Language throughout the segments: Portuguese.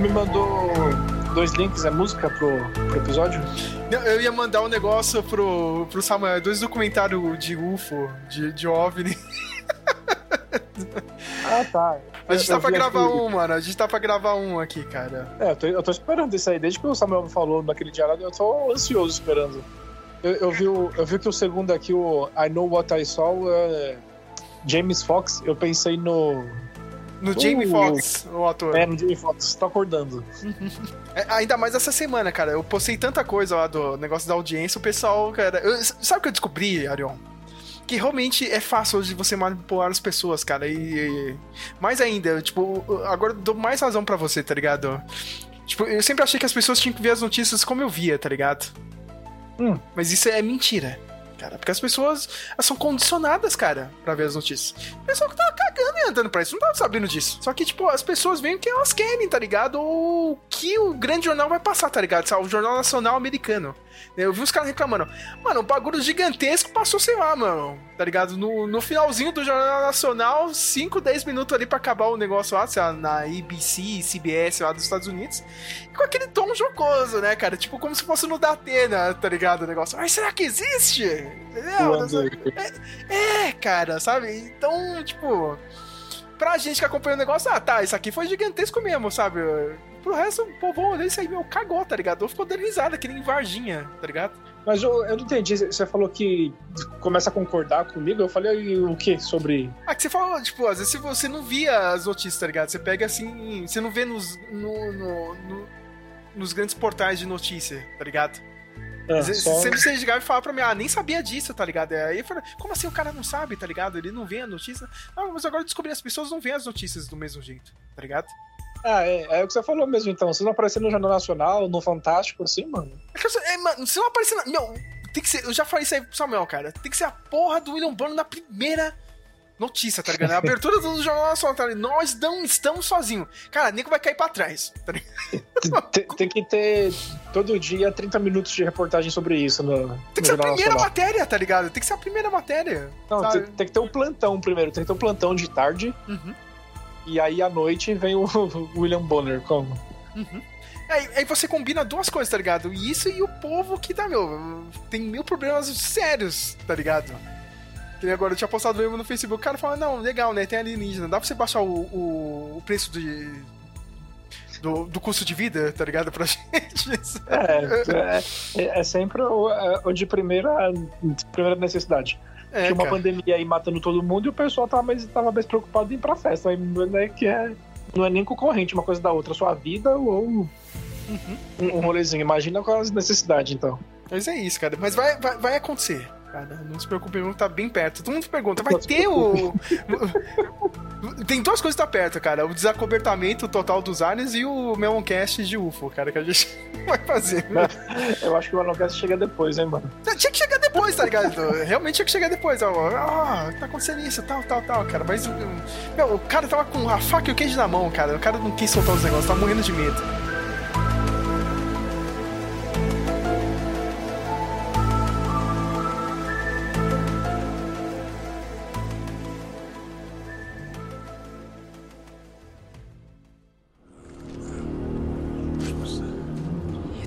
me mandou dois links, é música pro, pro episódio? Eu ia mandar um negócio pro, pro Samuel, dois documentários de UFO, de, de OVNI. Ah, tá. A gente tá pra gravar aqui. um, mano. A gente tá pra gravar um aqui, cara. É, eu tô, eu tô esperando isso aí. Desde que o Samuel me falou naquele diálogo, eu tô ansioso esperando. Eu, eu, vi, o, eu vi que o segundo aqui, o I Know What I Saw, é James Fox. Eu pensei no. No Jamie uh, Foxx, o ator. É, no Jamie Foxx, tô acordando. é, ainda mais essa semana, cara. Eu postei tanta coisa lá do negócio da audiência, o pessoal, cara. Eu, sabe o que eu descobri, Arion? que realmente é fácil de você manipular as pessoas, cara. E, e mais ainda, tipo, agora dou mais razão para você, tá ligado? Tipo, eu sempre achei que as pessoas tinham que ver as notícias como eu via, tá ligado? Hum. Mas isso é mentira cara. Porque as pessoas são condicionadas, cara, pra ver as notícias. O pessoal que tava cagando e andando pra isso, não tava sabendo disso. Só que, tipo, as pessoas veem o que elas querem, tá ligado? Ou que o grande jornal vai passar, tá ligado? O Jornal Nacional Americano. Eu vi os caras reclamando. Mano, um bagulho gigantesco passou, sei lá, mano. Tá ligado? No, no finalzinho do Jornal Nacional, 5, 10 minutos ali pra acabar o negócio lá, sei lá, na ABC, CBS lá dos Estados Unidos. E com aquele tom jocoso, né, cara? Tipo, como se fosse no Datena, tá ligado? O negócio. Mas será que existe? Entendeu? É, é, cara, sabe? Então, tipo. Pra gente que acompanha o negócio, ah, tá, isso aqui foi gigantesco mesmo, sabe? Pro resto, o povo olhou isso aí, meu, cagou, tá ligado? Ficou dando risada, que nem Varginha, tá ligado? Mas eu, eu não entendi. Você falou que começa a concordar comigo. Eu falei o que sobre. Ah, que você falou, tipo, às vezes você não via as notícias, tá ligado? Você pega assim. Você não vê nos, no, no, no, nos grandes portais de notícia, tá ligado? É, só... Sempre você chegava e falava pra mim, ah, nem sabia disso, tá ligado? Aí eu falei, como assim o cara não sabe, tá ligado? Ele não vê a notícia. Não, mas agora eu descobri, as pessoas não veem as notícias do mesmo jeito, tá ligado? Ah, é, é o que você falou mesmo, então. Se não aparecer no Jornal Nacional, no Fantástico, assim, mano. É, mano, se não aparecer. Na... Meu, tem que ser. Eu já falei isso aí pro Samuel, cara. Tem que ser a porra do William Bonner na primeira notícia, tá ligado? A abertura do Jornal Nacional, tá ligado? Nós não estamos sozinhos. Cara, Nico vai cair pra trás, tá tem, tem, que ter todo dia 30 minutos de reportagem sobre isso no. Tem que ser a primeira Nacional. matéria, tá ligado? Tem que ser a primeira matéria. Não, tem, tem, que ter um plantão primeiro. Tem que ter um plantão de tarde. Uhum. E aí à noite vem o William Bonner como. Uhum. Aí, aí, você combina duas coisas, tá ligado? Isso e o povo que tá, meu, tem mil problemas sérios, tá ligado? Que agora eu tinha postado mesmo no Facebook, o cara fala, não, legal, né? Tem alienígena, dá pra você baixar o, o, o preço de, do, do, custo de vida, tá ligado? Pra gente. É, é, é sempre o, é, o, de primeira, primeira necessidade. É, Tinha uma cara. pandemia aí matando todo mundo e o pessoal tava mais, tava mais preocupado em ir pra festa. Aí, né, que é, não é nem concorrente uma coisa da outra, sua vida ou uhum. um, um rolezinho. Imagina com as necessidades, então. Mas é isso, cara. Mas vai, vai, vai acontecer. Cara, não se preocupe, não tá bem perto. Todo mundo pergunta, vai ter o. Tem duas coisas que tá perto, cara. O desacobertamento total dos aliens e o Meloncast de UFO, cara, que a gente vai fazer. Eu acho que o Meloncast chega depois, hein, mano. Tinha que chegar depois, tá ligado? Realmente tinha que chegar depois. Ó, ah, tá acontecendo isso, tal, tal, tal, cara. Mas meu, o cara tava com a faca e o queijo na mão, cara. O cara não quis soltar os negócios, tava morrendo de medo.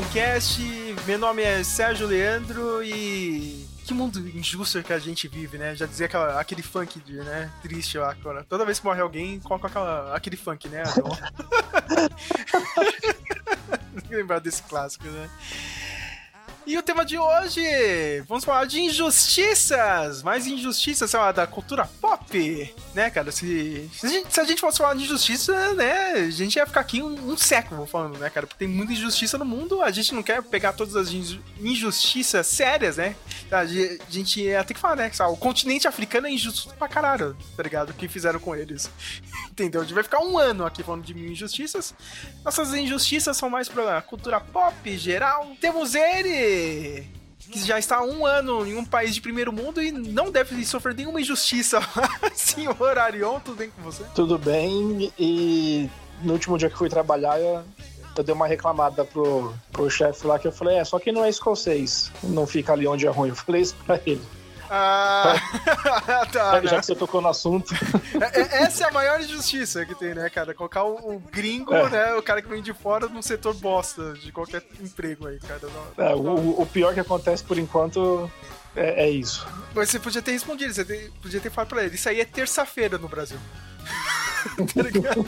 Meloncast. Meu nome é Sérgio Leandro e. Que mundo injusto que a gente vive, né? Já dizia aquela, aquele funk de, né? Triste lá. Quando, toda vez que morre alguém, coloca aquela, aquele funk, né? lembrar desse clássico, né? E o tema de hoje, vamos falar de injustiças, mais injustiças, sei lá, da cultura pop, né, cara? Se, se, a, gente, se a gente fosse falar de injustiça, né, a gente ia ficar aqui um, um, século falando, né, cara? Porque tem muita injustiça no mundo, a gente não quer pegar todas as injustiças sérias, né? A gente ia ter que falar, né, que o continente africano é injusto pra caralho, tá ligado? O que fizeram com eles. Entendeu? A gente vai ficar um ano aqui falando de injustiças. Nossas injustiças são mais pra cultura pop geral. Temos ele que já está há um ano em um país de primeiro mundo e não deve sofrer nenhuma injustiça. Senhor Arion, tudo bem com você? Tudo bem, e no último dia que fui trabalhar, eu, eu dei uma reclamada pro, pro chefe lá que eu falei, é, só que não é escocês, não fica ali onde é ruim. Eu falei isso pra ele. Ah, tá, já né? que você tocou no assunto. É, é, essa é a maior injustiça que tem, né, cara? Colocar o, o gringo, é. né? O cara que vem de fora num setor bosta de qualquer emprego aí, cara. Não, é, não... O, o, pior que acontece por enquanto é, é isso. Mas você podia ter respondido, você ter, podia ter falado pra ele. Isso aí é terça-feira no Brasil. tá ligado?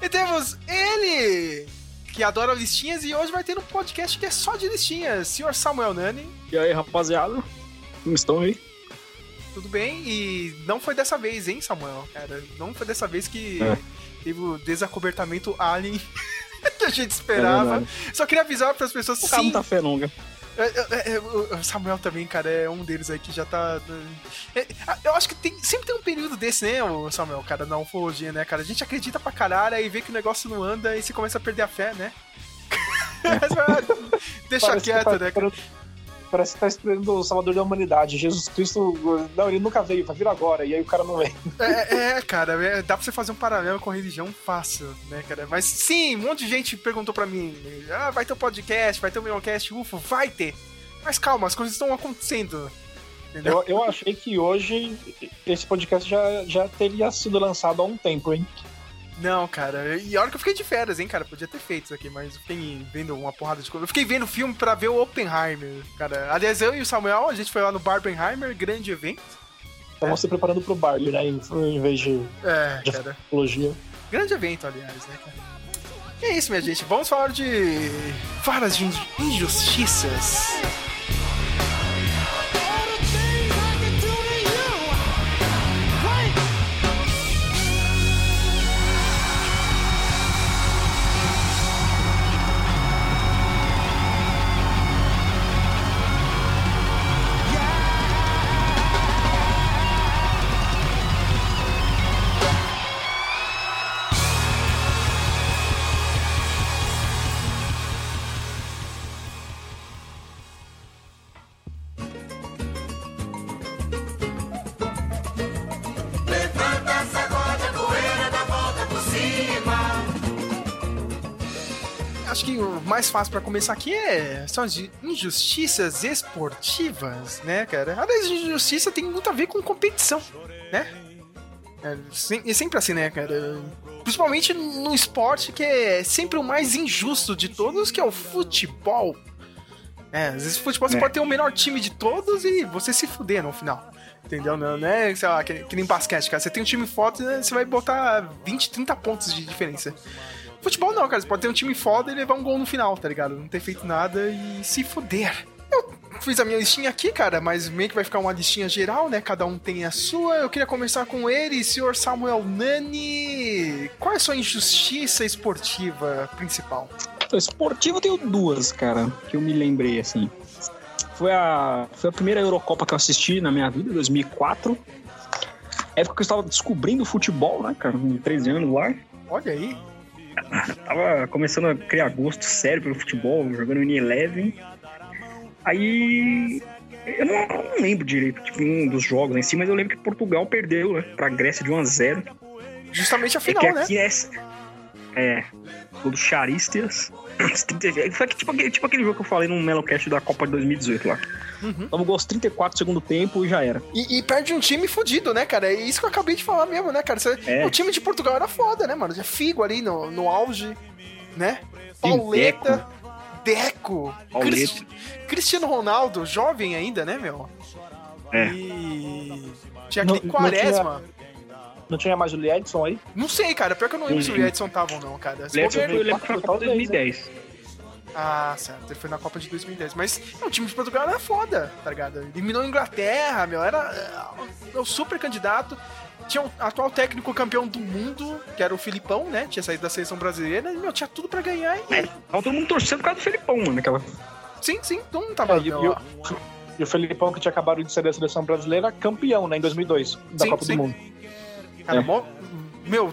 e temos ele! que adora listinhas e hoje vai ter um podcast que é só de listinhas. Senhor Samuel Nani. E aí, rapaziada? Como estão aí? Tudo bem, e não foi dessa vez, hein, Samuel? Cara, não foi dessa vez que é. teve o desacobertamento Alien que a gente esperava. É Só queria avisar para as pessoas. O sim, tá fé longa. É, é, é, o Samuel também, cara, é um deles aí que já tá. É, eu acho que tem, sempre tem um período desse, né, o Samuel, cara, na ufologia, né, cara? A gente acredita pra caralho e vê que o negócio não anda e se começa a perder a fé, né? Deixa Parece quieto, né, cara? Parece que tá esperando o salvador da humanidade. Jesus Cristo, não, ele nunca veio, vai vir agora, e aí o cara não vem. É, é cara, é, dá pra você fazer um paralelo com a religião fácil, né, cara? Mas sim, um monte de gente perguntou pra mim, ah, vai ter um podcast, vai ter um Millcast, UFO, vai ter. Mas calma, as coisas estão acontecendo. Eu, eu achei que hoje esse podcast já, já teria sido lançado há um tempo, hein? Não, cara. E a hora que eu fiquei de férias, hein, cara. Podia ter feito isso aqui, mas eu fiquei vendo uma porrada de coisa. Eu fiquei vendo o filme pra ver o Oppenheimer, cara. Aliás, eu e o Samuel, a gente foi lá no Barbenheimer, grande evento. Estamos é. se preparando pro Barbie, né? Em, vez de, é, de cara. Grande evento, aliás, né, cara? E é isso, minha gente. Vamos falar de. Falas de injustiças. mais fácil para começar aqui é, são as injustiças esportivas, né, cara? Aliás, injustiça tem muito a ver com competição, né? É, sempre assim, né, cara? Principalmente no esporte que é sempre o mais injusto de todos, que é o futebol. É, às vezes futebol você é. pode ter o menor time de todos e você se fuder no final. Entendeu? Não, é, sei lá, que, que nem basquete, cara. Você tem um time forte, você vai botar 20, 30 pontos de diferença. Futebol não, cara. Você pode ter um time foda e levar um gol no final, tá ligado? Não ter feito nada e se fuder. Eu fiz a minha listinha aqui, cara, mas meio que vai ficar uma listinha geral, né? Cada um tem a sua. Eu queria começar com ele, senhor Samuel Nani. Qual é a sua injustiça esportiva principal? Esportiva eu tenho duas, cara, que eu me lembrei, assim. Foi a, foi a primeira Eurocopa que eu assisti na minha vida, 2004. Época que eu estava descobrindo o futebol, né, cara? Com 13 anos lá. Olha aí tava começando a criar gosto sério pelo futebol, jogando em Eleven. Aí eu não, não, lembro direito tipo, um dos jogos em si, mas eu lembro que Portugal perdeu, né, pra Grécia de 1 a 0 Justamente a final, é que aqui né? É, é do Charistias. Foi tipo, tipo aquele jogo que eu falei no Melocast da Copa de 2018 lá. Uhum. Tava gosto 34 segundo tempo e já era. E, e, perde um time fudido, né, cara? É isso que eu acabei de falar mesmo, né, cara? Você, é. O time de Portugal era foda, né, mano? Já Figo ali no, no auge, né? Pauleta, Deco, Deco Cristiano Ronaldo, jovem ainda, né, meu? É. E. Tinha aquele não, Quaresma. Não tinha, não tinha mais o Lee Edson aí? Não sei, cara. Pior que eu não lembro se o Lee Edson tava ou não, cara. Lee Edson foi, eu lembro que foi 2010. Ah, certo. Ele foi na Copa de 2010. Mas o time de Portugal era foda, tá ligado? Eliminou a Inglaterra, meu. Era é, o super candidato. Tinha o um atual técnico campeão do mundo, que era o Filipão, né? Tinha saído da seleção brasileira. E, meu, tinha tudo pra ganhar. E... É, tava todo mundo torcendo por causa do Filipão, mano. Aquela... Sim, sim. Todo mundo tava... É, e, e, o, e o Filipão, que tinha acabado de sair da seleção brasileira, campeão, né? Em 2002, da sim, Copa sim. do Mundo. Cara, é. mó, meu,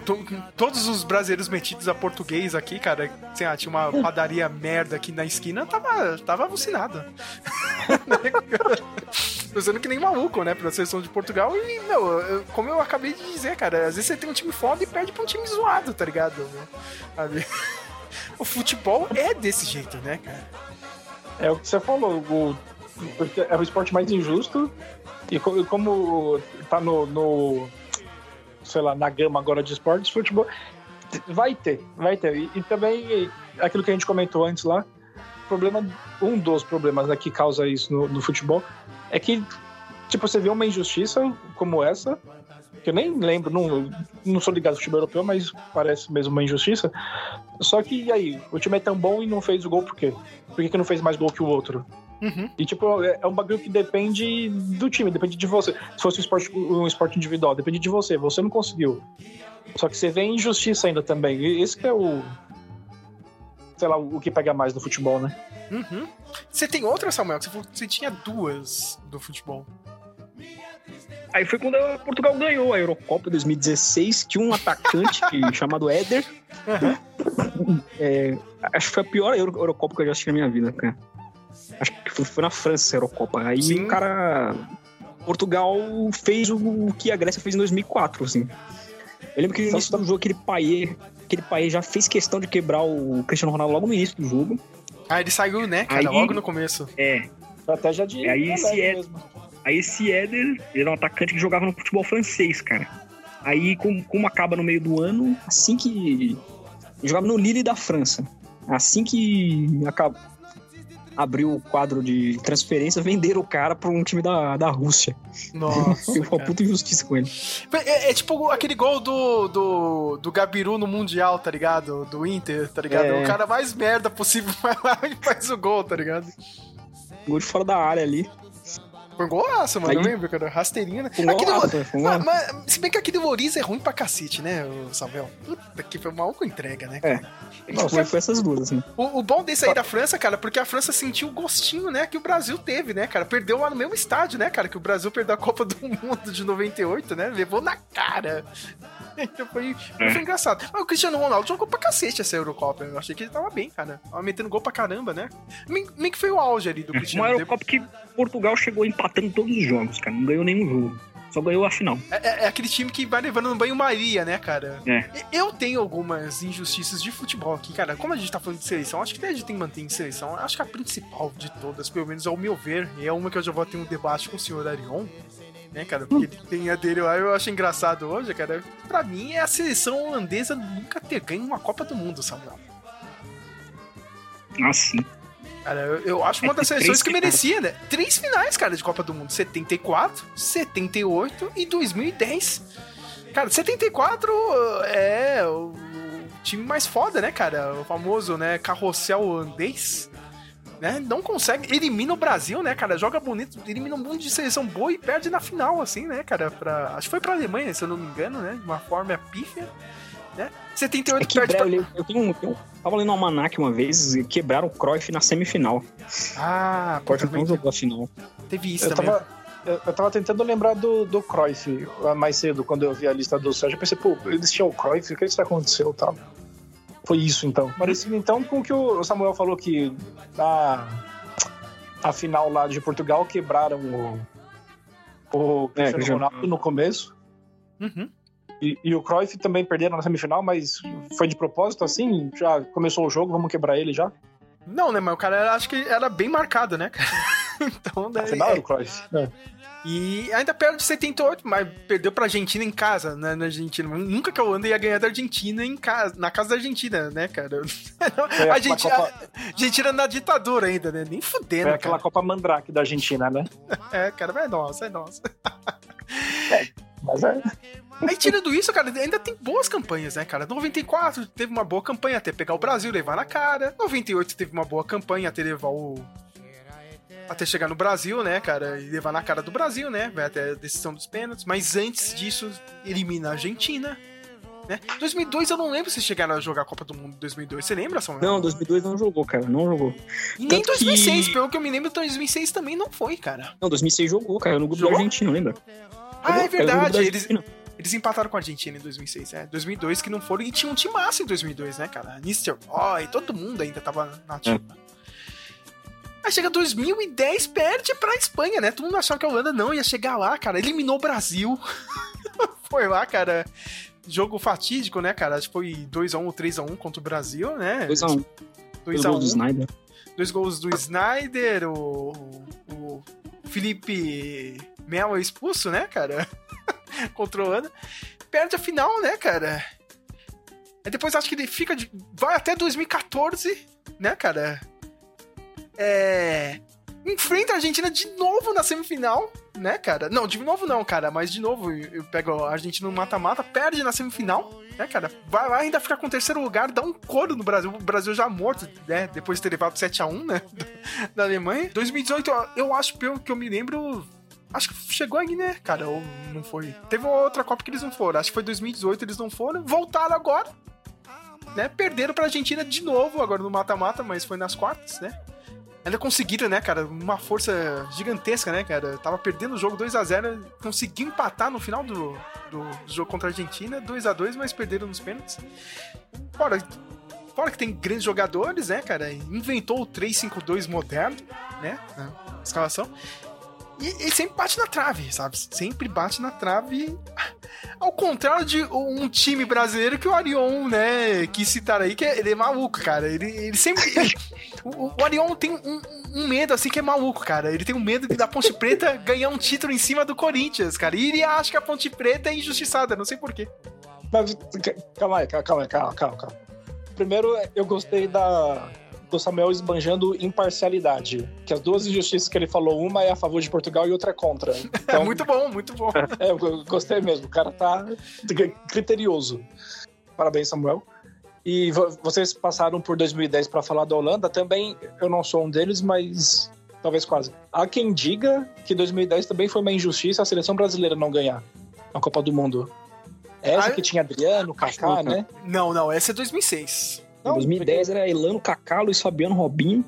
todos os brasileiros metidos a português aqui, cara, sei lá, tinha uma padaria merda aqui na esquina, tava, tava alucinado. Pensando que nem maluco, né, pra seleção de Portugal. E, meu, eu, como eu acabei de dizer, cara, às vezes você tem um time foda e perde pra um time zoado, tá ligado? O futebol é desse jeito, né, cara? É o que você falou, o, é o esporte mais injusto. E como tá no, no sei lá, na gama agora de esportes, futebol vai ter, vai ter. E, e também aquilo que a gente comentou antes lá, problema, um dos problemas né, que causa isso no, no, futebol é que, tipo, você vê uma injustiça como essa, que eu nem lembro, não, não sou ligado ao futebol europeu, mas parece mesmo uma injustiça. Só que, e aí, o time é tão bom e não fez o gol por quê? Por que, que não fez mais gol que o outro? Uhum. E, tipo, é, é um bagulho que depende do time, depende de você. Se fosse um esporte, um esporte individual, depende de você. Você não conseguiu. Só que você vê injustiça ainda também. E esse que é o. Sei lá, o que pega mais no futebol, né? Uhum. Você tem outra, Samuel? Você, você tinha duas do futebol. Aí foi quando Portugal ganhou a Eurocopa 2016. Tinha um atacante chamado Éder. Uhum. É, acho que foi a pior Eurocopa que eu já assisti na minha vida, cara. Acho que foi na França a Eurocopa. Aí Sim. o cara. Portugal fez o que a Grécia fez em 2004, assim. Eu lembro que no início do jogo, aquele Paier, aquele Paier já fez questão de quebrar o Cristiano Ronaldo logo no início do jogo. Ah, ele saiu, né, cara? Aí, logo no começo. É. Estratégia de. Aí esse, Ed, aí esse Éder, ele era um atacante que jogava no futebol francês, cara. Aí, como, como acaba no meio do ano, assim que. Ele jogava no Lille da França. Assim que acaba, abriu o quadro de transferência, venderam o cara pra um time da, da Rússia. Nossa. Foi uma puta injustiça com ele. É, é, tipo aquele gol do, do, do Gabiru no Mundial, tá ligado? Do Inter, tá ligado? É. O cara mais merda possível vai lá e faz o gol, tá ligado? Gol de fora da área ali. Foi um golaço, mano. Aí... Eu lembro, cara. Rasteirinha, né? Um golaço, foi um mas, mas, se bem que aquele Loriz é ruim pra cacete, né, o Samuel? Puta que foi uma com entrega, né? Cara? É. Não, foi, foi essas duas, assim. O, o, bom desse aí da França, cara, porque a França sentiu o gostinho, né, que o Brasil teve, né, cara? Perdeu lá no mesmo estádio, né, cara? Que o Brasil perdeu a Copa do Mundo de 98, né? Levou na cara. Então foi, é. foi engraçado. Mas o Cristiano Ronaldo jogou pra cacete essa Eurocopa. Eu achei que ele tava bem, cara. Tava metendo gol pra caramba, né? Meio que foi o auge ali do é, Cristiano. Uma Eurocopa que Portugal chegou empatando todos os jogos, cara. Não ganhou nenhum jogo. Só ganhou a final. É, é, é aquele time que vai levando no banho-maria, né, cara? É. Eu tenho algumas injustiças de futebol aqui, cara. Como a gente tá falando de seleção, acho que a gente tem que manter em seleção. Acho que a principal de todas, pelo menos ao meu ver, e é uma que eu já vou ter um debate com o senhor Arion, né, cara? Porque ele tem a dele lá, eu acho engraçado hoje, cara. Pra mim é a seleção holandesa nunca ter ganho uma Copa do Mundo, Samuel. Ah, sim. Cara, eu, eu acho uma é das seleções que merecia, né? Três finais, cara, de Copa do Mundo: 74, 78 e 2010. Cara, 74 é o time mais foda, né, cara? O famoso, né, carrossel holandês. Né? Não consegue, elimina o Brasil, né, cara? Joga bonito, elimina um monte de seleção boa e perde na final, assim, né, cara? Pra, acho que foi pra Alemanha, se eu não me engano, né? De uma forma pífia. Né? 78 é que perde pra... eu, eu, tenho, eu tava lendo no Almanac uma vez e quebraram o Cruyff na semifinal. Ah, o Cruyff não jogou a final. Teve isso eu também. Tava, eu, eu tava tentando lembrar do, do Cruyff mais cedo, quando eu vi a lista do Sérgio. Eu pensei, pô, eles tinham o Cruyff, o que isso aconteceu tal? Foi isso então. Parecido então com o que o Samuel falou que a, a final lá de Portugal quebraram o, o é, Cristiano Ronaldo no começo. Uhum. E, e, o Cruyff também perderam na semifinal, mas foi de propósito assim? Já começou o jogo, vamos quebrar ele já? Não, né, mas o cara acho que era bem marcado, né, cara? então daí. Afinal, é... o Cruyff. É. E ainda perde 78, mas perdeu pra Argentina em casa, né? Na Argentina. Nunca que a Holanda ia ganhar da Argentina em casa, na casa da Argentina, né, cara? a, Argentina, Copa... a Argentina na ditadura ainda, né? Nem fudendo. É aquela Copa Mandrake da Argentina, né? é, cara, é nossa, é nossa. é, mas é. Aí, tirando isso, cara, ainda tem boas campanhas, né, cara? 94 teve uma boa campanha até pegar o Brasil, levar na cara. 98 teve uma boa campanha até levar o. Até chegar no Brasil, né, cara? E levar na cara do Brasil, né? Vai até a decisão dos pênaltis. Mas antes disso, elimina a Argentina. Né? 2002 eu não lembro se chegaram a jogar a Copa do Mundo em 2002. Você lembra, Samuel? Não, 2002 não jogou, cara. Não jogou. E nem 2006, que... pelo que eu me lembro, 2006 também não foi, cara. Não, 2006 jogou, cara, no grupo jogou? da Argentina, lembra? Ah, é verdade. Eles, eles empataram com a Argentina em 2006, é. 2002 que não foram e tinha um time massa em 2002, né, cara? Nistelrooy, todo mundo ainda tava na ativa. É. Aí chega 2010, perde pra Espanha, né? Todo mundo achava que a Holanda não ia chegar lá, cara. Eliminou o Brasil. foi lá, cara jogo fatídico, né, cara? Acho que foi 2x1 ou 3x1 contra o Brasil, né? 2x1. 2x1. Dois gols do Snyder. Dois gols do Snyder, o, o Felipe Melo expulso, né, cara? Controlando. Perde a final, né, cara? Aí depois acho que ele fica. De... Vai até 2014, né, cara? É. Enfrenta a Argentina de novo na semifinal né, cara? Não, de novo não, cara, mas de novo eu pego a Argentina no mata-mata, perde na semifinal, né, cara? Vai lá ainda ficar com o terceiro lugar, dá um couro no Brasil, o Brasil já morto, né, depois de ter levado 7x1, né, da Alemanha. 2018, eu acho, pelo que eu me lembro, Acho que chegou aí, né, cara? Ou não foi? Teve outra Copa que eles não foram. Acho que foi 2018, eles não foram. Voltaram agora. Né? Perderam pra Argentina de novo, agora no mata-mata, mas foi nas quartas, né? Ainda conseguiram, né, cara, uma força gigantesca, né, cara? Tava perdendo o jogo 2 a 0 conseguiu empatar no final do, do, jogo contra a Argentina, 2 a 2 mas perderam nos pênaltis. Fora, fora que tem grandes jogadores, né, cara? Inventou o 3-5-2 moderno, né, na escalação. E, e, sempre bate na trave, sabe? Sempre bate na trave. Ao contrário de um time brasileiro que o Arion, né, quis citar aí, que é, ele é maluco, cara. Ele, ele sempre. o, o Arion tem um, um, medo, assim, que é maluco, cara. Ele tem um medo de da Ponte Preta ganhar um título em cima do Corinthians, cara. E ele acha que a Ponte Preta é injustiçada, não sei porquê. Mas, calma aí, calma aí, calma, calma, calma. Primeiro, eu gostei da do Samuel esbanjando imparcialidade. Que as duas injustiças que ele falou, uma é a favor de Portugal e outra é contra. Então, muito bom, muito bom. É, eu gostei mesmo. O cara tá criterioso. Parabéns, Samuel. E vocês passaram por 2010 para falar da Holanda. Também eu não sou um deles, mas talvez quase. Há quem diga que 2010 também foi uma injustiça a seleção brasileira não ganhar a Copa do Mundo. Essa ah, que tinha Adriano, Kaká, né? Não, não, essa é 2006. Não, 2010 porque... era Elano, Kaká, Luiz Fabiano, Robinho,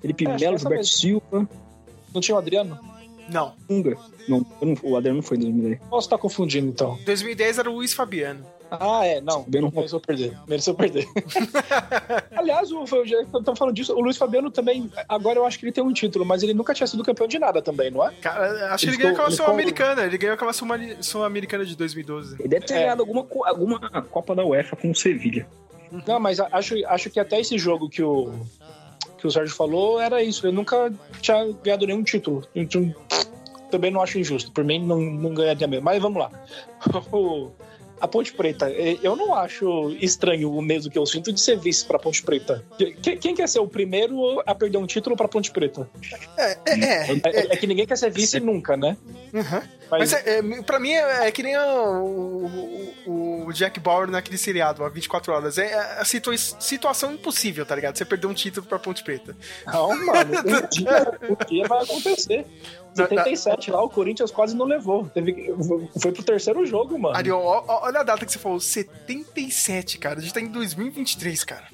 Felipe é, Melo, Gilberto Silva. Não tinha o Adriano? Não. Unga. Não, não, o Adriano não foi em 2010. Posso estar confundindo, então. 2010 era o Luiz Fabiano. Ah, é, não. Fabiano mereceu perder. Mereceu perder. Aliás, o, eu falando disso, o Luiz Fabiano também, agora eu acho que ele tem um título, mas ele nunca tinha sido campeão de nada também, não é? Cara, acho ele que ele ganhou aquela Sul-Americana. Ele ganhou aquela Sul-Americana de 2012. Ele deve ter é. ganhado alguma, alguma Copa da UEFA com o Sevilha. Não, mas acho, acho que até esse jogo que o, que o Sérgio falou era isso. Eu nunca tinha ganhado nenhum título. Então, também não acho injusto. Por mim, não, não ganharia mesmo. Mas vamos lá. a Ponte Preta, eu não acho estranho o mesmo que eu sinto de ser vice pra Ponte Preta. Quem quer ser o primeiro a perder um título pra Ponte Preta? É, é, é, é, é que ninguém quer ser vice nunca, né? Uhum. Mas, Mas é, é, pra mim é, é que nem o, o, o, Jack Bauer naquele seriado, há 24 horas. É a situa situação impossível, tá ligado? Você perder um título pra Ponte Preta. Não, mano, um dia, um dia vai acontecer. 77 lá, o Corinthians quase não levou. Teve, foi pro terceiro jogo, mano. Ariel, olha a data que você falou, 77, cara. A gente tá em 2023, cara.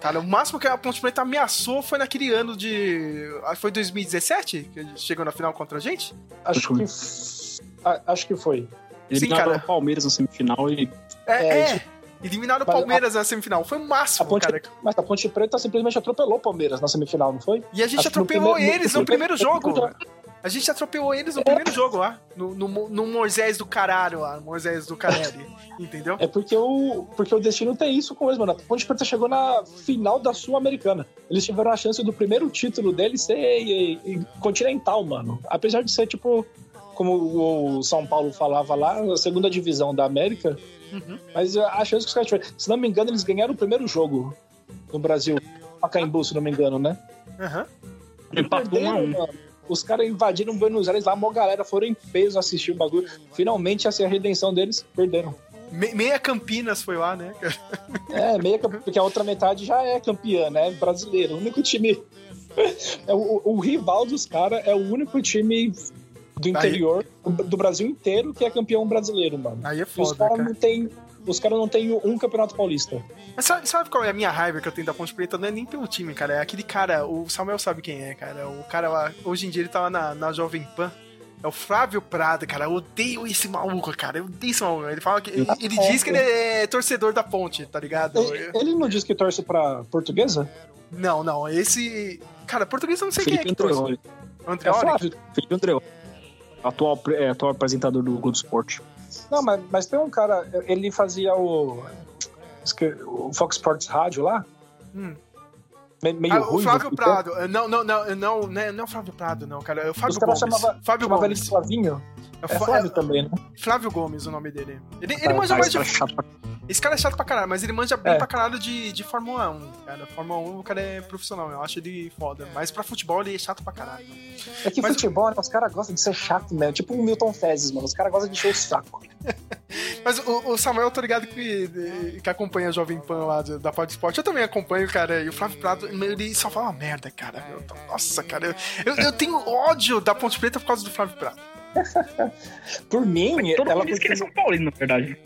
Cara, o máximo que a Ponte Preta ameaçou foi naquele ano de. Foi 2017? Que chegou na final contra a gente? Acho que. Acho que foi. Eliminaram o Palmeiras na semifinal e. É, é. é. Eliminaram o Palmeiras a, na semifinal. Foi o máximo, Ponte, cara. Mas a Ponte Preta simplesmente atropelou o Palmeiras na semifinal, não foi? E a gente Acho atropelou no eles no, no primeiro, jogo. A gente atropelou eles no é. primeiro jogo lá. No, no, no, Moisés do caralho lá. Moisés do Carelli. entendeu? É porque o, porque o destino tem isso com eles, mano. A Ponte Preta chegou na final da Sul-Americana. Eles tiveram a chance do primeiro título deles ser e, e, continental, mano. Apesar de ser, tipo, como o São Paulo falava lá, a segunda divisão da América. Uhum. Mas a chance que os caras tiveram. Se não me engano, eles ganharam o primeiro jogo no Brasil. Pacaembu, se não me engano, né? Aham. Uhum. Empatou um a um. Os caras invadiram Buenos Aires lá, uma galera foram em peso assistir o bagulho. Finalmente, assim, a redenção deles, perderam. Me, meia Campinas foi lá, né? É, meia porque a outra metade já é campeã, né? Brasileiro. O único time. É, o, o rival dos caras é o único time do interior, Aí... do Brasil inteiro, que é campeão brasileiro, mano. Aí é foda, os caras cara. não tem os caras não têm um campeonato paulista. Mas sabe, sabe, qual é a minha raiva que eu tenho da Ponte Preta? Não é nem pelo time, cara. É aquele cara, o Samuel sabe quem é, cara. O cara lá, hoje em dia ele tava na, na Jovem Pan. É o Flávio Prado, cara. Eu odeio esse maluco, cara. Eu odeio esse maluco. Ele fala que. Ele, ele é, diz que ele é torcedor da ponte, tá ligado? Ele, ele não diz que torce pra portuguesa? Não, não. Esse. Cara, português eu não sei Felipe quem é que torce. Andreoli. É Flávio, Felipe Andreoli. Atual, é, atual apresentador do Globo Esporte. Não, mas, mas tem um cara. Ele fazia o. O Fox Sports Rádio lá. Hum meio ah, ruim. O Flávio Prado. Não, não, não, não, não, é, não é o Flávio Prado, não, cara. É o Fábio Fábio chamava Gomes. ele de Flavinho. É, é Flávio é, também, né? Flávio Gomes, o nome dele. Ele, ele manja mais de. Esse cara é chato pra caralho, mas ele manja bem é. pra caralho de, de Fórmula 1, cara. Fórmula 1 o cara é profissional, eu acho ele foda. Mas pra futebol ele é chato pra caralho. É que mas... futebol, né, os caras gostam de ser chato mesmo. Tipo o Milton Fezes, mano. Os caras gostam de encher o saco. mas o, o, Samuel, tô ligado que, que acompanha a Jovem Pan lá da Pod Sport. Eu também acompanho, cara. E o Flávio Prado, ele só fala merda, cara. Eu, nossa, cara. Eu, eu, eu tenho ódio da Ponte Preta por causa do Flávio Prado. por mim, Mas todo ela mundo diz que ele é São Paulo, na verdade.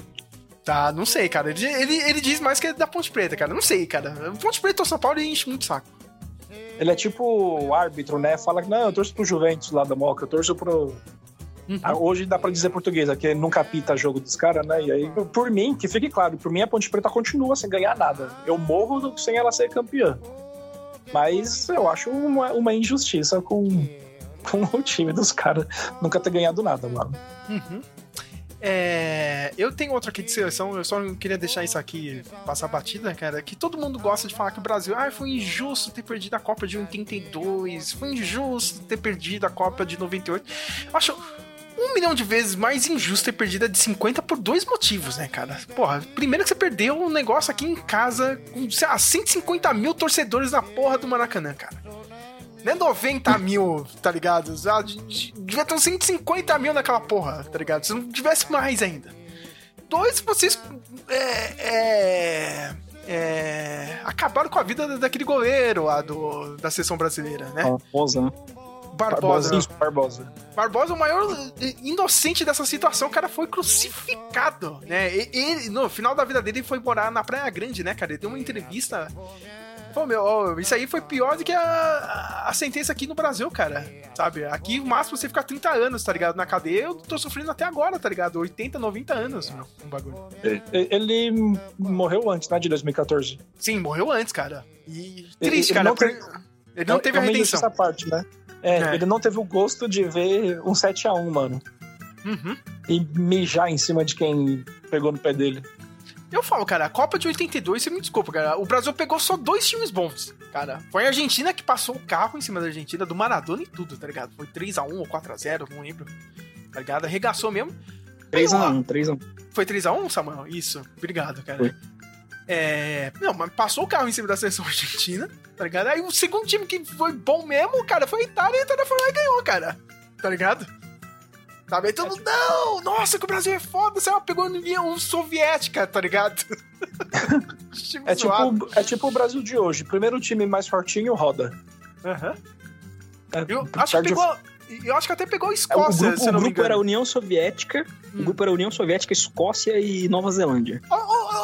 Tá, não sei, cara. Ele, ele, ele, diz mais que é da Ponte Preta, cara. Não sei, cara. Ponte Preta ou São Paulo enche muito saco. Ele é tipo o árbitro, né? Fala que não, eu torço pro Juventus lá da Moca, eu torço pro. Uhum. Ah, hoje dá pra dizer português, aqui nunca pita jogo dos caras, né? E aí, por mim, que fique claro, por mim a Ponte Preta continua sem ganhar nada. Eu morro sem ela ser campeã. Mas eu acho uma, uma injustiça com, com o time dos caras nunca ter ganhado nada, mano. Uhum. É, eu tenho outro aqui de seleção, eu só queria deixar isso aqui passar batida, cara. Que todo mundo gosta de falar que o Brasil ah, foi injusto ter perdido a Copa de 82, foi injusto ter perdido a Copa de 98. Acho um milhão de vezes mais injusto ter perdido a de 50 por dois motivos, né, cara? Porra, primeiro que você perdeu um negócio aqui em casa com, sei lá, 150 mil torcedores na porra do Maracanã, cara. Não é 90 mil, tá ligado? Ah, devia ter uns 150 mil naquela porra, tá ligado? Se não tivesse mais ainda. Dois, vocês. É, é, é, acabaram com a vida daquele goleiro lá do, da seleção brasileira, né? Barbosa, né? Barbosa. Barbosa. Barbosa, o maior inocente dessa situação, o cara foi crucificado, né? Ele, no final da vida dele, ele foi morar na Praia Grande, né, cara? Ele deu uma entrevista Pô, meu, isso aí foi pior do que a, a sentença aqui no Brasil, cara. Sabe? Aqui o máximo você ficar 30 anos, tá ligado? Na cadeia, eu tô sofrendo até agora, tá ligado? 80, 90 anos, meu, um bagulho. Ele morreu antes, né? De 2014. Sim, morreu antes, cara. E triste, ele, cara. Ele não, teve, ele não teve a redenção. Essa parte, né? É, é, ele não teve o gosto de ver um 7x1, mano. Uhum. E mijar em cima de quem pegou no pé dele. Eu falo, cara, a Copa de 82, você me desculpa, cara. O Brasil pegou só dois times bons, cara. Foi a Argentina que passou o carro em cima da Argentina, do Maradona e tudo, tá ligado? Foi 3x1 ou 4x0, não lembro. Tá ligado? Arregaçou mesmo. 3x1, 3x1. Foi 3x1, Samuel? Isso. Obrigado, cara. Foi. É. Não, mas passou o carro em cima da seleção argentina, tá ligado? Aí o segundo time que foi bom mesmo, cara, foi a Itália e a Itália foi lá e ganhou, cara. Tá ligado? Sabe? Aí todo mundo, não! Nossa, que o Brasil é foda! Você pegou a União Soviética, tá ligado? é, tipo, é tipo o Brasil de hoje. Primeiro time mais fortinho roda. Aham. Uhum. É, eu acho que pegou. Eu acho que até pegou a Escócia, é, o grupo, o grupo era União Soviética, hum. o grupo era União Soviética, Escócia e Nova Zelândia.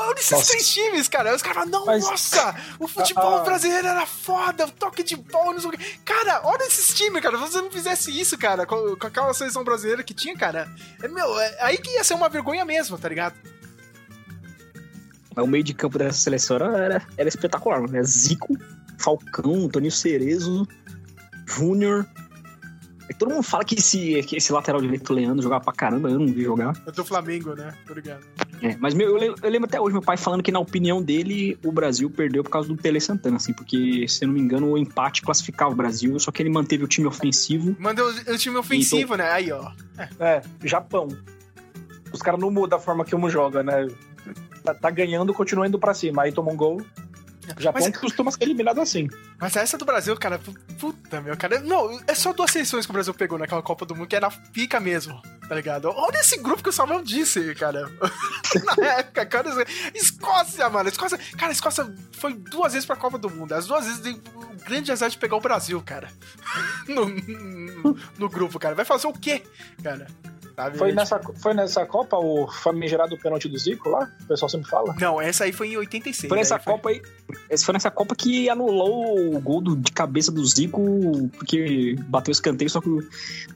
Olha esses nossa. três times, cara. Os caras falam, Mas... nossa, o futebol ah, brasileiro era foda, o toque de bola, não sei o quê. Cara, olha esses times, cara. Se você não fizesse isso, cara, com, com aquela seleção brasileira que tinha, cara, é, meu, é, aí que ia ser uma vergonha mesmo, tá ligado? Mas o meio de campo dessa seleção era, era espetacular, né? Zico, Falcão, Toninho Cerezo, Júnior, é todo mundo fala que esse, que esse lateral direito Leandro jogava pra caramba, eu não vi jogar. É do Flamengo, né? Obrigado. É, mas meu, eu, lembro, eu, lembro, até hoje meu pai falando que, na opinião dele, o Brasil perdeu por causa do Tele Santana, assim, porque, se eu não me engano, o empate classificava o Brasil, só que ele manteve o time ofensivo. Mandou o time ofensivo, então, né? Aí, ó. É, é Japão. Os caras não mudam a forma que um joga, né? Tá, tá, ganhando, continua indo pra cima. Aí toma um gol. O Japão mas, costuma ser eliminado assim. Mas essa do Brasil, cara, puta, meu, cara. Não, é só duas seleções que o Brasil pegou naquela Copa do Mundo, que era pica mesmo, tá ligado? Olha esse grupo que o Samuel disse, cara. Na época, cara. Escócia, mano. Escócia. Cara, a Escócia foi duas vezes pra Copa do Mundo. As duas vezes o grande azar de pegar o Brasil, cara. no, no, no grupo, cara. Vai fazer o quê, cara? Foi, nessa, foi nessa Copa o famigerado pênalti do Zico lá? O pessoal sempre fala? Não, essa aí foi em 86. Foi nessa Copa foi... aí. Foi nessa Copa que anulou o gol do, de cabeça do Zico, porque bateu escanteio, só que o,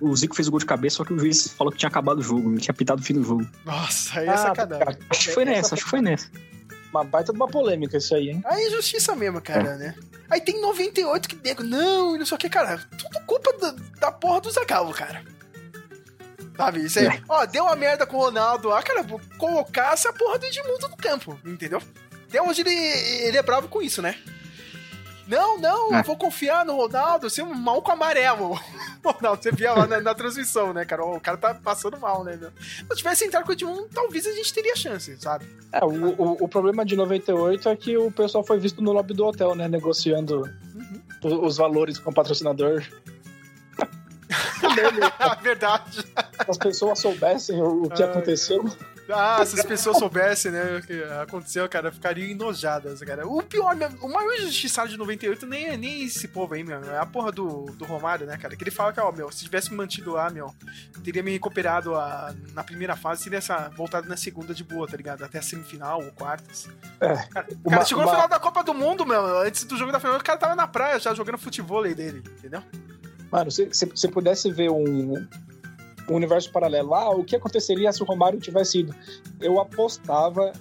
o, Zico fez o gol de cabeça, só que o juiz falou que tinha acabado o jogo, tinha pitado o fim do jogo. Nossa, aí é ah, sacanagem. Cara, acho que foi nessa, acho que foi nessa. Uma baita de uma polêmica isso aí, hein? Aí é injustiça mesmo, cara, é. né? Aí tem 98 que nego, não, e não sei o que, cara. Tudo culpa da, da porra do Zagallo, cara. Sabe? Isso aí, é. ó, deu uma merda com o Ronaldo. Ah, cara, colocasse a porra do Edmundo no campo, entendeu? Até hoje ele, ele é bravo com isso, né? Não, não, é. eu vou confiar no Ronaldo, assim, um maluco amarelo. Ronaldo, você via lá na, na, transmissão, né, cara? O cara tá passando mal, né? Se eu tivesse entrado com o Edmundo, talvez a gente teria chance, sabe? É, o, o, o, problema de 98 é que o pessoal foi visto no lobby do hotel, né? Negociando uhum. os, os valores com o patrocinador. Verdade. Se as pessoas soubessem o, que aconteceu. Ah, se as pessoas soubessem, né, o que aconteceu, cara, ficariam enojadas, cara. O pior, o maior injustiçado de 98 nem é nem esse povo aí, meu. É a porra do, do Romário, né, cara? Que ele fala que, ó, meu, se tivesse me mantido lá, meu, teria me recuperado a, na primeira fase, teria essa, voltado na segunda de boa, tá ligado? Até a semifinal ou quartas. É. Cara, uma, cara chegou uma... no final da Copa do Mundo, meu. Antes do jogo da final, o cara tava na praia já jogando futebol aí dele, entendeu? Mano, se você pudesse ver um, um universo paralelo, ah, o que aconteceria se o Romário tivesse ido? Eu apostava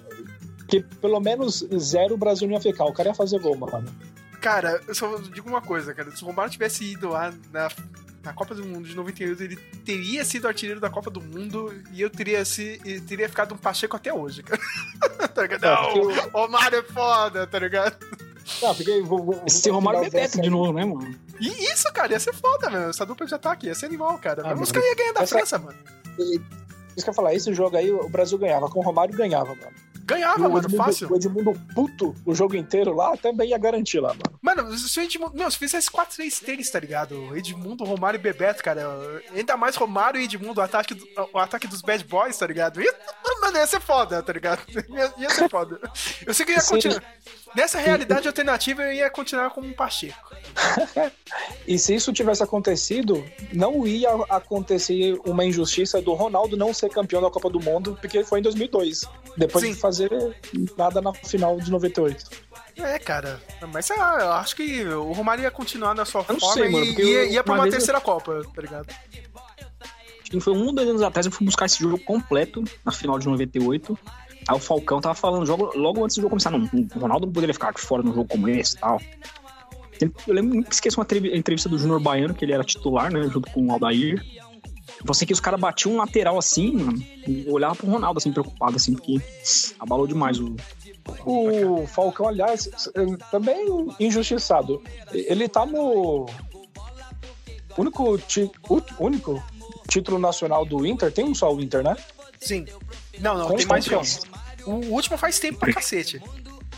que pelo menos zero o Brasil não ia ficar. O cara ia fazer gol, mano. Cara, eu só digo uma coisa, cara. Se o Romário tivesse ido lá na, na Copa do Mundo de 98, ele teria sido artilheiro da Copa do Mundo e eu teria, se, teria ficado um Pacheco até hoje, cara. tá ligado? É, não, o Romário é foda, tá ligado? Não, fiquei. Vou, vou, Esse Romário Bebeto de novo, né, mano? E isso, cara, ia ser foda, meu. Essa dupla de ataque ia ser animal, cara. Ah, Os caras iam ganhar da essa... França, mano. Isso que eu ia falar, esse jogo aí o Brasil ganhava. Com o Romário ganhava, mano. Ganhava, mano, Edmundo, fácil. O Edmundo puto o jogo inteiro lá também ia garantir lá, mano. Mano, se o Edmundo. Meu, se fizesse 4-3 tênis, tá ligado? Edmundo, Romário e Bebeto, cara. Ainda mais Romário e Edmundo, o ataque, do, o ataque dos bad boys, tá ligado? Ia, mano, ia ser foda, tá ligado? Ia, ia ser foda. Eu sei que ia continuar. Nessa realidade alternativa, eu ia continuar como um Pacheco. e se isso tivesse acontecido, não ia acontecer uma injustiça do Ronaldo não ser campeão da Copa do Mundo, porque foi em 2002, depois Sim. de fazer nada na final de 98. É, cara. Mas sei lá, eu acho que o Romário ia continuar na sua forma sei, mano, e ia, ia pra uma, uma terceira eu... Copa, tá ligado? Foi um, dois anos atrás eu fui buscar esse jogo completo na final de 98. Aí o Falcão tava falando jogo, logo antes do jogo começar, não, o Ronaldo não poderia ficar fora num jogo como esse e tal. Eu lembro, nunca esqueço uma entrevista do Júnior Baiano, que ele era titular, né, junto com o Aldair. Você que os caras batiam um lateral assim, mano, olhava pro Ronaldo, assim, preocupado, assim, porque abalou demais o. O Falcão, aliás, também injustiçado. Ele tá no. Único, único título nacional do Inter, tem um só o Inter, né? Sim. Não, não, tem mais de um. O último faz tempo pra cacete.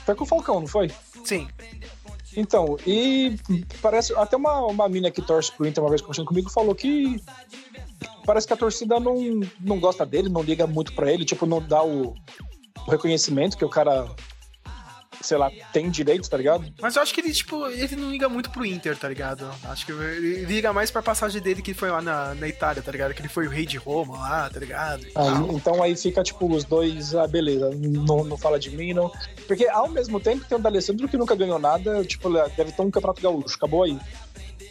Foi com o Falcão, não foi? Sim. Então, e parece. Até uma, uma mina que torce pro Inter uma vez conversando comigo falou que parece que a torcida não, não gosta dele, não liga muito para ele, tipo, não dá o, o reconhecimento que o cara sei lá, tem direito, tá ligado? Mas eu acho que ele, tipo, ele não liga muito pro Inter, tá ligado? Acho que ele liga mais pra passagem dele que foi lá na, na Itália, tá ligado? Que ele foi o rei de Roma lá, tá ligado? Ah, então aí fica, tipo, os dois, ah, beleza, não, não fala de mim, não. Porque ao mesmo tempo tem o D'Alessandro que nunca ganhou nada, tipo, deve ter um campeonato gaúcho, acabou aí.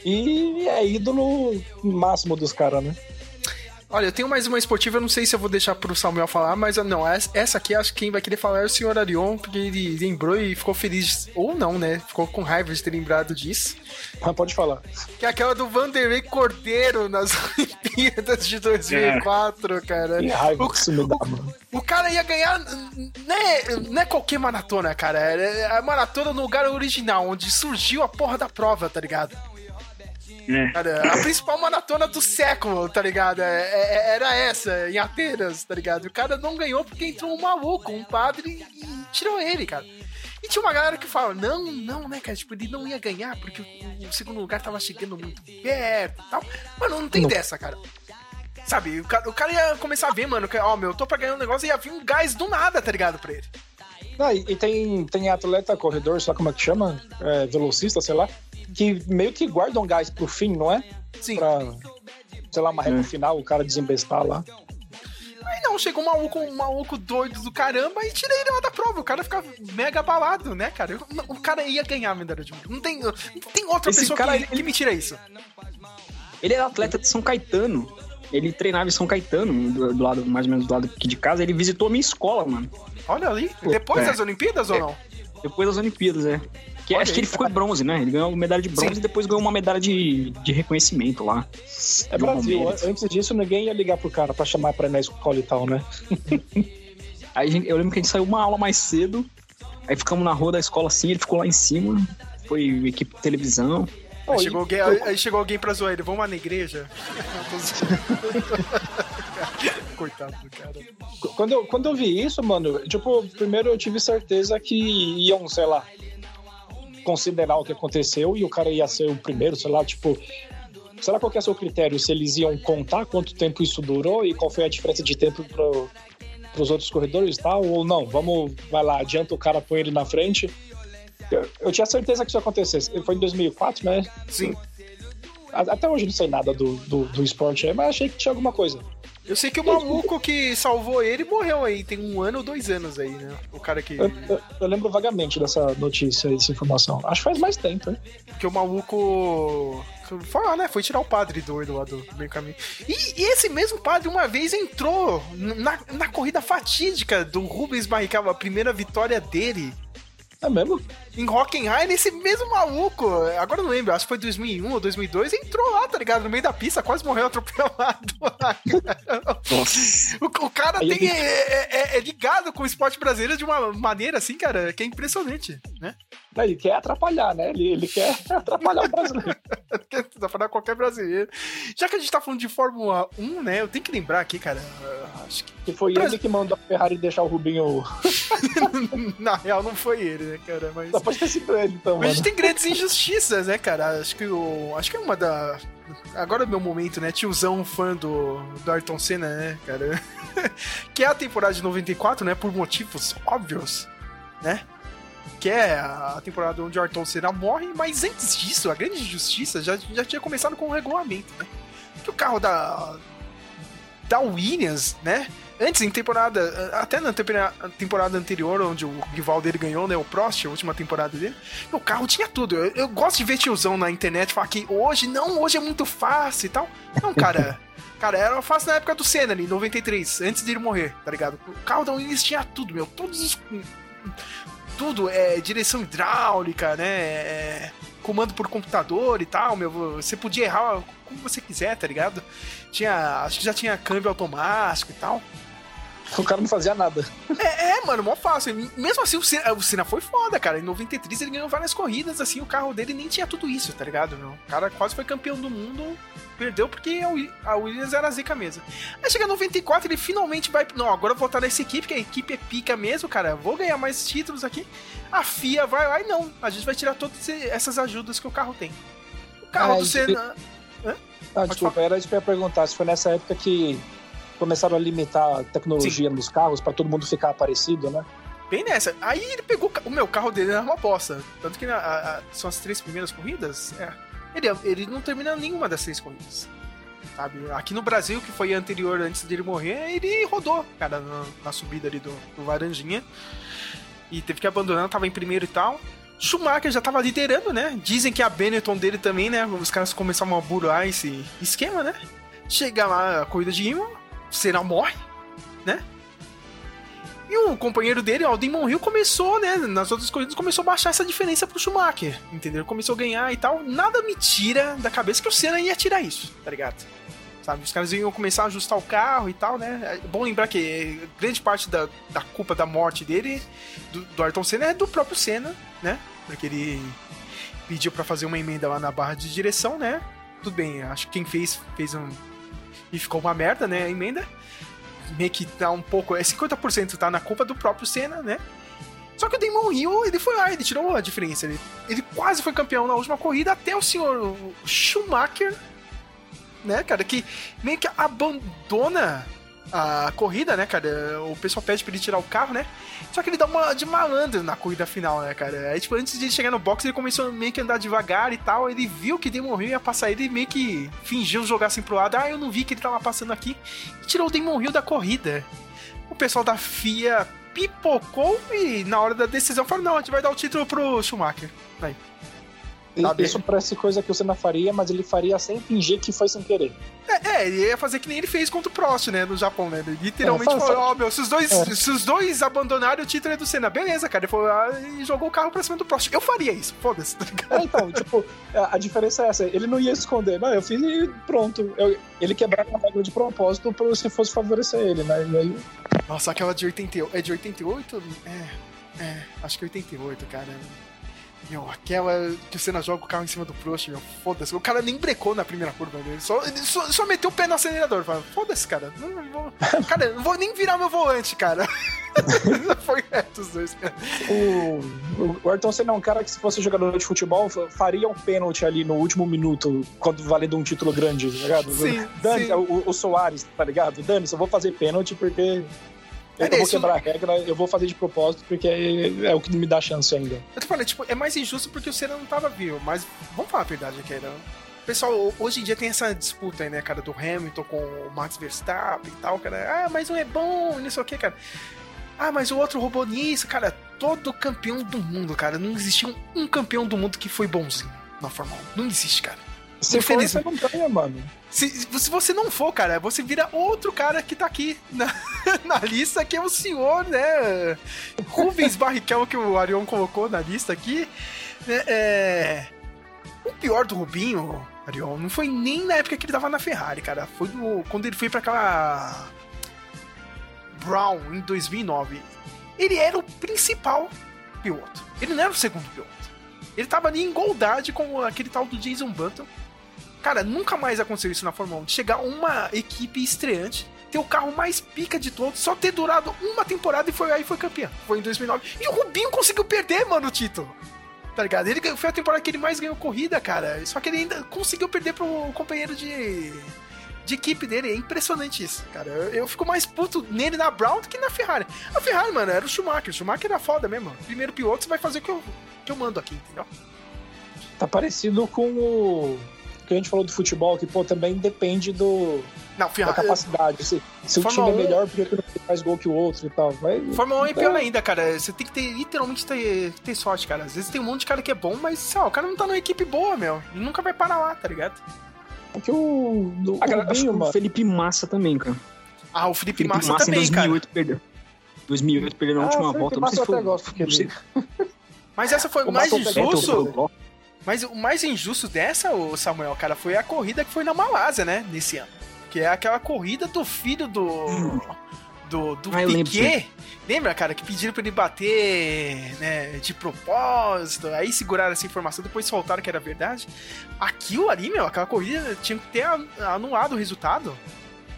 E é ídolo máximo dos caras, né? Olha, eu tenho mais uma esportiva, eu não sei se eu vou deixar pro Samuel falar, mas não, essa aqui acho que quem vai querer falar é o senhor Arion, porque ele lembrou e ficou feliz, ou não, né? Ficou com raiva de ter lembrado disso. Ah, pode falar. Que é aquela do Vanderlei Cordeiro nas Olimpíadas de 2004, é. cara. Que raiva o, que isso me dá, mano. O cara ia ganhar, não é, não é qualquer maratona, cara, é a maratona no lugar original, onde surgiu a porra da prova, tá ligado? É. Cara, a principal maratona do século, tá ligado? É, é, é, era essa, em Atenas, tá ligado? O cara não ganhou porque entrou um maluco, um padre, e tirou ele, cara. E tinha uma galera que fala, não, não, né, cara, tipo, ele não ia ganhar porque o, o segundo lugar tava chegando muito perto e tal. Mano, não tem não. dessa, cara. Sabe, o cara, o cara ia começar a ver, mano, que, ó, meu, eu tô pra ganhar um negócio e ia vir um gás do nada, tá ligado, pra ele. Ah, e, e tem, tem atleta, corredor, só como é que chama? É, velocista, sei lá, que meio que guarda um gás pro fim, não é? Sim. Pra, sei lá, uma reta hum. final, o cara desembestar lá. Aí não, chegou um maluco, um maluco doido do caramba e tirei ele lá da prova. O cara fica mega abalado, né, cara? O cara ia ganhar a medalha de ouro. Não tem, não tem outra Esse pessoa cara, que, ele, que me tira isso. Ele era atleta de São Caetano. Ele treinava em São Caetano, do, do, lado, mais ou menos do lado aqui de casa. Ele visitou a minha escola, mano. Olha ali. Depois é. das Olimpíadas é. ou não? Depois das Olimpíadas, é. Que acho que ele ficou bronze, né? Ele ganhou medalha de bronze Sim. e depois ganhou uma medalha de, de reconhecimento lá. É Brasil. Antes disso, ninguém ia ligar pro cara pra chamar pra ir na escola e tal, né? aí eu lembro que a gente saiu uma aula mais cedo. Aí ficamos na rua da escola assim, ele ficou lá em cima. Foi equipe de televisão. Aí, chegou, alguém, aí chegou alguém pra zoar ele, vamos lá na igreja? Coitado do cara. Quando eu, quando eu vi isso, mano, tipo, primeiro eu tive certeza que iam, sei lá, considerar o que aconteceu e o cara ia ser o primeiro, sei lá, tipo. Será qual que é o seu critério? Se eles iam contar quanto tempo isso durou e qual foi a diferença de tempo pro, pros outros corredores e tal? Ou não? Vamos, vai lá, adianta o cara, põe ele na frente. Eu, eu tinha certeza que isso acontecesse. Foi em 2004, né? Sim. Até hoje não sei nada do, do, do esporte aí, mas achei que tinha alguma coisa. Eu sei que o maluco que salvou ele morreu aí, tem um ano ou dois anos aí, né? O cara que. Eu, eu, eu lembro vagamente dessa notícia, dessa informação. Acho que faz mais tempo, hein? Que o maluco. Foi lá, né? Foi tirar o padre doido lá do meio caminho. E, e, esse mesmo padre, uma vez, entrou na, na corrida fatídica do Rubens Barrichello, a primeira vitória dele. É mesmo? Em Hockenheim, esse mesmo maluco, agora não lembro, acho que foi 2001 ou 2002, entrou lá, tá ligado? No meio da pista, quase morreu atropelado. o, o, cara tem, é, é, é, é, ligado com o esporte brasileiro de uma maneira assim, cara, que é impressionante, né? Ele quer atrapalhar, né? Ele, ele quer atrapalhar o brasileiro. quer atrapalhar qualquer brasileiro. Já que a gente tá falando de Fórmula 1, né? Eu tenho que lembrar aqui, cara. Acho que. que foi ele que mandou a Ferrari deixar o Rubinho. Na real, não foi ele, né, cara? Mas. Só pode ter sido ele, então. Mas a gente tem grandes injustiças, né, cara? Acho que o. Acho que é uma da. Agora é o meu momento, né? Tiozão fã do, do Ayrton Senna, né, cara? que é a temporada de 94, né? Por motivos óbvios, né? que é a temporada onde o Ayrton Senna morre, mas antes disso, a grande injustiça já, já tinha começado com o regulamento, né? Que o carro da, da Williams, né? Antes, em temporada, até na temporada anterior, onde o rival dele ganhou, né? O Prost, a última temporada dele, o carro tinha tudo. Eu, eu gosto de ver tiozão na internet falar que hoje, não, hoje é muito fácil e tal. Não, cara. Cara, era fácil na época do Senna ali, 93, antes de ele morrer, tá ligado? O carro da Williams tinha tudo, meu. Todos os tudo, é direção hidráulica, né? É, comando por computador e tal, meu. Você podia errar como você quiser, tá ligado? Tinha. Acho que já tinha câmbio automático e tal. O cara não fazia nada. É, é mano, mó fácil. Mesmo assim, o Senna, o Senna foi foda, cara. Em 93 ele ganhou várias corridas, assim, o carro dele nem tinha tudo isso, tá ligado? Meu? O cara quase foi campeão do mundo perdeu porque a Williams era a zica mesmo. Aí chega 94, ele finalmente vai. Não, agora eu vou voltar nessa equipe, que a equipe é pica mesmo, cara. Vou ganhar mais títulos aqui. A FIA vai lá e não. A gente vai tirar todas essas ajudas que o carro tem. O carro ah, do Senna. Hã? Ah, desculpa, era isso que eu ia perguntar. Se foi nessa época que começaram a limitar a tecnologia Sim. nos carros para todo mundo ficar parecido, né? Bem nessa. Aí ele pegou o meu carro dele era uma bosta. Tanto que na, a, a, são as três primeiras corridas. É, ele, ele não termina nenhuma das seis corridas. Sabe? Aqui no Brasil, que foi anterior antes dele morrer, ele rodou, cara, na, na subida ali do, do Varandinha. E teve que abandonar, tava em primeiro e tal. Schumacher já tava liderando, né? Dizem que a Benetton dele também, né? Os caras começaram a burlar esse esquema, né? Chega lá a corrida de Imola, Senna morre, né? E o companheiro dele, ó, o Damon Hill, começou, né? Nas outras corridas, começou a baixar essa diferença pro Schumacher, entendeu? Começou a ganhar e tal. Nada me tira da cabeça que o Senna ia tirar isso, tá ligado? Sabe, os caras iam começar a ajustar o carro e tal, né? É bom lembrar que grande parte da, da culpa da morte dele, do, do Ayrton Senna, é do próprio Senna, né? Porque ele pediu para fazer uma emenda lá na barra de direção, né? Tudo bem, acho que quem fez, fez um. E ficou uma merda, né? A emenda meio que tá um pouco. É 50% tá na culpa do próprio Senna, né? Só que o Damon Hill, ele foi lá, ele tirou a diferença. Ele, ele quase foi campeão na última corrida até o senhor Schumacher, né, cara, que meio que abandona a corrida, né, cara? O pessoal pede pra ele tirar o carro, né? Só que ele dá uma de malandro na corrida final, né, cara? Aí, tipo, antes de ele chegar no box, ele começou meio que andar devagar e tal. Ele viu que Demon Hill ia passar ele e meio que fingiu jogar assim pro lado. Ah, eu não vi que ele tava passando aqui. E tirou o Demon Hill da corrida. O pessoal da FIA pipocou e na hora da decisão falou: não, a gente vai dar o título pro Schumacher. Aí. Sabe? Isso parece coisa que o Senna faria, mas ele faria sem fingir que foi sem querer. É, é, ele ia fazer que nem ele fez contra o Prost, né, no Japão, né? Ele literalmente é, falou, ó, oh, meu, se os, dois, é. se os dois abandonarem o título é do Senna, beleza, cara. Ele falou ah, e jogou o carro pra cima do Prost. Eu faria isso, foda-se, tá? É, então, tipo, a, a, diferença é essa, ele não ia esconder, não, eu fiz e pronto. Eu, ele quebrava a regra de propósito pra se fosse favorecer ele, né? E aí... Nossa, aquela de 88, é de 88? É, é, acho que 88, cara. Meu, aquela que o Senna joga o carro em cima do Prost, meu, foda-se. O cara nem brecou na primeira curva dele. Só, ele só, só meteu o pé no acelerador. Foda-se, cara. Não, não vou, cara, não vou nem virar meu volante, cara. Foi reto os dois, cara. O, o Ayrton Senna é um cara que, se fosse jogador de futebol, faria um pênalti ali no último minuto, quando valendo um título grande, tá ligado? Sim, Dani, sim. O, o Soares, tá ligado? Dani, só vou fazer pênalti porque eu vou quebrar a regra, eu vou fazer de propósito porque é, é, o que me dá chance ainda. Eu tô falando, tipo, é mais injusto porque o Senna não tava vivo, mas vamos falar a verdade aqui, né? Pessoal, hoje em dia tem essa disputa aí, né, cara, do Hamilton com o Max Verstappen e tal, cara. Ah, mas um é bom, não sei o que, cara. Ah, mas o outro roubou nisso, cara. Todo campeão do mundo, cara. Não existiu um campeão do mundo que foi bonzinho na Fórmula 1. Não existe, cara. Se for, você não ganha, mano. Se, se você não for, cara, você vira outro cara que tá aqui na, na lista, que é o senhor, né? Rubens Barrichello, que o Arion colocou na lista aqui. É, é... O pior do Rubinho, Arion, não foi nem na época que ele tava na Ferrari, cara. Foi quando ele foi para aquela. Brown, em 2009. Ele era o principal piloto. Ele não era o segundo piloto. Ele tava ali em igualdade com aquele tal do Jason Button Cara, nunca mais aconteceu isso na Fórmula 1. De chegar uma equipe estreante, ter o carro mais pica de todos, só ter durado uma temporada e foi aí foi campeão. Foi em 2009. E o Rubinho conseguiu perder, mano, o título. Tá ligado? Ele foi a temporada que ele mais ganhou corrida, cara. Só que ele ainda conseguiu perder pro companheiro de, de equipe dele. É impressionante isso, cara. Eu, eu, fico mais puto nele na Brown do que na Ferrari. A Ferrari, mano, era o Schumacher. O Schumacher era foda mesmo. Primeiro piloto, você vai fazer o que eu, que eu mando aqui, entendeu? Tá parecido com o que a gente falou do futebol, que, pô, também depende do. Não, da capacidade. Se, se o time é melhor, porque ele não mais gol que o outro e tal. Mas, Fórmula 1 é pior ainda, cara. Você tem que ter, literalmente ter, ter sorte, cara. Às vezes tem um monte de cara que é bom, mas, sei lá, o cara não tá numa equipe boa, meu. E nunca vai parar lá, tá ligado? Porque o. Do, ah, cara, Rubinho, o Felipe Massa também, cara. Ah, o Felipe, Felipe Massa, Massa também, em 2008 cara. perdeu. 2008 perdeu na ah, última volta. Massa não sei se foi. Gosto não sei. Mas essa foi o mais injusto. Mas o mais injusto dessa, o Samuel, cara, foi a corrida que foi na Malásia, né? Nesse ano. Que é aquela corrida do filho do. Do, do ah, Piquet. Lembra, cara, que pediram pra ele bater né, de propósito, aí seguraram essa informação, depois soltaram que era verdade. Aquilo ali, meu, aquela corrida tinha que ter anulado o resultado.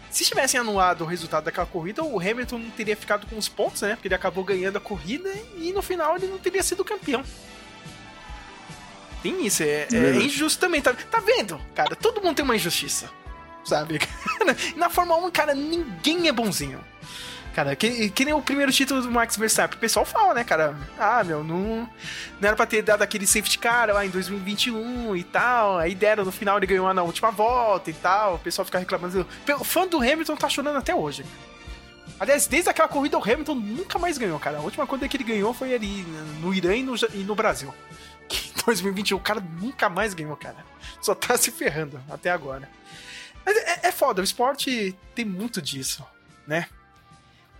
Se tivessem anulado o resultado daquela corrida, o Hamilton não teria ficado com os pontos, né? Porque ele acabou ganhando a corrida e no final ele não teria sido campeão. Tem isso, é, é, é injusto também. Tá, tá vendo? Cara, todo mundo tem uma injustiça. Sabe? Na Fórmula 1, cara, ninguém é bonzinho. Cara, que, que nem o primeiro título do Max Verstappen. O pessoal fala, né, cara? Ah, meu, não, não era pra ter dado aquele safety car lá em 2021 e tal. Aí deram no final, ele ganhou na última volta e tal. O pessoal fica reclamando. O fã do Hamilton tá chorando até hoje. Aliás, desde aquela corrida, o Hamilton nunca mais ganhou, cara. A última corrida que ele ganhou foi ali no Irã e no, e no Brasil. Que em 2021 o cara nunca mais ganhou, cara. Só tá se ferrando até agora. Mas é, é foda, o esporte tem muito disso, né?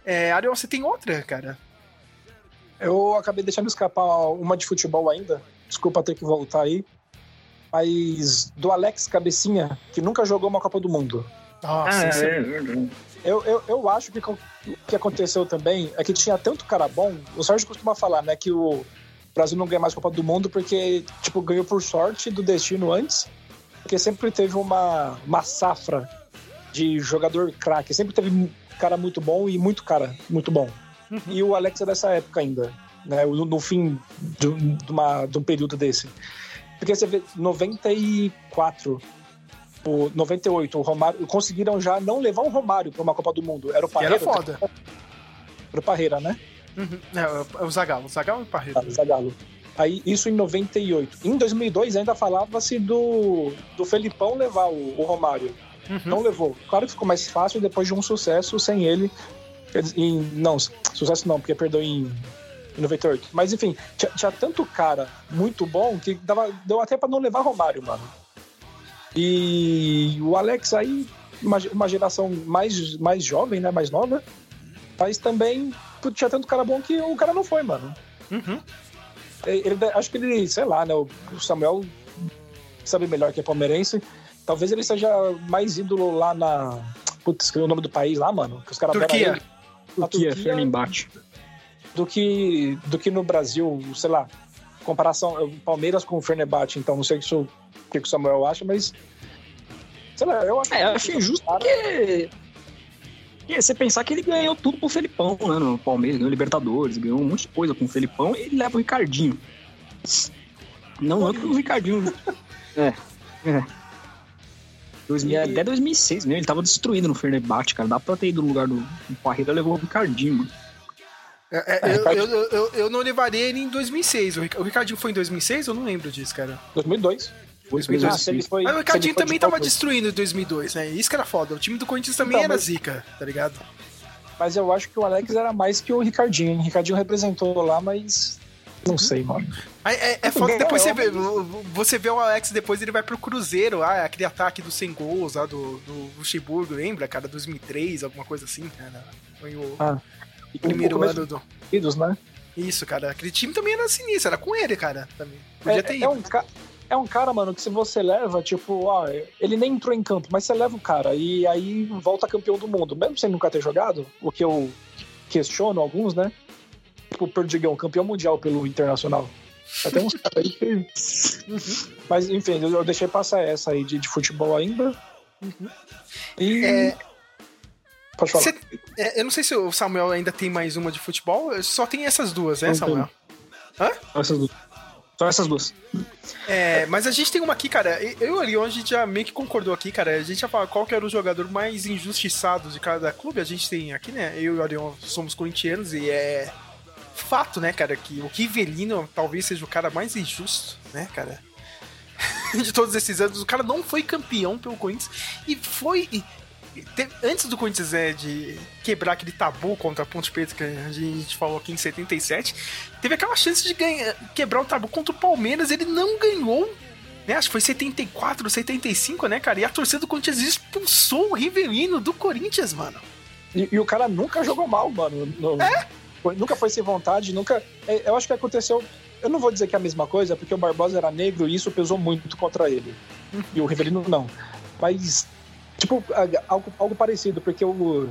É, Ariel, você tem outra, cara? Eu acabei deixando escapar uma de futebol ainda. Desculpa ter que voltar aí. Mas do Alex Cabecinha, que nunca jogou uma Copa do Mundo. Nossa, ah, é, é verdade. Eu, eu, eu acho que o que aconteceu também é que tinha tanto cara bom. O Sérgio costuma falar, né, que o Brasil não ganha mais Copa do Mundo porque, tipo, ganhou por sorte do destino antes. Porque sempre teve uma, uma safra de jogador craque. Sempre teve cara muito bom e muito cara muito bom. Uhum. E o Alex é dessa época ainda. né? No, no fim de, de, uma, de um período desse. Porque você vê, 94, o 98, o Romário, conseguiram já não levar um Romário para uma Copa do Mundo. Era o Parreira. Era foda. Era o Parreira, né? Uhum. É, o Zagallo, o Zagallo e o Parreira. Ah, Zagallo. Aí, isso em 98. Em 2002 ainda falava-se do, do Felipão levar o, o Romário. Uhum. Não levou. Claro que ficou mais fácil depois de um sucesso sem ele. Em, não, sucesso não, porque perdeu em, em 98. Mas enfim, tinha, tinha, tanto cara muito bom que dava, deu até para não levar Romário, mano. E o Alex aí, uma, uma geração mais, mais jovem, né? Mais nova. Mas também tinha tanto cara bom que o cara não foi, mano. Uhum. Ele, acho que ele, sei lá, né? O Samuel sabe melhor que é palmeirense. Talvez ele seja mais ídolo lá na. Putz, escrevi o nome do país lá, mano. Que os caras Turquia. Ele. Turquia, Fenerbahçe. Do que, do que no Brasil, sei lá. Comparação Palmeiras com o Fenerbahçe, então não sei o que, o Samuel acha, mas. Sei lá, eu acho. É, eu achei justo cara... porque. E você pensar que ele ganhou tudo com o Felipão, né? No Palmeiras, ganhou Libertadores, ganhou um monte de coisa com o Felipão e ele leva o Ricardinho. Não, não que o Ricardinho. é. É. 2000, e... Até 2006 mesmo, ele tava destruído no Fenerbahçe, cara. Dá pra ter ido no lugar do, do Parreira, levou o Ricardinho, mano. É, é, é, eu, eu, eu, eu, não levaria ele em 2006. O Ricardinho foi em 2006? Eu não lembro disso, cara. 2002. 2002. Ah, foi, Mas o Ricardinho também tava destruindo em 2002, né? Isso que era foda. O time do Corinthians também então, era mas... zica, tá ligado? Mas eu acho que o Alex era mais que o Ricardinho. O Ricardinho representou lá, mas não sei, mano. É, é, é foda depois você vê, você vê o Alex depois ele vai pro Cruzeiro, ah, aquele ataque dos 100 gols lá do, do Luxemburgo, lembra, cara? 2003, alguma coisa assim, cara. Foi o, ah, o primeiro ano do. Idos, né? Isso, cara. Aquele time também era sinistro, era com ele, cara. Também. Podia é, ter é ido. É um, é um cara, mano, que se você leva, tipo, ó, ele nem entrou em campo, mas você leva o cara e aí volta campeão do mundo, mesmo sem nunca ter jogado, o que eu questiono alguns, né? tipo o Perdigão, campeão mundial pelo Internacional. Até uns caras aí que. Mas enfim, eu deixei passar essa aí de, de futebol ainda. Uhum. E. É... Pode falar. Cê, é, eu não sei se o Samuel ainda tem mais uma de futebol, só tem essas duas, né, Samuel? Hã? Essas duas. Só essas duas. É, mas a gente tem uma aqui, cara. Eu e o a gente já meio que concordou aqui, cara. A gente já falou qual que era o jogador mais injustiçado de cada clube. A gente tem aqui, né? Eu e o Arion somos corintianos e é fato, né, cara, que o Rivelino talvez seja o cara mais injusto, né, cara? de todos esses anos. O cara não foi campeão pelo Corinthians e foi. Te, antes do Corinthians é, de quebrar aquele tabu contra a Ponte Preta que a gente falou aqui em 77, teve aquela chance de ganhar, quebrar o tabu contra o Palmeiras, ele não ganhou. Né, acho que foi 74, 75, né, cara? E a torcida do Corinthians expulsou o Rivelino do Corinthians, mano. E, e o cara nunca jogou mal, mano. No... É? nunca foi sem vontade, nunca. É, eu acho que aconteceu. Eu não vou dizer que é a mesma coisa, porque o Barbosa era negro e isso pesou muito contra ele. E o Rivelino não. Mas, tipo, algo, algo parecido, porque o,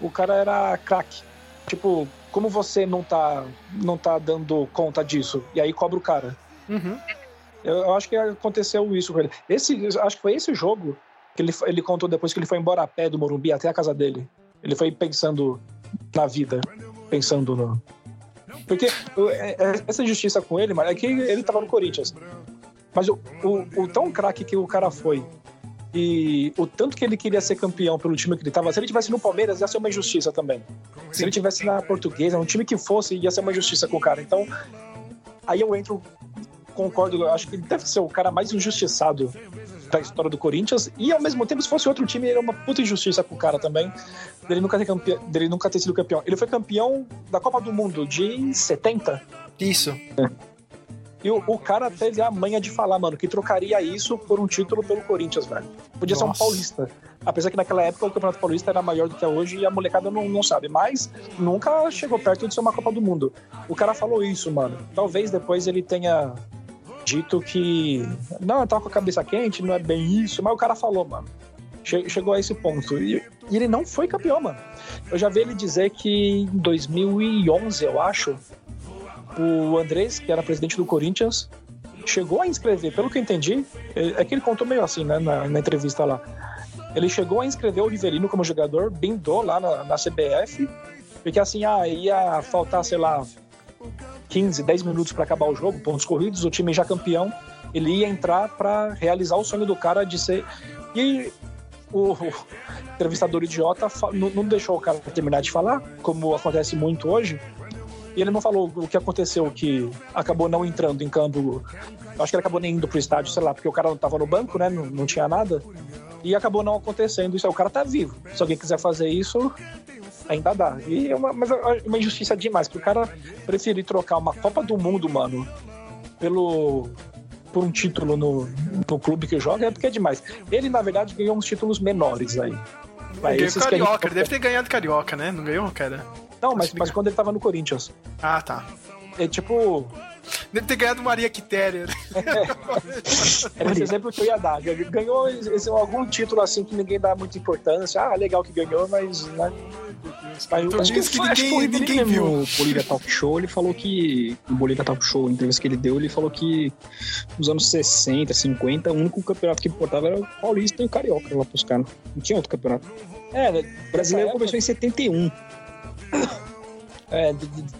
o cara era craque. Tipo, como você não tá, não tá dando conta disso? E aí cobra o cara. Uhum. Eu, eu, acho que aconteceu isso com ele. Esse, acho que foi esse jogo que ele, ele contou depois que ele foi embora a pé do Morumbi até a casa dele. Ele foi pensando na vida pensando no. Porque é, é, essa justiça com ele, mano, é que ele tava no Corinthians. Mas o, o, o tão craque que o cara foi e o tanto que ele queria ser campeão pelo time que ele tava, se ele tivesse no Palmeiras, ia ser uma injustiça também. Se ele tivesse na Portuguesa, um time que fosse, ia ser uma injustiça com o cara. Então, aí eu entro, concordo, acho que ele deve ser o cara mais injustiçado da história do Corinthians e ao mesmo tempo se fosse outro time era uma puta injustiça com o cara também dele nunca ter campeão, dele nunca ter sido campeão. Ele foi campeão da Copa do Mundo de 70. Isso. É. E o, o, cara teve a manha de falar, mano, que trocaria isso por um título pelo Corinthians, velho. Podia Nossa. ser um paulista. Apesar que naquela época o Campeonato Paulista era maior do que é hoje e a molecada não, não sabe. Mas nunca chegou perto de ser uma Copa do Mundo. O cara falou isso, mano. Talvez depois ele tenha dito que. Não, eu tava com a cabeça quente, não é bem isso, mas o cara falou, mano. Chegou a esse ponto. E, e ele não foi campeão, mano. Eu já vi ele dizer que em 2011, eu acho, o Andrés, que era presidente do Corinthians, chegou a inscrever, pelo que eu entendi, é, é que ele contou meio assim, né, na, na entrevista lá. Ele chegou a inscrever o Riverino como jogador, bindou lá na, na CBF, porque assim, ah, ia faltar, sei lá, 15, 10 minutos para acabar o jogo, pontos corridos, o time já campeão, ele ia entrar para realizar o sonho do cara de ser. E o, entrevistador idiota não deixou o cara terminar de falar, como acontece muito hoje. E ele não falou o que aconteceu, que acabou não entrando em campo. Acho que ele acabou nem indo pro estádio, sei lá, porque o cara não tava no banco, né? Não, não tinha nada. E acabou não acontecendo. Isso é, o cara tá vivo. Se alguém quiser fazer isso, ainda dá. E é uma, mas é uma injustiça demais, porque o cara preferir trocar uma Copa do Mundo, mano, pelo por um título no, no clube que joga é porque é demais. Ele, na verdade, ganhou uns títulos menores aí. Ganhou Carioca, ele deve ter ganhado Carioca, né? Não ganhou, cara? Não, mas, mas quando ele tava no Corinthians. Ah, tá. É tipo. Deve ter ganhado Maria Quitéria. É. Era esse exemplo que eu ia dar. Ganhou esse, algum título assim que ninguém dá muita importância. Ah, legal que ganhou, mas. Né? Mas, então, acho que, que ninguém, acho que o ninguém viu. No Bolívia Talk Show, ele falou que. No Bolívia Talk Show, a entrevista que ele deu, ele falou que nos anos 60, 50, o único campeonato que importava era o Paulista e o Carioca lá pros caras. Não tinha outro campeonato. É, o brasileiro começou em 71. É,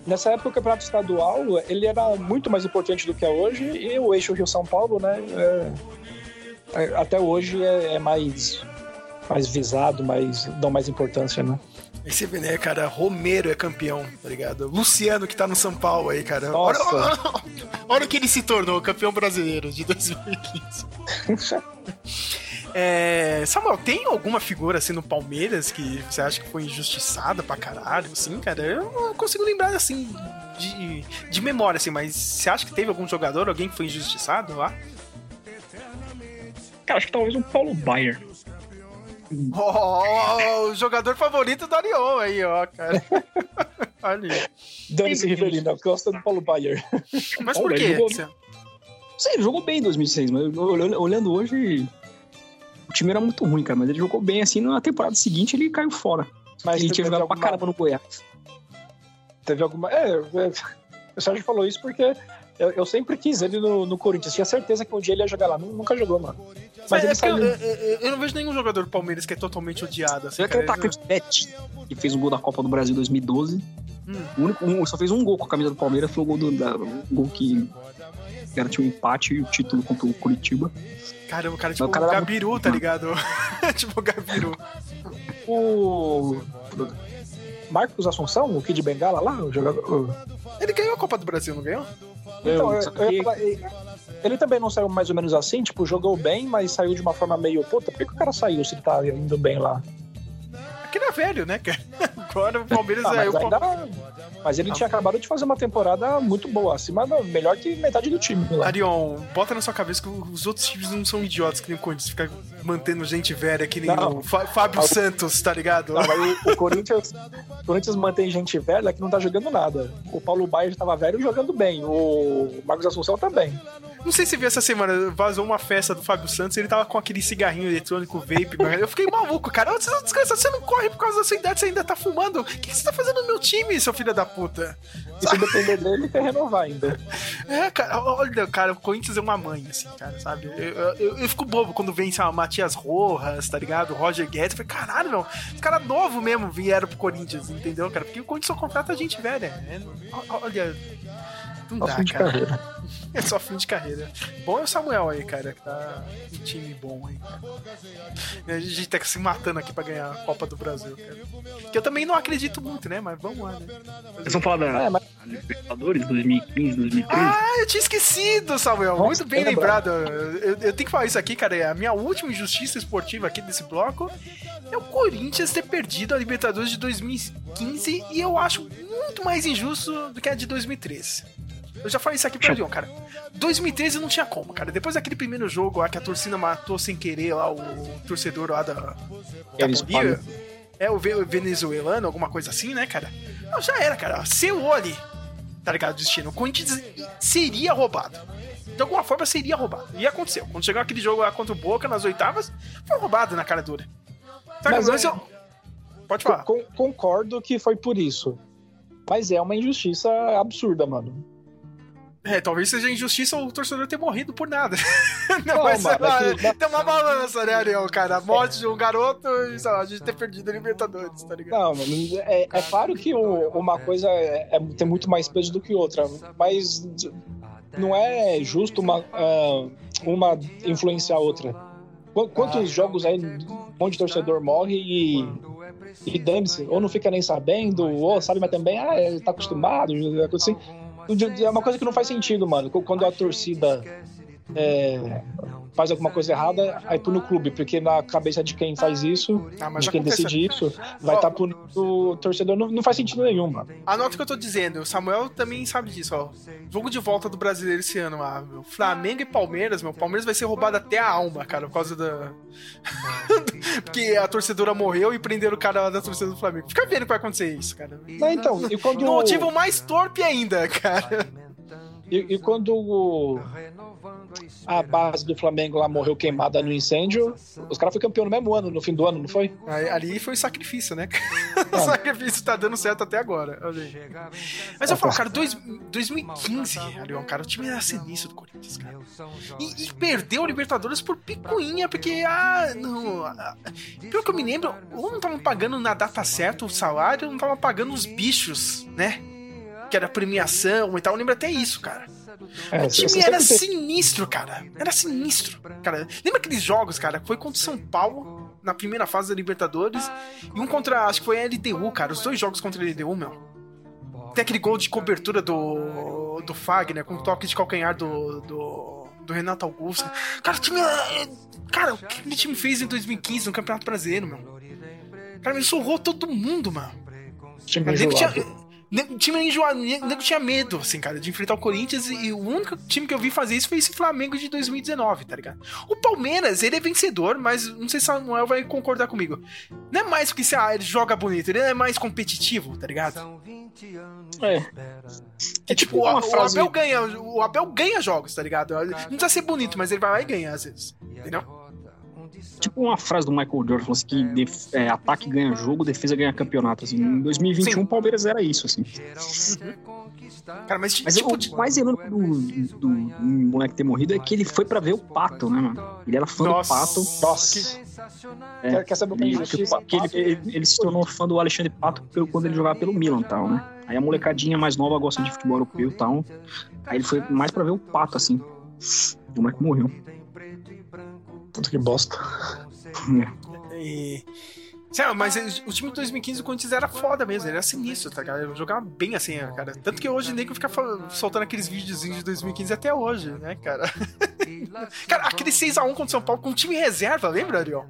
nessa época o campeonato estadual ele era muito mais importante do que é hoje e o eixo Rio São Paulo, né? É, é, até hoje é, é, mais mais visado, mais dão mais importância, né? Aí você vê, né, cara? Romero é campeão, tá ligado? Luciano que tá no São Paulo aí, cara. Nossa. Olha, olha, olha o que ele se tornou, campeão brasileiro de 2015. É, Samuel, tem alguma figura assim no Palmeiras que você acha que foi injustiçada pra caralho, assim, cara? Eu não consigo lembrar assim de, de memória, assim, mas você acha que teve algum jogador, alguém que foi injustiçado lá? Cara, acho que talvez um Paulo Baier. Oh, o jogador favorito do Arion aí, ó, cara. Olha. Dane-se gosta do Paulo Baier. Mas por quê? Jogou... Sei, jogou bem em 2006, mas olhando hoje, o time era muito ruim, cara, mas ele jogou bem assim. Na temporada seguinte ele caiu fora. Mas ele tinha jogado alguma... pra caramba no Goiás. Teve alguma. É, é o Sérgio falou isso porque eu, eu, sempre quis ele no, no, Corinthians. Tinha certeza que um dia ele ia jogar lá. Nunca jogou, mano. Mas é, ele saiu... eu, eu, eu, não vejo nenhum jogador do Palmeiras que é totalmente odiado. Assim, é aquele atacante Pet, que fez o gol da Copa do Brasil 2012. Hum. O único, um, só fez um gol com a camisa do Palmeiras, foi o gol, do, da, o gol que garantiu um empate e o título contra o Curitiba. Caramba, o cara é tipo o cara o Gabiru, muito... tá ligado? tipo o Gabiru. O. Marcos Assunção, o Kid Bengala lá, o jogador. Ele ganhou a Copa do Brasil, não ganhou? Então, eu, eu, eu, ele também não saiu mais ou menos assim, tipo, jogou bem, mas saiu de uma forma meio. Puta, por que, que o cara saiu se ele tá indo bem lá? Aquele é velho, né, cara? Agora o Palmeiras ah, é. Mas, ainda... mas ele tinha acabado de fazer uma temporada muito boa, acima, melhor que metade do time. Lá. Arion, bota na sua cabeça que os outros times não são idiotas que nem o Corinthians, fica mantendo gente velha que nem não. o Fábio Santos, tá ligado? Não, o, Corinthians, o Corinthians mantém gente velha que não tá jogando nada. O Paulo Baia já tava velho jogando bem, o Marcos Assunção também. Não sei se viu essa semana, vazou uma festa do Fábio Santos, ele tava com aquele cigarrinho eletrônico vape. Eu fiquei maluco, cara. Você não descansa, você não corre por causa da sua idade, você ainda tá fumando. O que você tá fazendo no meu time, seu filho da puta? E se depender dele, ele quer renovar ainda. É, cara, olha, cara, o Corinthians é uma mãe, assim, cara, sabe? Eu, eu, eu, eu fico bobo quando vem, sei lá, Matias Rojas, tá ligado? Roger Guedes. Eu falei, caralho, meu, os caras novos mesmo vieram pro Corinthians, entendeu, cara? Porque o Corinthians só contrata gente velha. É, olha. Não dá, cara. É só fim de carreira. Bom é o Samuel aí, cara, que tá um time bom aí, cara. A gente tá se matando aqui pra ganhar a Copa do Brasil, cara. Que eu também não acredito muito, né? Mas vamos lá, né? Vocês vão falar da é, mas... Libertadores 2015, 2013? Ah, eu tinha esquecido, Samuel. Nossa, muito bem lembrado. Eu, eu, tenho que falar isso aqui, cara. É a minha última injustiça esportiva aqui desse bloco é o Corinthians ter perdido a Libertadores de 2015 e eu acho muito mais injusto do que a de 2013. Eu já falei isso aqui pra Leon, cara. 2013 não tinha como, cara. Depois daquele primeiro jogo lá que a torcida matou sem querer lá o torcedor lá da, da Bolívia. É o venezuelano, alguma coisa assim, né, cara? Não, já era, cara. Seu ali, tá ligado? Destino. O Corinthians seria roubado. De alguma forma seria roubado. E aconteceu. Quando chegou aquele jogo lá contra o Boca nas oitavas, foi roubado na cara dura. Mas, mas eu... Pode falar. concordo que foi por isso. Mas é uma injustiça absurda, mano. É, talvez seja injustiça o torcedor ter morrido por nada. Não, mas, mano, é que... tem uma balança, né, Ariel, cara? A morte de um garoto e, sei lá, a gente ter perdido a Libertadores, tá ligado? Não, mano, é, é claro que uma coisa é, é, tem muito mais peso do que outra, mas não é justo uma, uh, uma influenciar a outra. Quantos ah. jogos aí onde o torcedor morre e, e dane-se, ou não fica nem sabendo, ou sabe, mas também, ah, tá acostumado, assim. É uma coisa que não faz sentido, mano. Quando a torcida é, faz alguma coisa errada, aí pune o clube, porque na cabeça de quem faz isso, ah, de quem decide isso, vai estar tá punindo o torcedor. Não, não, faz sentido nenhum, mano. Anota o que eu tô dizendo, o Samuel também sabe disso, ó. Jogo de volta do brasileiro esse ano, ó. Flamengo e Palmeiras, meu. Palmeiras vai ser roubado até a alma, cara, por causa da. porque a torcedora morreu e prenderam o cara lá da torcida do Flamengo. Fica vendo que vai acontecer isso, cara. Não, então, e quando. No motivo mais torpe ainda, cara. E, e quando o, a base do Flamengo lá morreu queimada no incêndio, os caras foram campeão no mesmo ano, no fim do ano, não foi? Ali foi sacrifício, né? o ah. sacrifício tá dando certo até agora. Mas eu falo, cara, dois, 2015, Arion, cara, o time era sinistro do Corinthians, cara. E, e perdeu o Libertadores por picuinha, porque, ah, não. Ah, pelo que eu me lembro, ou não estavam pagando na data certa o salário, ou não estavam pagando os bichos, né? Que era premiação e tal. Eu lembro até isso, cara. É, o time era sinistro, cara. Era sinistro. Cara, lembra aqueles jogos, cara? Foi contra o São Paulo na primeira fase da Libertadores e um contra, acho que foi a LDU, cara. Os dois jogos contra a LDU, meu. Tem aquele gol de cobertura do, do Fagner com toque de calcanhar do, do, do Renato Augusto. Cara, o time. É, cara, o que o time fez em 2015 no Campeonato Brasileiro, meu? Cara, me surrou todo mundo, mano. Time tinha, o time enjoado, nego tinha medo, assim, cara, de enfrentar o Corinthians e o único time que eu vi fazer isso foi esse Flamengo de 2019, tá ligado? O Palmeiras, ele é vencedor, mas não sei se o Samuel vai concordar comigo. Não é mais porque ah, ele joga bonito, ele é mais competitivo, tá ligado? É. É tipo, o, frase... o Abel ganha, o Abel ganha jogos, tá ligado? Não precisa ser bonito, mas ele vai lá e ganha às vezes. Entendeu? Tipo uma frase do Michael Jordan, falou assim, que def, é, ataque ganha jogo, defesa ganha campeonato. Assim. Em 2021 o Palmeiras era isso, assim. Cara, mas, mas tipo, o mais irônico do, do, do, moleque ter morrido é que ele foi pra ver o Pato, né, mano? Ele era fã Nossa. do Pato. Nossa. É, quer saber o que, que ele, ele, ele, se tornou fã do Alexandre Pato quando ele jogava pelo Milan e tal, né? Aí a molecadinha mais nova gosta de futebol europeu e tal. Aí ele foi mais pra ver o Pato, assim. O moleque morreu. Puta que bosta. e... Sério, mas o time de 2015 do Corinthians era foda mesmo, ele era sinistro, tá, cara? Jogava bem assim, cara. Tanto que hoje nem que fica soltando aqueles videozinhos de 2015 até hoje, né, cara? cara, aquele 6x1 contra o São Paulo com time reserva, lembra, Ariel?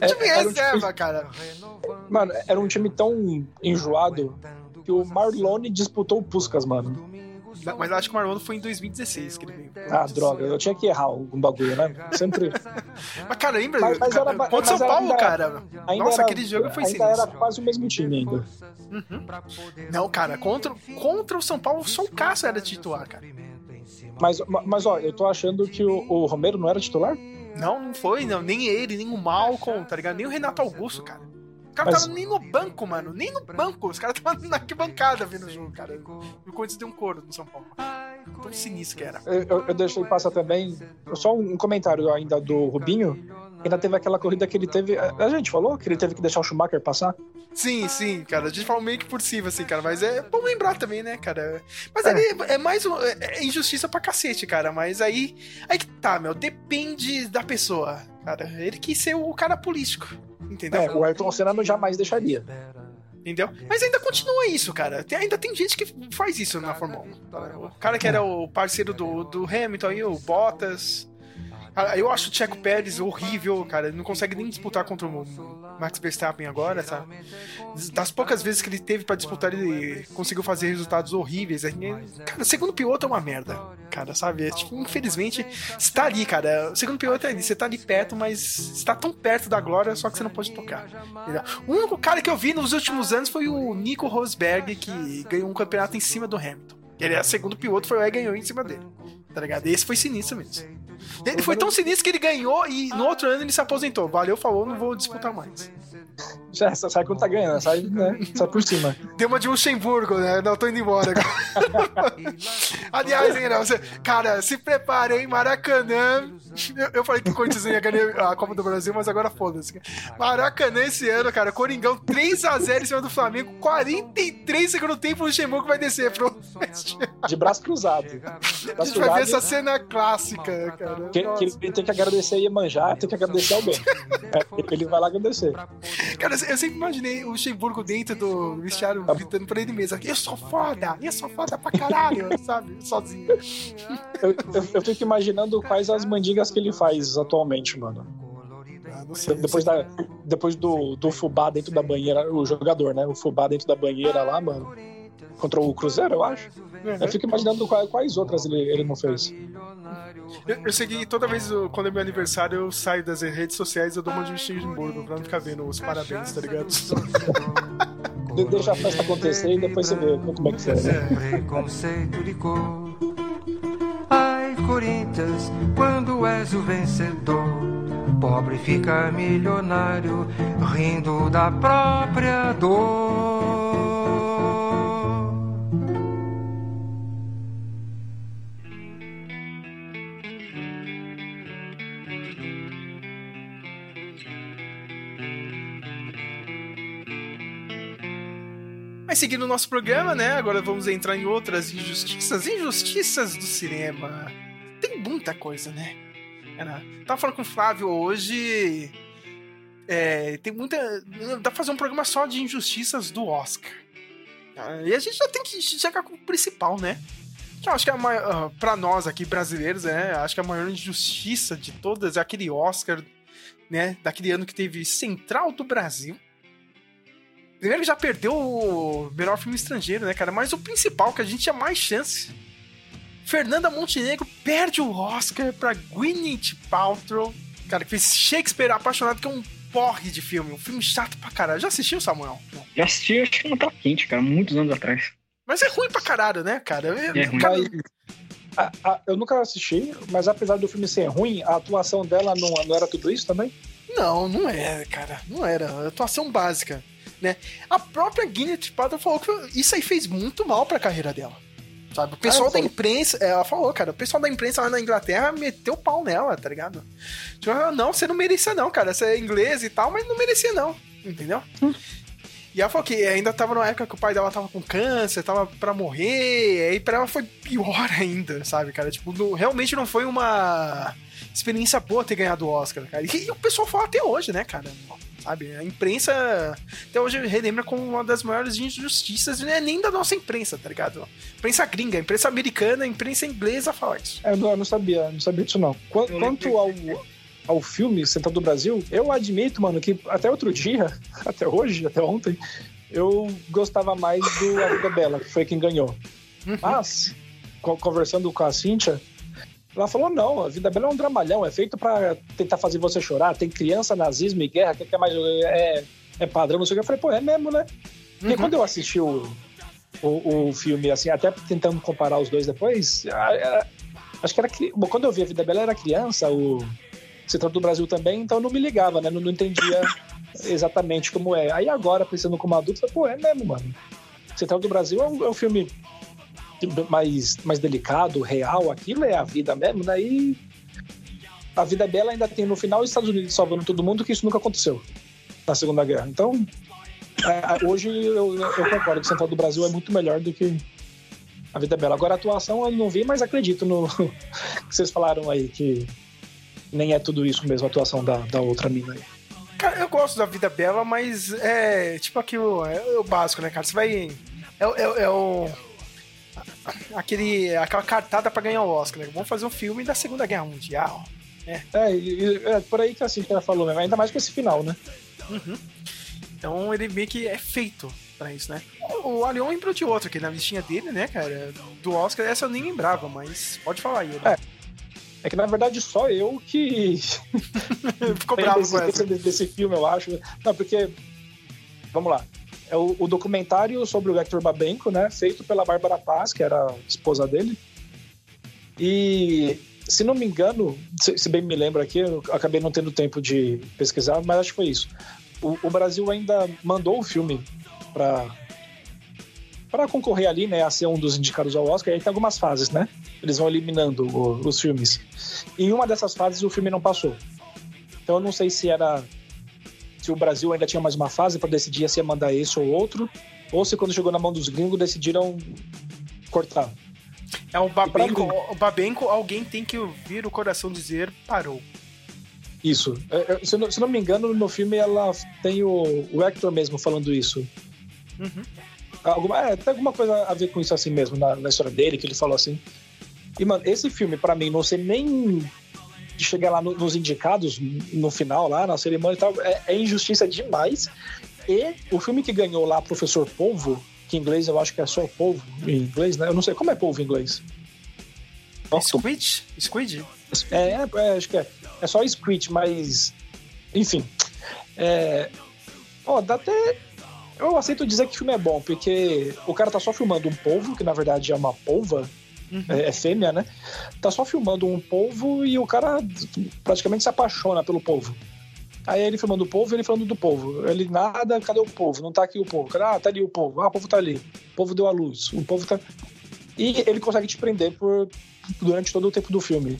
É, time reserva, um time... cara. Mano, era um time tão enjoado que o Marlone disputou o Puskas, mano. Mas acho que o Marlon foi em 2016 que ele veio. Ah, droga, eu tinha que errar algum bagulho, né? Sempre. mas, cara, lembra? Mas, mas cara, era, contra São Paulo, ainda, cara. Ainda Nossa, era, aquele jogo foi ainda sinistro. era quase o mesmo time ainda. Uhum. Não, cara, contra, contra o São Paulo, só o Cássio era titular, cara. Mas, mas ó, eu tô achando que o, o Romero não era titular? Não, não foi, não. Nem ele, nem o Malcolm, tá ligado? Nem o Renato Augusto, cara. O cara Mas... tava nem no banco, mano. Nem no banco. Os caras estavam na arquibancada vendo o jogo, cara. O Corinthians deu um coro no São Paulo. Tão sinistro que era. Eu, eu deixei passar também. Só um comentário ainda do Rubinho. Ainda teve aquela corrida que ele teve. A gente falou que ele teve que deixar o Schumacher passar? Sim, sim, cara. A gente falou meio que por cima, assim, cara. Mas é bom lembrar também, né, cara? Mas é, é mais um, é, é injustiça pra cacete, cara. Mas aí. Aí que tá, meu. Depende da pessoa, cara. Ele quis ser o cara político. Entendeu? É, o Ayrton Senna não jamais deixaria. Entendeu? Mas ainda continua isso, cara. Tem, ainda tem gente que faz isso na Fórmula 1. O cara que era o parceiro do, do Hamilton aí, o Bottas. Ah, eu acho o Checo Pérez horrível, cara. Ele não consegue nem disputar contra o Max Verstappen agora, sabe? Das poucas vezes que ele teve para disputar, ele conseguiu fazer resultados horríveis. Cara, segundo piloto é uma merda, cara, sabe? É, tipo, infelizmente, está ali, cara. O segundo piloto é ali. Você tá ali perto, mas está tão perto da glória, só que você não pode tocar. Entendeu? O único cara que eu vi nos últimos anos foi o Nico Rosberg, que ganhou um campeonato em cima do Hamilton. Ele é o segundo piloto, foi o e ganhou em cima dele. Tá ligado? Esse foi sinistro mesmo. Ele foi tão sinistro que ele ganhou e no outro ano ele se aposentou. Valeu, falou, não vou disputar mais. Já sai quando tá ganhando, sai, né, sai por cima. Deu uma de Luxemburgo, né? Não, tô indo embora. Aliás, hein, você, cara, se prepare, hein? Maracanã. Eu, eu falei que o Corinthians ia ganhar a Copa do Brasil, mas agora foda-se. Maracanã esse ano, cara. Coringão 3x0 em cima do Flamengo. 43 segundo tempo, o Luxemburgo vai descer pro. De braço cruzado. Braço a gente vai ver essa cena clássica, cara. Que, que ele tem que agradecer e manjar, tem que agradecer alguém. É, ele vai lá agradecer. Cara, eu sempre imaginei o Luxemburgo dentro do vestiário gritando pra ele mesmo: Eu sou foda, eu sou foda pra caralho, sabe? Sozinho. Eu, eu, eu fico imaginando quais as mandigas que ele faz atualmente, mano. Ah, sei, depois, da, depois do, do fubá dentro da banheira, o jogador, né? O fubá dentro da banheira lá, mano. Contra o Cruzeiro, eu acho. Uhum. Eu fico imaginando quais, quais outras ele, ele não fez. Eu, eu segui toda vez quando é meu aniversário, eu saio das redes sociais e eu dou uma de Luxemburgo pra não ficar vendo os parabéns, tá ligado? Deixa a festa acontecer e depois você vê como é que foi. Preconceito de cor. Ai, Corinthians, quando és o vencedor, pobre fica milionário, rindo da própria dor. Mas seguindo o nosso programa, né? Agora vamos entrar em outras injustiças. Injustiças do cinema. Tem muita coisa, né? Era, tava falando com o Flávio hoje. É, tem muita. Dá pra fazer um programa só de injustiças do Oscar. E a gente já tem que chegar com o principal, né? Que eu acho que é maior, pra nós aqui brasileiros, né? Acho que a maior injustiça de todas é aquele Oscar, né? Daquele ano que teve Central do Brasil Primeiro que já perdeu o melhor filme estrangeiro, né, cara? Mas o principal, que a gente tinha mais chance. Fernanda Montenegro perde o Oscar pra Gwyneth Paltrow. Cara, que fez Shakespeare apaixonado, que é um porre de filme. Um filme chato pra caralho. Já assistiu, Samuel? Já assisti, acho que não tá quente, cara. Muitos anos atrás. Mas é ruim pra caralho, né, cara? É, é ruim. Cara... A, a, eu nunca assisti, mas apesar do filme ser ruim, a atuação dela não, não era tudo isso também? Não, não é, cara. Não era. Atuação básica né? A própria Gwyneth Paltrow falou que isso aí fez muito mal pra carreira dela. Sabe? O pessoal ah, da imprensa, ela falou, cara, o pessoal da imprensa lá na Inglaterra meteu pau nela, tá ligado? Tipo, ah, não, você não merecia não, cara, você é inglês e tal, mas não merecia não, entendeu? Hum. E ela falou que ainda tava numa época que o pai dela tava com câncer, tava pra morrer, aí pra ela foi pior ainda, sabe, cara? Tipo, não, realmente não foi uma experiência boa ter ganhado o Oscar, cara. E, e o pessoal fala até hoje, né, cara? Sabe? A imprensa até hoje relembra como uma das maiores injustiças, não é nem da nossa imprensa, tá ligado? Imprensa gringa, imprensa americana, imprensa inglesa fala isso. É, eu não, eu não sabia, não sabia disso não. Qu quanto ao, ao filme Central do Brasil, eu admito, mano, que até outro dia, até hoje, até ontem, eu gostava mais do A Vida Bela, que foi quem ganhou. Uhum. Mas, conversando com a Cíntia, ela falou: não, a vida bela é um dramalhão, é feito para tentar fazer você chorar. Tem criança, nazismo e guerra, que é mais. É, é padrão, não sei o que. Eu falei: pô, é mesmo, né? Porque uhum. quando eu assisti o, o, o, filme, assim, até tentando comparar os dois depois, acho que era. Bom, quando eu vi a vida bela, era criança, o Central do Brasil também, então eu não me ligava, né? Não, não entendia exatamente como é. Aí agora, pensando como adulto, eu falei, pô, é mesmo, mano. Central do Brasil é um, é um filme mais, mais delicado, real, aquilo é a vida mesmo, daí a vida dela ainda tem no final os Estados Unidos salvando todo mundo, que isso nunca aconteceu na Segunda Guerra. Então, é, hoje eu, eu concordo que o Central do Brasil é muito melhor do que a vida bela. Agora a atuação eu não vi, mas acredito no que vocês falaram aí, que nem é tudo isso mesmo, a atuação da, da outra mina aí. Cara, eu gosto da vida bela, mas é tipo aquilo, é o básico, né, cara? Você vai. É, é, é o aquele, aquela cartada para ganhar o Oscar. Né? Vamos fazer um filme da Segunda Guerra Mundial. É, é, é por aí que assim ela falou, mesmo. ainda mais com esse final, né? Uhum. Então ele meio que é feito para isso, né? O Alion lembrou de outro aqui na listinha dele, né, cara? Do Oscar, essa eu nem lembrava, mas pode falar aí, né? É. É que na verdade só eu que. Ficou bravo desse, com essa. Desse, desse filme, eu acho. Não, porque. Vamos lá é o, o, documentário sobre o Hector Babenco, né? Feito pela Bárbara Paz, que era a esposa dele. E, se não me engano, se, se bem me lembro aqui, eu acabei não tendo tempo de pesquisar, mas acho que foi isso. o, o Brasil ainda mandou o filme para para concorrer ali, né, a ser um dos indicados ao Oscar, e aí tem algumas fases, né? Eles vão eliminando o, os filmes. E em uma dessas fases o filme não passou. Então eu não sei se era se o Brasil ainda tinha mais uma fase para decidir se ia mandar esse ou outro, ou se quando chegou na mão dos gringos decidiram cortar. É o Babenco, o Babenco, alguém tem que ouvir o coração dizer parou. Isso. É, é, se, eu não, se não me engano, no filme ela tem o, o Hector mesmo falando isso. Uhum. Alguma, é, tem alguma coisa a ver com isso assim mesmo, na, na história dele, que ele falou assim. E, mano, esse filme, para mim, não sei nem de chegar lá no, nos indicados, no final, lá na cerimônia e tal, é, é, injustiça demais. E o filme que ganhou lá, Professor Polvo, que em inglês eu acho que é só polvo, em inglês, né? Eu não sei como é polvo em inglês. Squid? Squid? É, é, é, acho que é. É só Squid, mas. Enfim. É. Ó, dá até eu aceito dizer que o filme é bom, porque o cara tá só filmando um polvo, que na verdade é uma polva, uhum. é, é, fêmea, né? Tá só filmando um polvo e o cara praticamente se apaixona pelo polvo. Aí ele filmando o polvo ele falando do polvo. Ele nada, cadê o polvo? Não tá aqui o polvo. Ah, tá ali o polvo. Ah, o polvo tá ali. O polvo deu a luz. O polvo tá. E ele consegue te prender por, durante todo o tempo do filme.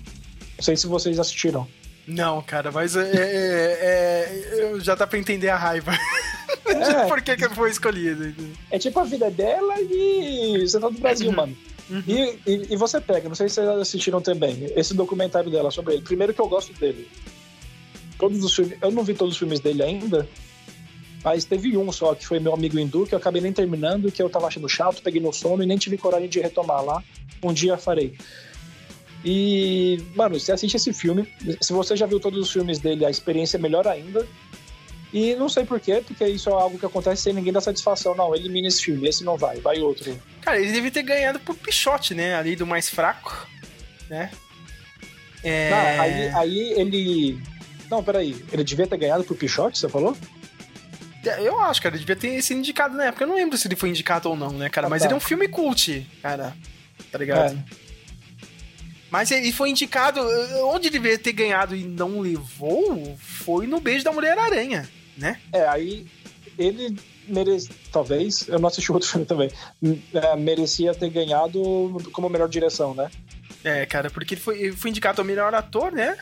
Não sei se vocês assistiram. Não, cara, mas é, é, é, já dá pra entender a raiva. É, Por que, que foi escolhido? É tipo a vida dela e você tá do Brasil, uhum. mano. Uhum. E, e, e, você pega, não sei se vocês assistiram também, esse documentário dela sobre ele. Primeiro que eu gosto dele. Todos os filmes, eu não vi todos os filmes dele ainda, mas teve um só, que foi meu amigo hindu, que eu acabei nem terminando, que eu tava achando chato, peguei no sono e nem tive coragem de retomar lá. Um dia farei. E, mano, você assiste esse filme, se você já viu todos os filmes dele, a experiência é melhor ainda. E não sei porquê, porque isso é algo que acontece sem ninguém dar satisfação. Não, elimina esse filme, esse não vai, vai outro. Cara, ele devia ter ganhado por Pichote, né? Ali do mais fraco, né? É... Não, aí, aí ele. Não, peraí. Ele devia ter ganhado por Pichote, você falou? Eu acho, cara, ele devia ter sido indicado na época. Eu não lembro se ele foi indicado ou não, né, cara? Ah, Mas tá. ele é um filme cult, cara. Tá ligado? É. Mas ele foi indicado. Onde ele devia ter ganhado e não levou foi no Beijo da Mulher-Aranha né? É, aí ele merece, talvez, eu não assisti outro filme também, é, merecia ter ganhado como melhor direção, né? É, cara, porque ele foi, ele foi indicado ao melhor ator, né?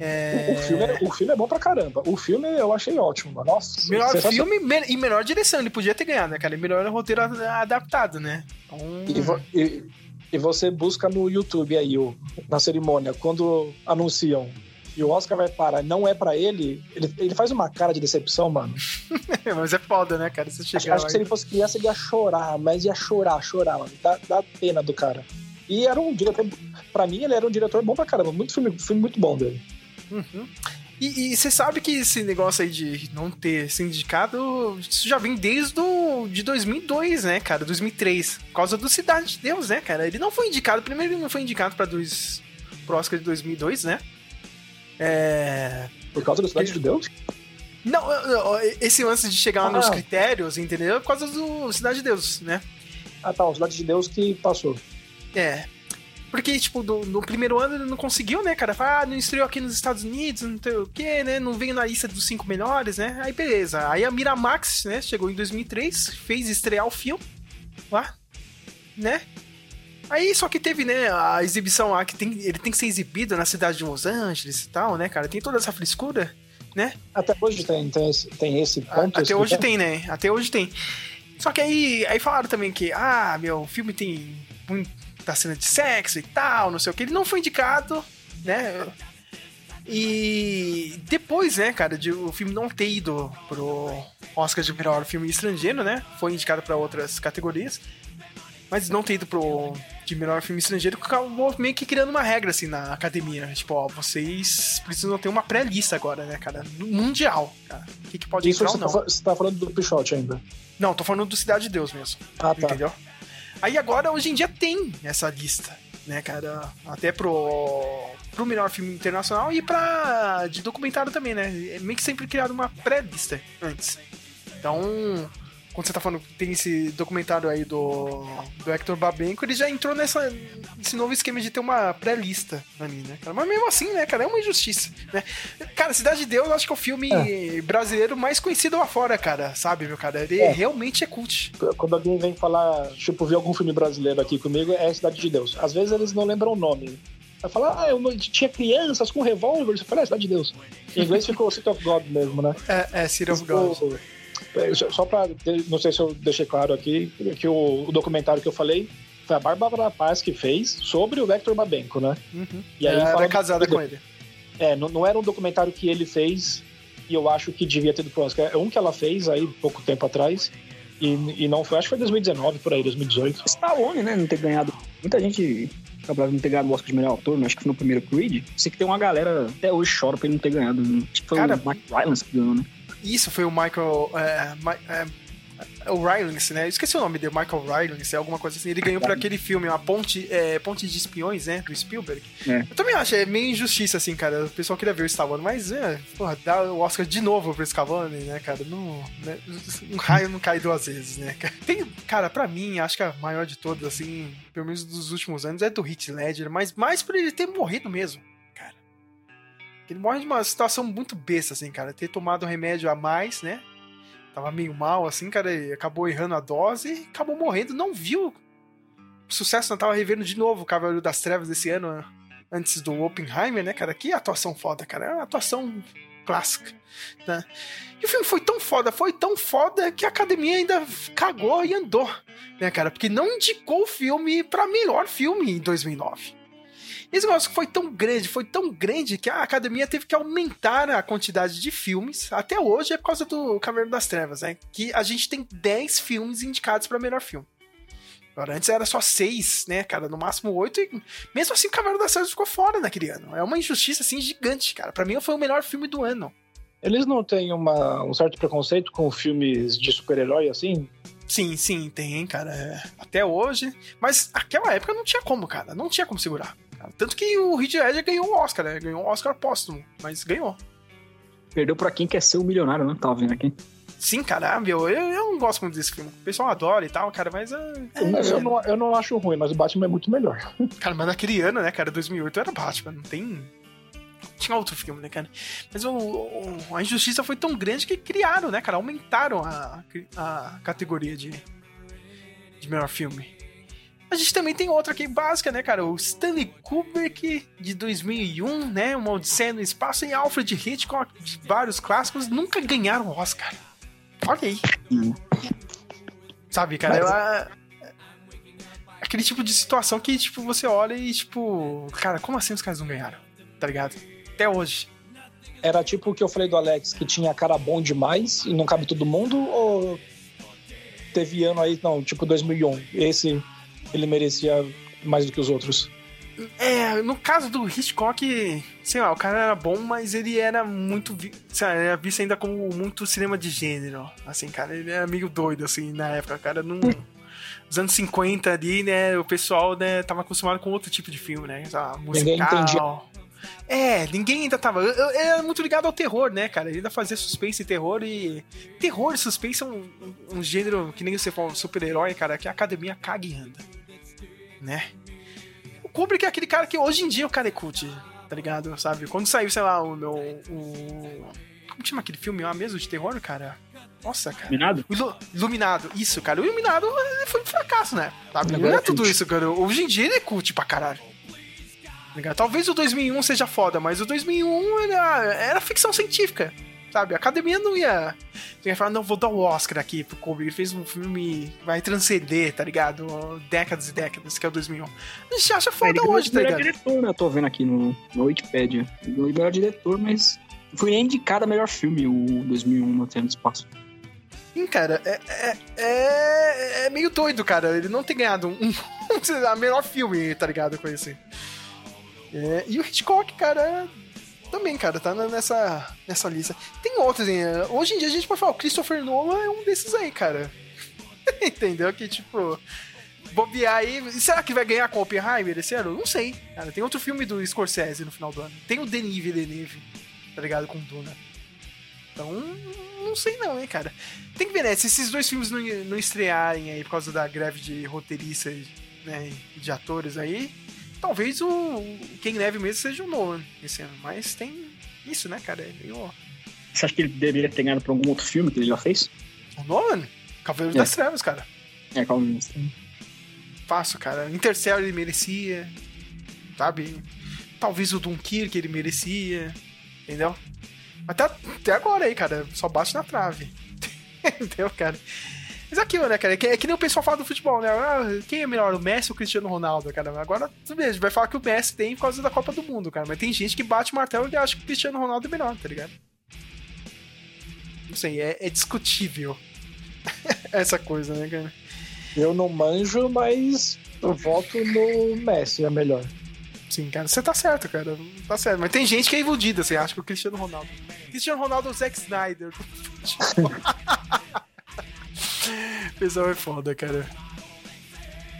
É... O, filme é, o filme é bom pra caramba. O filme eu achei ótimo, mano. Nossa. Melhor filme e melhor direção. Ele podia ter ganhado, né, cara? E melhor roteiro adaptado, né? Então... E, vo e, e, você busca no YouTube aí, o, na cerimônia, quando anunciam e o Oscar vai parar, não é para ele, ele, ele faz uma cara de decepção, mano. mas é foda, né, cara? Você acho, acho que se ele fosse criança, ele ia chorar, mas ia chorar, chorar, mano. Dá, dá pena do cara. E era um diretor, pra mim, ele era um diretor bom pra caramba. Muito filme, filme muito bom dele. Uhum. E você sabe que esse negócio aí de não ter sindicato, isso já vem desde do, de 2002, né, cara? 2003. Por causa do Cidade de Deus, né, cara? Ele não foi indicado, primeiro ele não foi indicado pra dois, pro Oscar de 2002, né? É... Por causa da Cidade de Deus? Não, esse lance de chegar ah. nos critérios, entendeu? Por causa do Cidade de Deus, né? Ah, tá, o Cidade de Deus que passou. É. Porque, tipo, do, no primeiro ano ele não conseguiu, né, cara? Ah, não estreou aqui nos Estados Unidos, não sei o quê, né? Não veio na lista dos cinco melhores, né? Aí, beleza. Aí a Miramax, né, chegou em 2003, fez estrear o filme lá, né? Aí só que teve, né, a exibição lá que tem, ele tem que ser exibido na cidade de Los Angeles e tal, né, cara? Tem toda essa frescura, né? Até hoje tem, tem, esse, tem esse ponto. Até hoje tem, né? Até hoje tem. Só que aí, aí falaram também que, ah, meu, o filme tem muita cena de sexo e tal, não sei o que. Ele não foi indicado, né? E depois, né, cara, de o filme não ter ido pro Oscar de melhor filme estrangeiro, né? Foi indicado para outras categorias mas não ter ido pro de melhor filme estrangeiro, acabou meio que criando uma regra assim na academia. Tipo, ó, vocês precisam ter uma pré-lista agora, né, cara? Mundial, cara. O que, que pode Isso entrar ou não. Tá, você tá falando do Pichote ainda? Não, tô falando do Cidade de Deus mesmo. Ah, tá. Entendeu? Aí agora, hoje em dia, tem essa lista, né, cara? Até pro, pro melhor filme internacional e pra de documentário também, né? É meio que sempre criado uma pré-lista antes. Então, quando você tá falando que tem esse documentário aí do, do Hector Babenco, ele já entrou nessa, nesse novo esquema de ter uma pré-lista ali, né, cara? Mas mesmo assim, né, cara, é uma injustiça, né? Cara, Cidade de Deus, eu acho que é o filme é. brasileiro mais conhecido lá fora, cara, sabe, meu cara? Ele é. realmente é cult. Quando alguém vem falar, tipo, ver algum filme brasileiro aqui comigo, é Cidade de Deus. Às vezes eles não lembram o nome. Vai falar, ah, eu tinha crianças com revólver. Você fala, é Cidade de Deus. Em inglês ficou City of God mesmo, né? É, é City of God. É, só pra. Não sei se eu deixei claro aqui, que o, o documentário que eu falei foi a Bárbara Paz que fez sobre o Vector Babenco, né? Uhum. E aí, era casada com ele. É, não, não, era um documentário que ele fez e eu acho que devia ter ido pro Oscar. É um que ela fez aí pouco tempo atrás e, e não foi, acho que foi 2019 por aí, 2018. Stallone, né? Não ter ganhado. Muita gente acabava de não ter ganhado o Oscar de melhor ator, acho que foi no primeiro Creed. Sei que tem uma galera até hoje chora pra ele não ter ganhado. Acho que foi Cara, o Mike Rylance que ganhou, né? Isso foi o Michael. É, é, o Rylance, né? Eu esqueci o nome dele, Michael Rylance, é alguma coisa assim. Ele ganhou por aquele filme, a Ponte, é, Ponte de Espiões, né? Do Spielberg. É. Eu também acho, é meio injustiça, assim, cara. O pessoal queria ver o Stallone, mas, é, porra, dá o Oscar de novo pro Stallone, né, cara? Não, né? Um raio não cai duas vezes, né? Tem, cara, pra mim, acho que a maior de todas, assim, pelo menos dos últimos anos, é do Heath Ledger, mas mais por ele ter morrido mesmo. Ele morre de uma situação muito besta, assim, cara. Ter tomado remédio a mais, né? Tava meio mal, assim, cara. E acabou errando a dose e acabou morrendo. Não viu o sucesso, não tava revendo de novo o Cavaleiro das Trevas desse ano, antes do Oppenheimer, né, cara? Que atuação foda, cara. É uma atuação clássica, né? E o filme foi tão foda, foi tão foda que a academia ainda cagou e andou, né, cara? Porque não indicou o filme para melhor filme em 2009. Esse negócio foi tão grande, foi tão grande que a academia teve que aumentar a quantidade de filmes. Até hoje é por causa do Cavaleiro das Trevas, né? Que a gente tem 10 filmes indicados para melhor filme. Agora, antes era só seis, né, cara? No máximo oito. E mesmo assim, o Cavaleiro das Trevas ficou fora naquele ano. É uma injustiça, assim, gigante, cara. Para mim, foi o melhor filme do ano. Eles não têm uma, um certo preconceito com filmes de super-herói, assim? Sim, sim, tem, cara. É, até hoje. Mas aquela época não tinha como, cara. Não tinha como segurar. Tanto que o Heath Ledger ganhou um Oscar, né? Ganhou um Oscar póstumo, mas ganhou. Perdeu pra quem quer ser o milionário, né? Tava vendo aqui. Sim, cara, meu, eu, eu não gosto muito desse filme. O pessoal adora e tal, cara, mas. É, eu, não, eu não acho ruim, mas o Batman é muito melhor. Cara, mas naquele ano, né, cara, 2008 era Batman, não tem. Tinha outro filme, né, cara? Mas o, o, a injustiça foi tão grande que criaram, né, cara? Aumentaram a, a categoria de, de melhor filme. A gente também tem outra aqui básica, né, cara? O Stanley Kubrick de 2001, né? Uma Odisseia no Espaço e Alfred Hitchcock de vários clássicos nunca ganharam o Oscar. Olha aí. Hum. Sabe, cara? Mas... Ela... Aquele tipo de situação que, tipo, você olha e, tipo... Cara, como assim os caras não ganharam? Tá ligado? Até hoje. Era tipo o que eu falei do Alex, que tinha cara bom demais e não cabe todo mundo? Ou teve ano aí, não, tipo 2001, esse ele merecia mais do que os outros. É, no caso do Hitchcock, sei lá, o cara era bom, mas ele era muito. Lá, era visto ainda como muito cinema de gênero. Assim, cara, ele era meio doido, assim, na época. Cara, não. Nos anos 50 ali, né, o pessoal, né, tava acostumado com outro tipo de filme, né? Musical. Ninguém entendia. É, ninguém ainda tava. Eu, eu, era muito ligado ao terror, né, cara? Ele ainda fazia suspense e terror e. Terror e suspense são um, um, um gênero que nem você falou, super-herói, cara, que a academia caga e anda né? O Kubrick é aquele cara que hoje em dia o cara é cult, tá ligado? Sabe? Quando saiu, sei lá, o meu. O... Como chama aquele filme lá mesmo de terror, cara? Nossa, cara. Iluminado? Iluminado, isso, cara. O Iluminado foi um fracasso, né? Sabe? Não é tudo isso, cara. Hoje em dia ele é cult pra caralho. Tá Talvez o 2001 seja foda, mas o 2001 era, era ficção científica. Sabe? A academia não ia, não ia falar, não, vou dar o Oscar aqui pro Kobe. Ele fez um filme que vai transcender, tá ligado? Décadas e décadas, que é o 2001. A gente acha foda é, hoje, tá ligado? melhor diretor, né? Eu tô vendo aqui no, no Wikipedia. Ele ganhou melhor diretor, mas foi nem indicado a melhor filme, o 2001 no Terra do Espaço. Sim, cara, é, é, é, é, meio doido, cara. Ele não ter ganhado um, a melhor filme, tá ligado? Com esse. É, e o Hitchcock, cara, também, cara, tá nessa, nessa lista. Tem outros, hein? Hoje em dia a gente pode falar, o Christopher Nolan é um desses aí, cara. Entendeu? Que, tipo, bobear aí. Será que vai ganhar com Oppenheimer esse ano? Não sei. Cara, tem outro filme do Scorsese no final do ano. Tem o Denis Villeneuve, tá ligado? Com Duna. Então, não sei não, hein, cara. Tem que ver, né? Se esses dois filmes não, não estrearem aí por causa da greve de roteiristas né, de atores aí, talvez o, o Ken Neve mesmo seja o Nolan esse ano. Mas tem isso, né, cara? É meio... Você acha que ele deveria ter ganhado pra algum outro filme que ele já fez? O Nolan? Cavaleiros é. das Trevas, cara. É, Cavaleiros das Trevas. Fácil, cara. Interstellar ele merecia, sabe? Talvez o Dunkirk ele merecia, entendeu? Até, até agora aí, cara, só bate na trave. entendeu, cara? Mas é aquilo, né, cara? É que, é que nem o pessoal fala do futebol, né? Ah, quem é melhor, o Messi ou o Cristiano Ronaldo, cara? Agora, tudo bem, a gente vai falar que o Messi tem por causa da Copa do Mundo, cara. Mas tem gente que bate o martelo e acha que o Cristiano Ronaldo é melhor, tá ligado? Não sei, é, é discutível essa coisa, né, cara? Eu não manjo, mas eu voto no Messi, é melhor. Sim, cara, você tá certo, cara. Tá certo. Mas tem gente que é iludida, você acha que o Cristiano Ronaldo. Cristiano Ronaldo é o Zack Snyder. pessoal é foda, cara.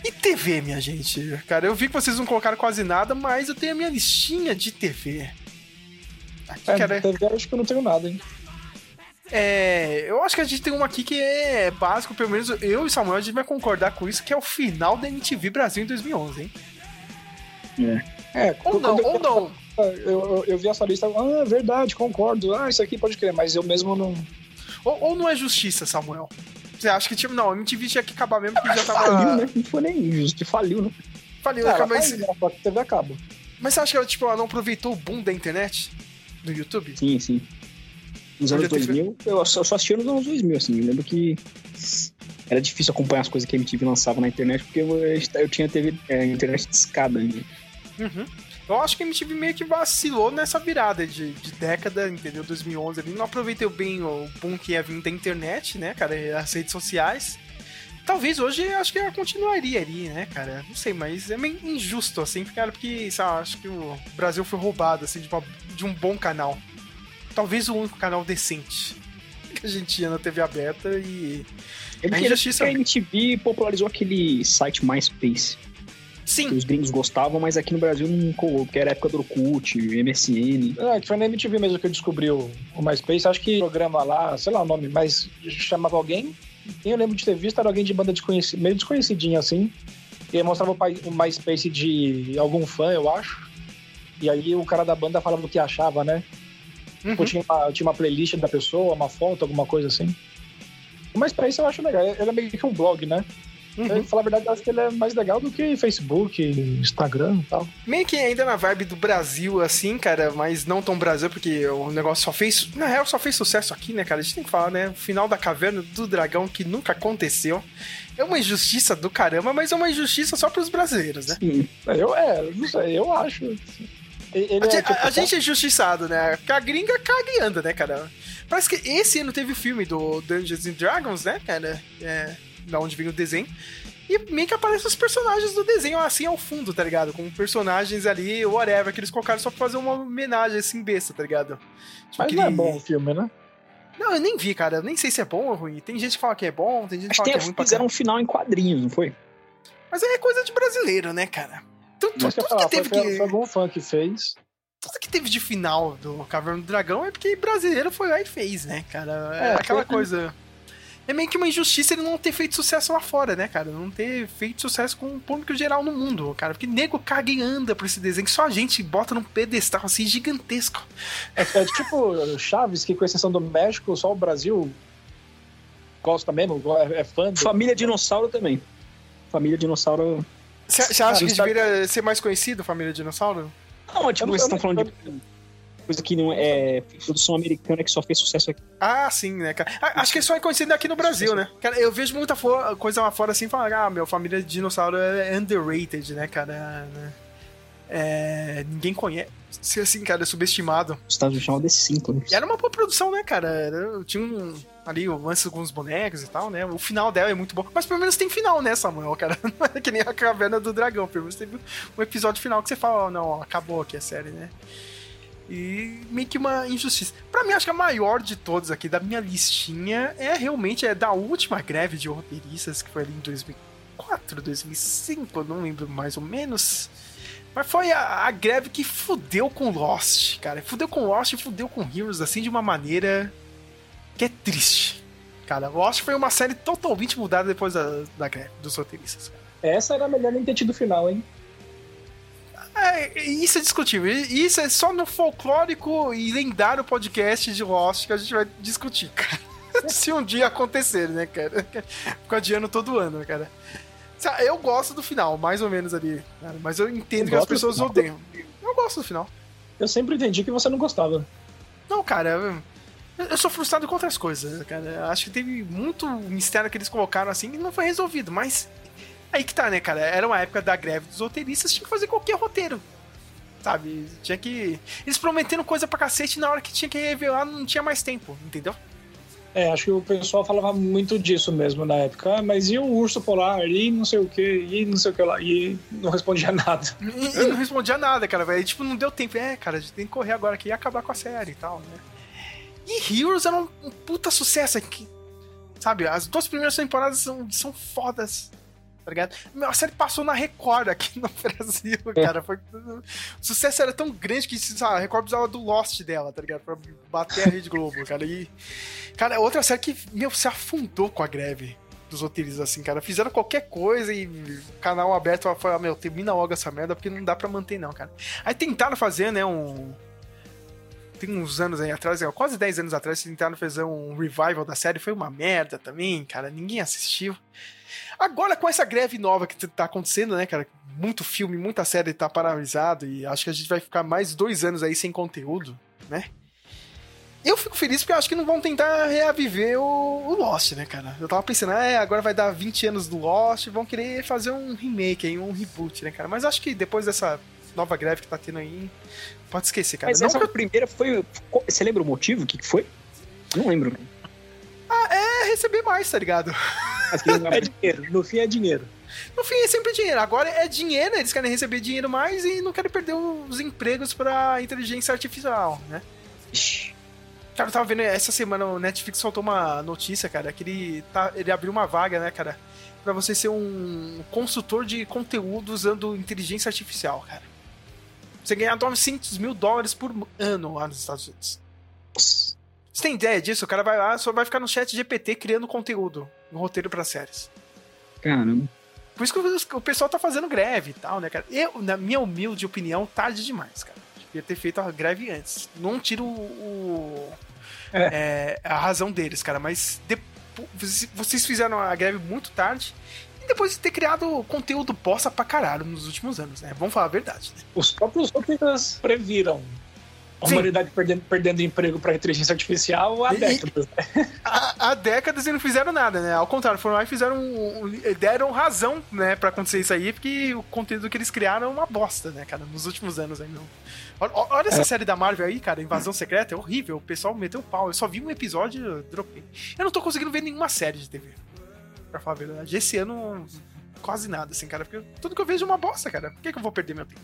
E TV, minha gente? Cara, eu vi que vocês não colocaram quase nada, mas eu tenho a minha listinha de TV. Aqui, é, cara. TV eu acho que eu não tenho nada, hein? É, eu acho que a gente tem uma aqui que é básico, pelo menos eu e Samuel a gente vai concordar com isso, que é o final da MTV Brasil em 2011, hein? É. é ou não, ou não. Eu, eu, eu, vi essa lista, ah, verdade, concordo, ah, isso aqui pode crer, mas eu mesmo não. Ou, ou não é justiça, Samuel? Você acha que, tipo, não, a MTV tinha que acabar mesmo porque já tava. Faliu, né? Não foi nem injusto, faliu, né? Faliu, é, mas. Faliu, né? TV acaba. Mas você acha que ela, tipo, ela não aproveitou o boom da internet? Do YouTube? Sim, sim. Nos anos 2000, eu só, eu só assistia nos anos 2000, assim. Eu lembro que era difícil acompanhar as coisas que a MTV lançava na internet, porque eu, eu tinha TV, é, internet de escada ainda. Uhum. Eu acho que a MTV meio que vacilou nessa virada de, de década, entendeu? 2011 ali. Não aproveitou bem o boom que ia vir da internet, né, cara? As redes sociais. Talvez hoje acho que ela continuaria ali, né, cara? Não sei, mas é meio injusto, assim, cara, porque, sabe, acho que o Brasil foi roubado, assim, de, uma, de um bom canal talvez o único canal decente que a gente tinha na TV aberta e. Ele a injustiça. A MTV popularizou aquele site MySpace. Sim. Que os gringos gostavam, mas aqui no Brasil não colou, porque era época do Orkut, MSN. É, que foi na MTV mesmo que eu descobri o, o MySpace. Acho que programa lá, sei lá o nome, mas chamava alguém. Quem eu lembro de ter visto era alguém de banda desconhecida, meio desconhecidinho assim. E aí mostrava o MySpace de algum fã, eu acho. E aí o cara da banda falava o que achava, né? Uhum. tinha, uma, tinha uma playlist da pessoa, uma foto, alguma coisa assim. Mas pra isso eu acho legal. Ele é meio que um blog, né? Uhum. Eu, falar a verdade, eu acho que ele é mais legal do que Facebook, Instagram e tal. Meio que ainda na vibe do Brasil, assim, cara, mas não tão Brasil, porque o negócio só fez. Na real, só fez sucesso aqui, né, cara? A gente tem que falar, né? O final da caverna do dragão que nunca aconteceu. É uma injustiça do caramba, mas é uma injustiça só pros brasileiros, né? Sim. Eu, é, não sei, eu acho. Assim. Ele a, é, tipo, a, a gente é injustiçado, né? A gringa caga e anda, né, cara? Parece que esse ano teve o filme do Dungeons and Dragons, né, cara? É, da onde vem o desenho. E meio que aparecem os personagens do desenho assim ao fundo, tá ligado? Com personagens ali, whatever, que eles colocaram só pra fazer uma homenagem assim besta, tá ligado? Tipo, Mas não é bom o filme, né? Não, eu nem vi, cara. Eu nem sei se é bom ou ruim. Tem gente que fala que é bom, tem gente que fala que, é ruim. Fizeram um final em quadrinhos, não foi? Mas é coisa de brasileiro, né, cara? Tudo, tudo, tudo falar, que teve foi, que... Foi algum fã que fez. Tudo que teve de final do Caverna do Dragão é porque brasileiro foi lá e fez, né, cara? É, é aquela coisa. É meio que uma injustiça ele não ter feito sucesso lá fora, né, cara? Não ter feito sucesso com o público geral no mundo, cara. Porque nego caga e anda por esse desenho que só a gente bota num pedestal assim gigantesco. É, é tipo Chaves, que com exceção do México, só o Brasil gosta mesmo, é, é fã. Do... Família Dinossauro também. Família Dinossauro você acha que deveria ser mais conhecido, Família Dinossauro? Não, tipo, vocês estão falando de coisa que não é produção americana que só fez sucesso aqui. Ah, sim, né, cara? Acho que só é conhecido aqui no Brasil, né? Cara, eu vejo muita coisa lá fora assim, falando, ah, meu, família de dinossauro é underrated, né, cara? É, ninguém conhece. Assim, cara, é subestimado. Os Estados Unidos chamam de 5, né? E era uma boa produção, né, cara? Era, tinha um ali o lance com os bonecos e tal, né? O final dela é muito bom. Mas pelo menos tem final, né, Samuel, cara? Não é que nem a Caverna do Dragão. Pelo menos teve um episódio final que você fala, oh, não, acabou aqui a série, né? E meio que uma injustiça. Pra mim, acho que a maior de todas aqui da minha listinha é realmente é da última greve de roteiristas, que foi ali em 2004, 2005, não lembro mais ou menos. Mas foi a, a, greve que fudeu com Lost, cara. Fudeu com Lost e fudeu com Heroes, assim, de uma maneira que é triste. Cara, Lost foi uma série totalmente mudada depois da, da greve dos roteiristas. Essa era melhor nem ter tido final, hein? É, isso é discutível. Isso é só no folclórico e lendário podcast de Lost que a gente vai discutir, cara. Se um dia acontecer, né, cara? Fico adiando todo ano, cara. Eu gosto do final, mais ou menos ali. Cara, mas eu entendo eu que as pessoas odeiam. Eu gosto do final. Eu sempre entendi que você não gostava. Não, cara. Eu, eu sou frustrado com outras coisas, cara. Acho que teve muito mistério que eles colocaram assim e não foi resolvido, mas. Aí que tá, né, cara? Era uma época da greve dos roteiristas, tinha que fazer qualquer roteiro. Sabe? Tinha que. Eles prometendo coisa pra cacete na hora que tinha que revelar não tinha mais tempo, entendeu? É, acho que o pessoal falava muito disso mesmo na época. Ah, mas e o urso polar? E não sei o que, e não sei o que lá. E não respondia nada. E, e não respondia nada, cara, velho. Tipo, não deu tempo. É, cara, a gente tem que correr agora aqui e acabar com a série e tal, né? E Heroes era um, um puta sucesso aqui. Sabe, as duas primeiras temporadas são, são fodas tá ligado? A série passou na Record aqui no Brasil, é. cara. Foi... O sucesso era tão grande que a Record precisava do Lost dela, tá ligado? Pra bater a Rede Globo, cara. E, cara, outra série que, meu, se afundou com a greve dos roteiristas, assim, cara. Fizeram qualquer coisa e canal aberto foi, ah, meu, termina logo essa merda porque não dá pra manter, não, cara. Aí tentaram fazer, né, um. Tem uns anos aí atrás, quase 10 anos atrás, tentaram fazer um revival da série. Foi uma merda também, cara. Ninguém assistiu. Agora, com essa greve nova que tá acontecendo, né, cara? Muito filme, muita série tá paralisado e acho que a gente vai ficar mais dois anos aí sem conteúdo, né? Eu fico feliz porque eu acho que não vão tentar reaviver o, o, Lost, né, cara? Eu tava pensando, ah, é, agora vai dar 20 anos do Lost, vão querer fazer um remake aí, um reboot, né, cara? Mas acho que depois dessa nova greve que tá tendo aí, pode esquecer, cara. Mas não essa que... primeira foi. Você lembra o motivo? O que, que foi? Não lembro. É receber mais, tá ligado? é dinheiro. No fim é dinheiro. No fim é sempre dinheiro. Agora é dinheiro, eles querem receber dinheiro mais e não querem perder os empregos pra inteligência artificial, né? Cara, eu tava vendo essa semana o Netflix soltou uma notícia, cara, que ele, tá, ele abriu uma vaga, né, cara, pra você ser um consultor de conteúdo usando inteligência artificial, cara. Você ganhar 900 mil dólares por ano lá nos Estados Unidos. Você tem ideia disso? O cara vai lá, só vai ficar no chat GPT criando conteúdo, um roteiro para séries. Caramba. Por isso que o pessoal tá fazendo greve e tal, né, cara? Eu, na minha humilde opinião, tarde demais, cara. Devia ter feito a greve antes. Não tiro o. é. É, a razão deles, cara, mas depois, vocês fizeram a greve muito tarde e depois de ter criado conteúdo bosta pra caralho nos últimos anos, né? Vamos falar a verdade, né? Os próprios roteiristas previram a Sim. humanidade perdendo, perdendo emprego para inteligência artificial há décadas. Né? Há, há, décadas e não fizeram nada, né? Ao contrário, foram lá e fizeram. deram razão, né, pra acontecer isso aí, porque o conteúdo que eles criaram é uma bosta, né, cara, nos últimos anos aí. Não. Olha, olha essa é. série da Marvel aí, cara, Invasão Secreta, é horrível. O pessoal meteu pau. Eu só vi um episódio e dropei. Eu não tô conseguindo ver nenhuma série de TV. Pra falar a verdade. Esse ano, quase nada, assim, cara, porque tudo que eu vejo é uma bosta, cara. Por que, que eu vou perder meu tempo?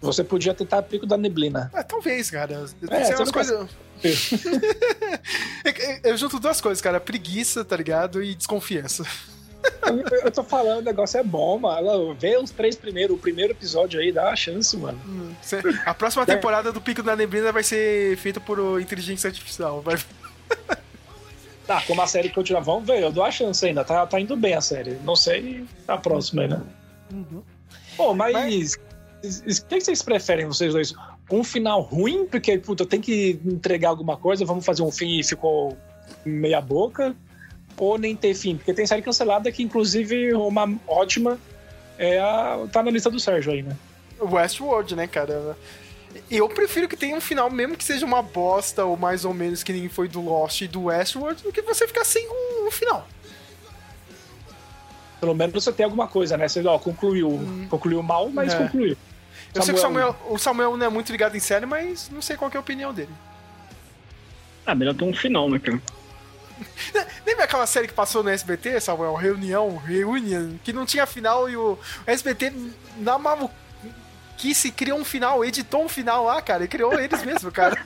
Você podia tentar pico da neblina. É, talvez, cara. É, umas coisas... eu junto duas coisas, cara. Preguiça, tá ligado? E desconfiança. eu tô falando, o negócio é bom, mano. Vê os três primeiros, o primeiro episódio aí, dá uma chance, mano. Hum, a próxima é. temporada do Pico da Neblina vai ser feita por inteligência artificial. Vai... Tá, como a série continua, vamos ver, eu dou a chance ainda. Tá, tá indo bem a série. Não sei a próxima aí, né? Uhum. Pô, mas, mas o que vocês preferem, vocês dois? Um final ruim, porque, puta, tem que entregar alguma coisa, vamos fazer um fim e ficou meia boca? Ou nem ter fim? Porque tem série cancelada que, inclusive, uma ótima é a, tá na lista do Sérgio aí, né? Westworld, né, cara? Eu prefiro que tenha um final, mesmo que seja uma bosta, ou mais ou menos que nem foi do Lost e do Westworld, do que você ficar sem um, um final. Pelo menos você tem alguma coisa, né? Você ó, concluiu. Hum. Concluiu mal, mas é. concluiu. Eu sei que o Samuel, o Samuel não é muito ligado em série, mas não sei qual é a opinião dele. Ah, melhor ter um final, né, cara? Lembra aquela série que passou no SBT, Samuel? Reunião, Reunion, que não tinha final e o, SBT na maluquice criou um final, editou um final lá, cara, e criou eles mesmo, cara.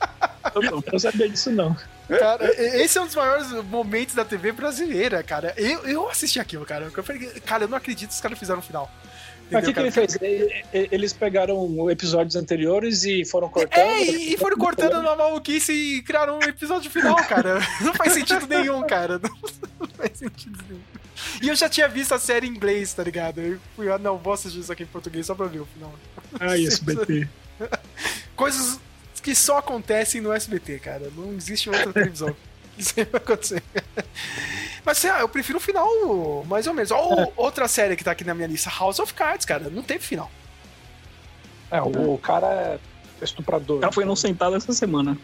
Eu não quero saber disso, não. Cara, esse é um dos maiores momentos da TV brasileira, cara. Eu, eu assisti aquilo, cara. Eu falei, cara, eu não acredito que os caras fizeram um final. Mas o que, que ele fez? Eles pegaram episódios anteriores e foram cortando. É, e foram cortando na maluquice e criaram um episódio final, cara. Não faz sentido nenhum, cara. Não faz sentido nenhum. E eu já tinha visto a série em inglês, tá ligado? Eu fui, ah, não, vou assistir isso aqui em português só pra ver o final. Ah, SBT. Coisas que só acontecem no SBT, cara. Não existe outra televisão. Isso vai acontecer. Mas assim, ah, eu prefiro o final, mais ou menos. Ó, é. outra série que tá aqui na minha lista, House of Cards, cara. Não teve final. É, o, o cara é estuprador. O cara foi inocentado essa semana.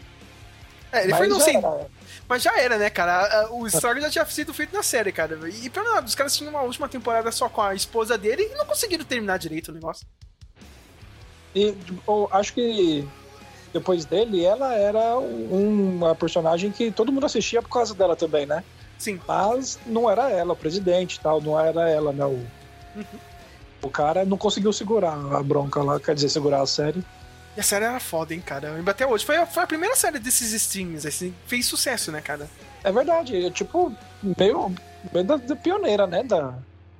É, ele Mas foi inocentado. Mas já era, né, cara? O estrago já tinha sido feito na série, cara. E pelo menos, os caras tinham uma última temporada só com a esposa dele e não conseguiram terminar direito o negócio. E tipo, acho que depois dele, ela era uma personagem que todo mundo assistia por causa dela também, né? Sim. Mas não era ela o presidente tal, não era ela, né? O, uhum. o cara não conseguiu segurar a bronca lá, quer dizer, segurar a série. E a série era foda, hein, cara. Eu até hoje. Foi a, foi a primeira série desses streams, assim, fez sucesso, né, cara? É verdade, é tipo, meio, meio da, da pioneira, né, da,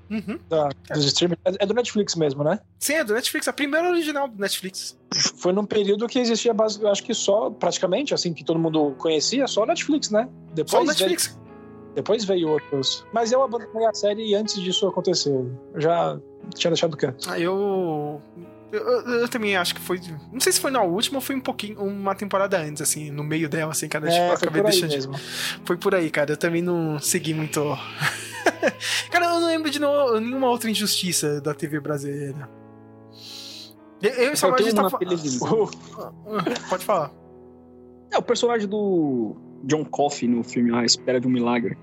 Uhum. Da, dos streamers. É do Netflix mesmo, né? Sim, é do Netflix. A primeira original do Netflix. Foi num período que existia, acho que só, praticamente, assim, que todo mundo conhecia, só Netflix, né? Depois só Netflix. Veio, depois veio outros. Mas eu abandonei a série antes disso acontecer. Eu já tinha deixado quieto. Ah, eu eu, eu, eu, também acho que foi. Não sei se foi na última ou foi um pouquinho, uma temporada antes, assim, no meio dela, assim, cara. É, tipo, acabei deixando. Mesmo. Foi por aí, cara. Eu também não segui muito. cara, eu não lembro de no, nenhuma outra injustiça da TV brasileira. Eu, eu e Salvador tá televisão. Pode falar. É, o personagem do John Coffey no filme A Espera de um Milagre.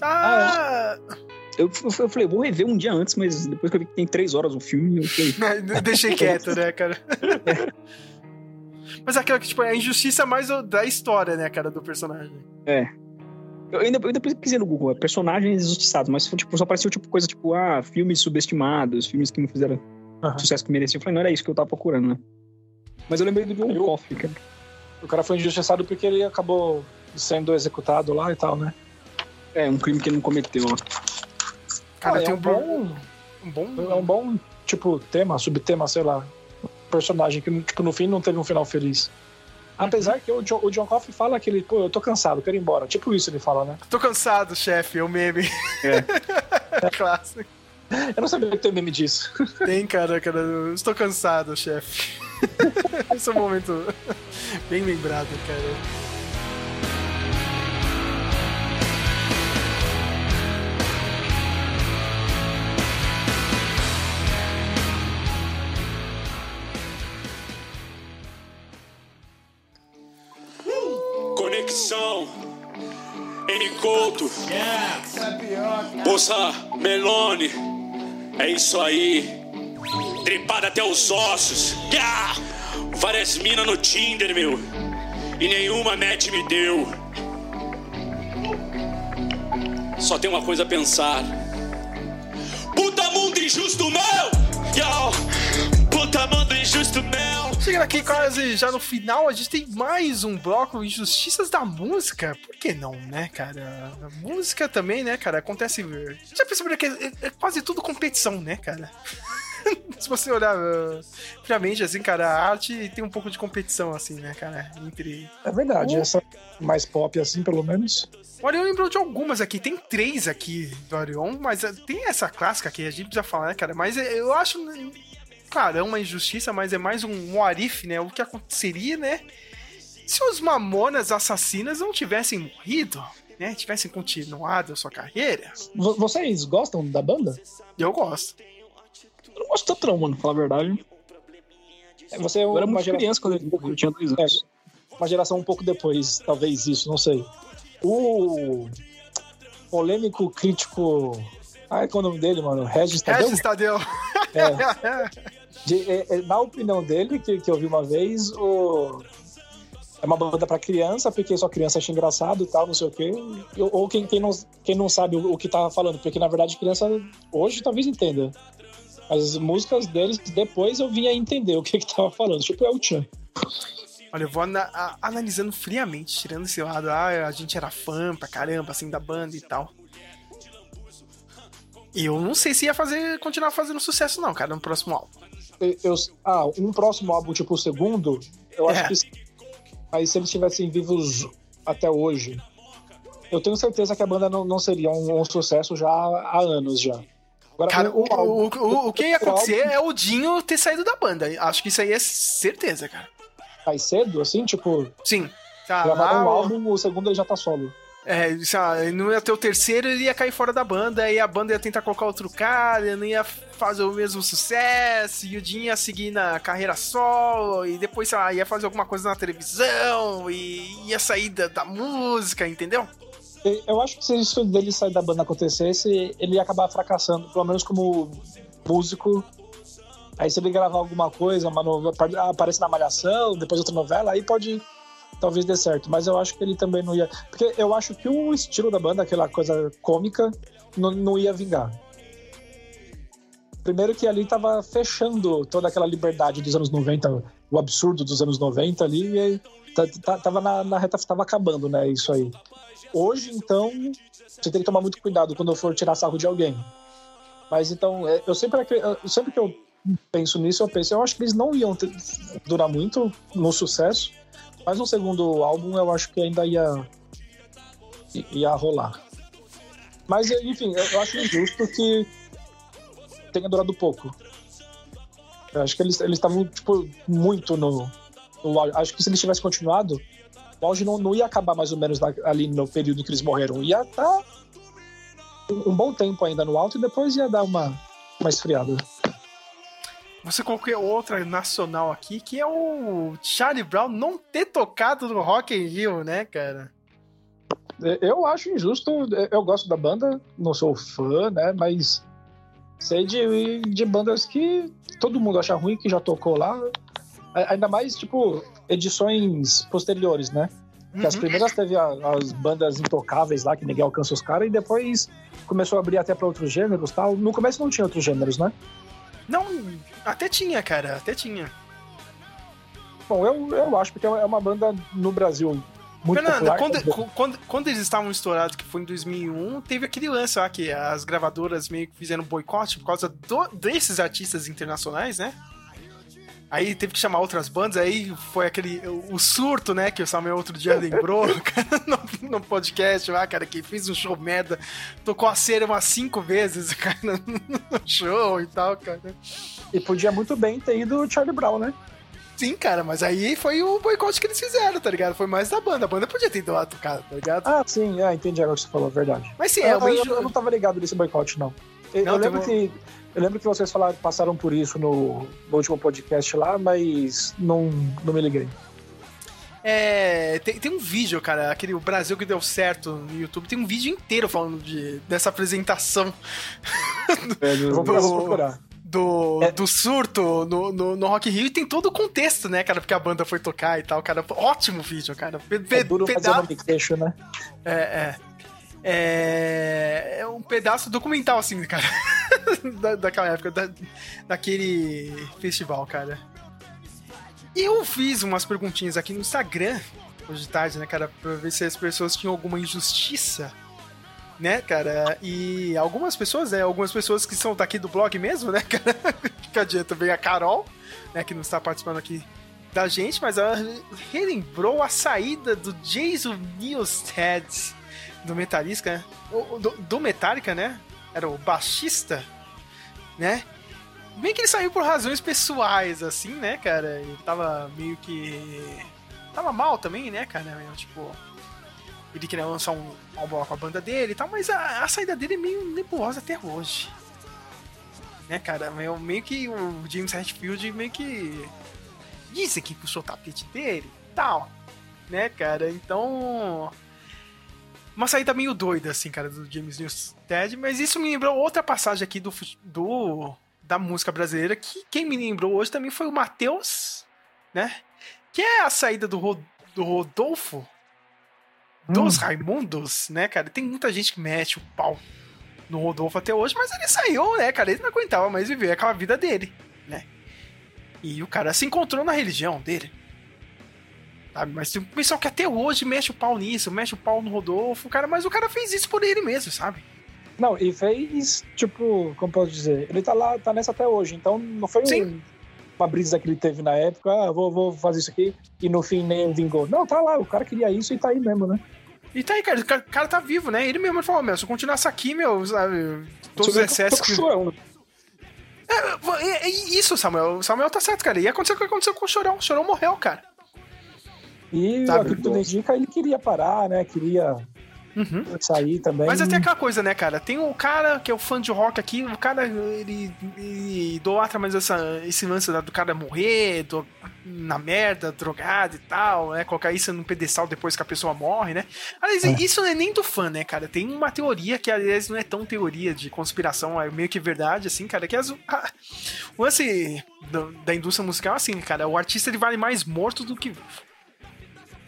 Ah! ah é. Eu, eu, falei, vou rever um dia antes, mas depois que eu vi que tem três horas o filme, eu falei. Deixei quieto, né, cara? Mas aquela que, tipo, é a injustiça mais da história, né, cara, do personagem. É. Eu ainda, eu ainda pesquisei no Google, é personagens injustiçados, mas tipo, só apareceu tipo coisa tipo, ah, filmes subestimados, filmes que não fizeram uhum. sucesso que mereciam. Eu falei, não era isso que eu tava procurando, né? Mas eu lembrei do John Coffey, cara. O cara foi injustiçado porque ele acabou sendo executado lá e tal, né? É, um crime que ele não cometeu. Cara, ah, tem é um, bom, um bom. É um bom, tipo, tema, subtema, sei lá. Personagem que, tipo, no fim não teve um final feliz. Apesar que o John, o John Coffey fala que ele, pô, eu tô cansado, quero ir embora. Tipo isso ele fala, né? Tô cansado, chefe, é o meme. É. é clássico. Eu não sabia que tem meme disso. Tem, cara, cara. Estou cansado, chefe. Esse é um momento bem lembrado, cara. N Couto. Bolsa Melone. É isso aí. Tripada até os ossos. Várias minas no Tinder, meu. E nenhuma match me deu. Só tem uma coisa a pensar. Puta mundo injusto, meu! Puta mundo injusto, meu! Chegando aqui quase já no final, a gente tem mais um bloco Injustiças da Música. Por que não, né, cara? A música também, né, cara? Acontece. Já perceberam que é, é quase tudo competição, né, cara? Se você olhar uh, friamente, assim, cara, a arte tem um pouco de competição, assim, né, cara? Entre. É verdade, essa mais pop, assim, pelo menos. O Orion lembrou de algumas aqui, tem três aqui do Orion, mas uh, tem essa clássica que a gente precisa falar, né, cara? Mas uh, eu acho é uma injustiça, mas é mais um what né? O que aconteceria, né? Se os Mamonas assassinas não tivessem morrido, né? Tivessem continuado a sua carreira. Vocês gostam da banda? Eu gosto. Eu não gosto tanto, não, mano, pra falar a verdade. É, você é eu era muito geração... criança quando eu, eu tinha dois anos. É, uma geração um pouco depois, talvez isso, não sei. O polêmico crítico. Ah, qual é o nome dele, mano? Regis Tadeu? Regis Tadeu. É. De, é, é, na opinião dele, que, que eu vi uma vez, o, é uma banda para criança, porque só criança acha engraçado e tal, não sei o quê. Ou quem, quem, não, quem não sabe o, o que tá falando, porque na verdade criança hoje talvez entenda. As músicas deles, depois eu vinha entender o que que tava falando. Tipo, é o Chan. Olha, eu vou ana a, analisando friamente, tirando esse lado, ah, a gente era fã pra caramba, assim, da banda e tal. eu não sei se ia fazer, continuar fazendo sucesso, não, cara, no próximo álbum. Eu, ah, um próximo álbum, tipo o segundo, eu é. acho que. Aí se eles estivessem vivos até hoje, eu tenho certeza que a banda não, não seria um, um sucesso já há anos já. Agora, cara, o, o, o, o, que ia acontecer álbum... é o Dinho ter saído da banda. Acho que isso aí é certeza, cara. Mais cedo, assim, tipo. Sim. Tá, gravaram um álbum, o segundo ele já tá solo. É, lá, não ia ter o terceiro, ele ia cair fora da banda, aí a banda ia tentar colocar outro cara, não ia fazer o mesmo sucesso, e o Jim ia seguir na carreira solo, e depois, sei lá, ia fazer alguma coisa na televisão, e ia sair da, da música, entendeu? Eu acho que se isso dele sair da banda acontecesse, ele ia acabar fracassando, pelo menos como músico. Aí se ele gravar alguma coisa, uma novela, aparece na Malhação, depois outra novela, aí pode talvez dê certo. Mas eu acho que ele também não ia. Porque eu acho que o estilo da banda, aquela coisa cômica, não, não ia vingar. Primeiro que ali tava fechando toda aquela liberdade dos anos 90, o absurdo dos anos 90 ali, e tava na, na reta, tava acabando, né? Isso aí. Hoje, então, você tem que tomar muito cuidado quando for tirar sarro de alguém. Mas então, é, eu sempre, eu sempre que eu penso nisso, eu penso, eu acho que eles não iam ter, durar muito no sucesso, mas no segundo álbum eu acho que ainda ia, ia rolar. Mas, enfim, eu acho injusto que tenha durado pouco. Eu acho que eles estavam, tipo, muito no, no, Acho que se eles tivessem continuado, o auge não, não ia acabar mais ou menos ali no período que eles morreram. Ia estar tá um, um bom tempo ainda no alto e depois ia dar uma, uma esfriada. Você colocou outra nacional aqui, que é o Charlie Brown não ter tocado no Rock in Rio, né, cara? Eu acho injusto. Eu gosto da banda, não sou fã, né? Mas sei de, de bandas que todo mundo acha ruim, que já tocou lá. Ainda mais, tipo, edições posteriores, né? Uhum. As primeiras teve a, as bandas intocáveis lá, que ninguém alcança os caras, e depois começou a abrir até para outros gêneros tal. No começo não tinha outros gêneros, né? Não, até tinha, cara, até tinha. Bom, eu, eu acho porque é uma banda no Brasil muito Fernanda, popular. Quando, quando, quando, eles estavam estourados, que foi em 2001, teve aquele lance lá que as gravadoras meio que fizeram boicote por causa do, desses artistas internacionais, né? Aí teve que chamar outras bandas, aí foi aquele. O, surto, né? Que o Samuel outro dia lembrou no, no, podcast lá, cara, que fez um show merda, tocou a cera umas cinco vezes, cara, no show e tal, cara. E podia muito bem ter ido o Charlie Brown, né? Sim, cara, mas aí foi o boicote que eles fizeram, tá ligado? Foi mais da banda. A banda podia ter ido lá tocar, tá ligado? Ah, sim, é, entendi agora o que você falou, verdade. Mas sim, é, eu, eu, eu não tava ligado nesse boicote, não. Eu, não, eu lembro que eu lembro que vocês falaram, passaram por isso no, no último podcast lá, mas não, não me liguei. É, tem, tem um vídeo, cara, aquele o Brasil que deu certo no YouTube, tem um vídeo inteiro falando de, dessa apresentação. É, do, procurar. Do, é. do surto no, no, no, Rock Rio e tem todo o contexto, né, cara? Porque a banda foi tocar e tal, cara. Ótimo vídeo, cara. Pe, é duro peda... fazer um queixo, né? É, é. É, é um pedaço documental, assim, cara. da, daquela época, da, daquele festival, cara. Eu fiz umas perguntinhas aqui no Instagram, hoje de tarde, né, cara, pra ver se as pessoas tinham alguma injustiça, né, cara? E algumas pessoas, né, algumas pessoas que são daqui do blog mesmo, né, cara? que adianta, vem a Carol, né, que não está participando aqui da gente, mas ela relembrou a saída do Jason Newsted do Metallica, né? Do, do Metallica, né? Era o baixista, né? Bem que ele saiu por razões pessoais, assim, né, cara? Ele tava meio que. Tava mal também, né, cara? Tipo. Ele queria lançar um álbum com a banda dele e tal, mas a, a saída dele é meio nebulosa até hoje. Né, cara? Meio, meio que o James Hetfield meio que. Disse que puxou o tapete dele e tal. Né, cara? Então uma saída meio doida, assim, cara, do James Newsted, mas isso me lembrou outra passagem aqui do, do da música brasileira, que quem me lembrou hoje também foi o Matheus, né? Que é a saída do, do Rodolfo dos hum. Raimundos, né, cara? Tem muita gente que mete o pau no Rodolfo até hoje, mas ele saiu, né, cara? Ele não aguentava mais viver aquela vida dele, né? E o cara se encontrou na religião dele. Sabe? Mas tem um pessoal que até hoje mexe o pau nisso, mexe o pau no Rodolfo, cara, mas o cara fez isso por ele mesmo, sabe? Não, e fez, tipo, como posso dizer, ele tá lá, tá nessa até hoje, então não foi um, uma brisa que ele teve na época, ah, vou, vou fazer isso aqui, e no fim nem vingou. Não, tá lá, o cara queria isso e tá aí mesmo, né? E tá aí, cara, o cara tá vivo, né? Ele mesmo falou, meu, se eu continuasse aqui, meu, sabe, todos os excessos que... Chorão, né? é, é, é, isso, Samuel. Samuel tá certo, cara. E aconteceu o que aconteceu com o Chorão. O Chorão morreu, cara. E o que tudo indica, ele queria parar, né? Queria Uhum. Sair também. Mas até aquela coisa, né, cara? Tem um cara que é o fã de rock aqui, o cara, ele, ele idolatra mais essa, esse lance do cara morrer, do, na merda, drogado e tal, né? Colocar isso num pedestal depois que a pessoa morre, né? Aliás, é. isso não é nem do fã, né, cara? Tem uma teoria que, aliás, não é tão teoria de conspiração, é meio que verdade, assim, cara, que as, a, o lance da, da indústria musical, assim, cara, o artista ele vale mais morto do que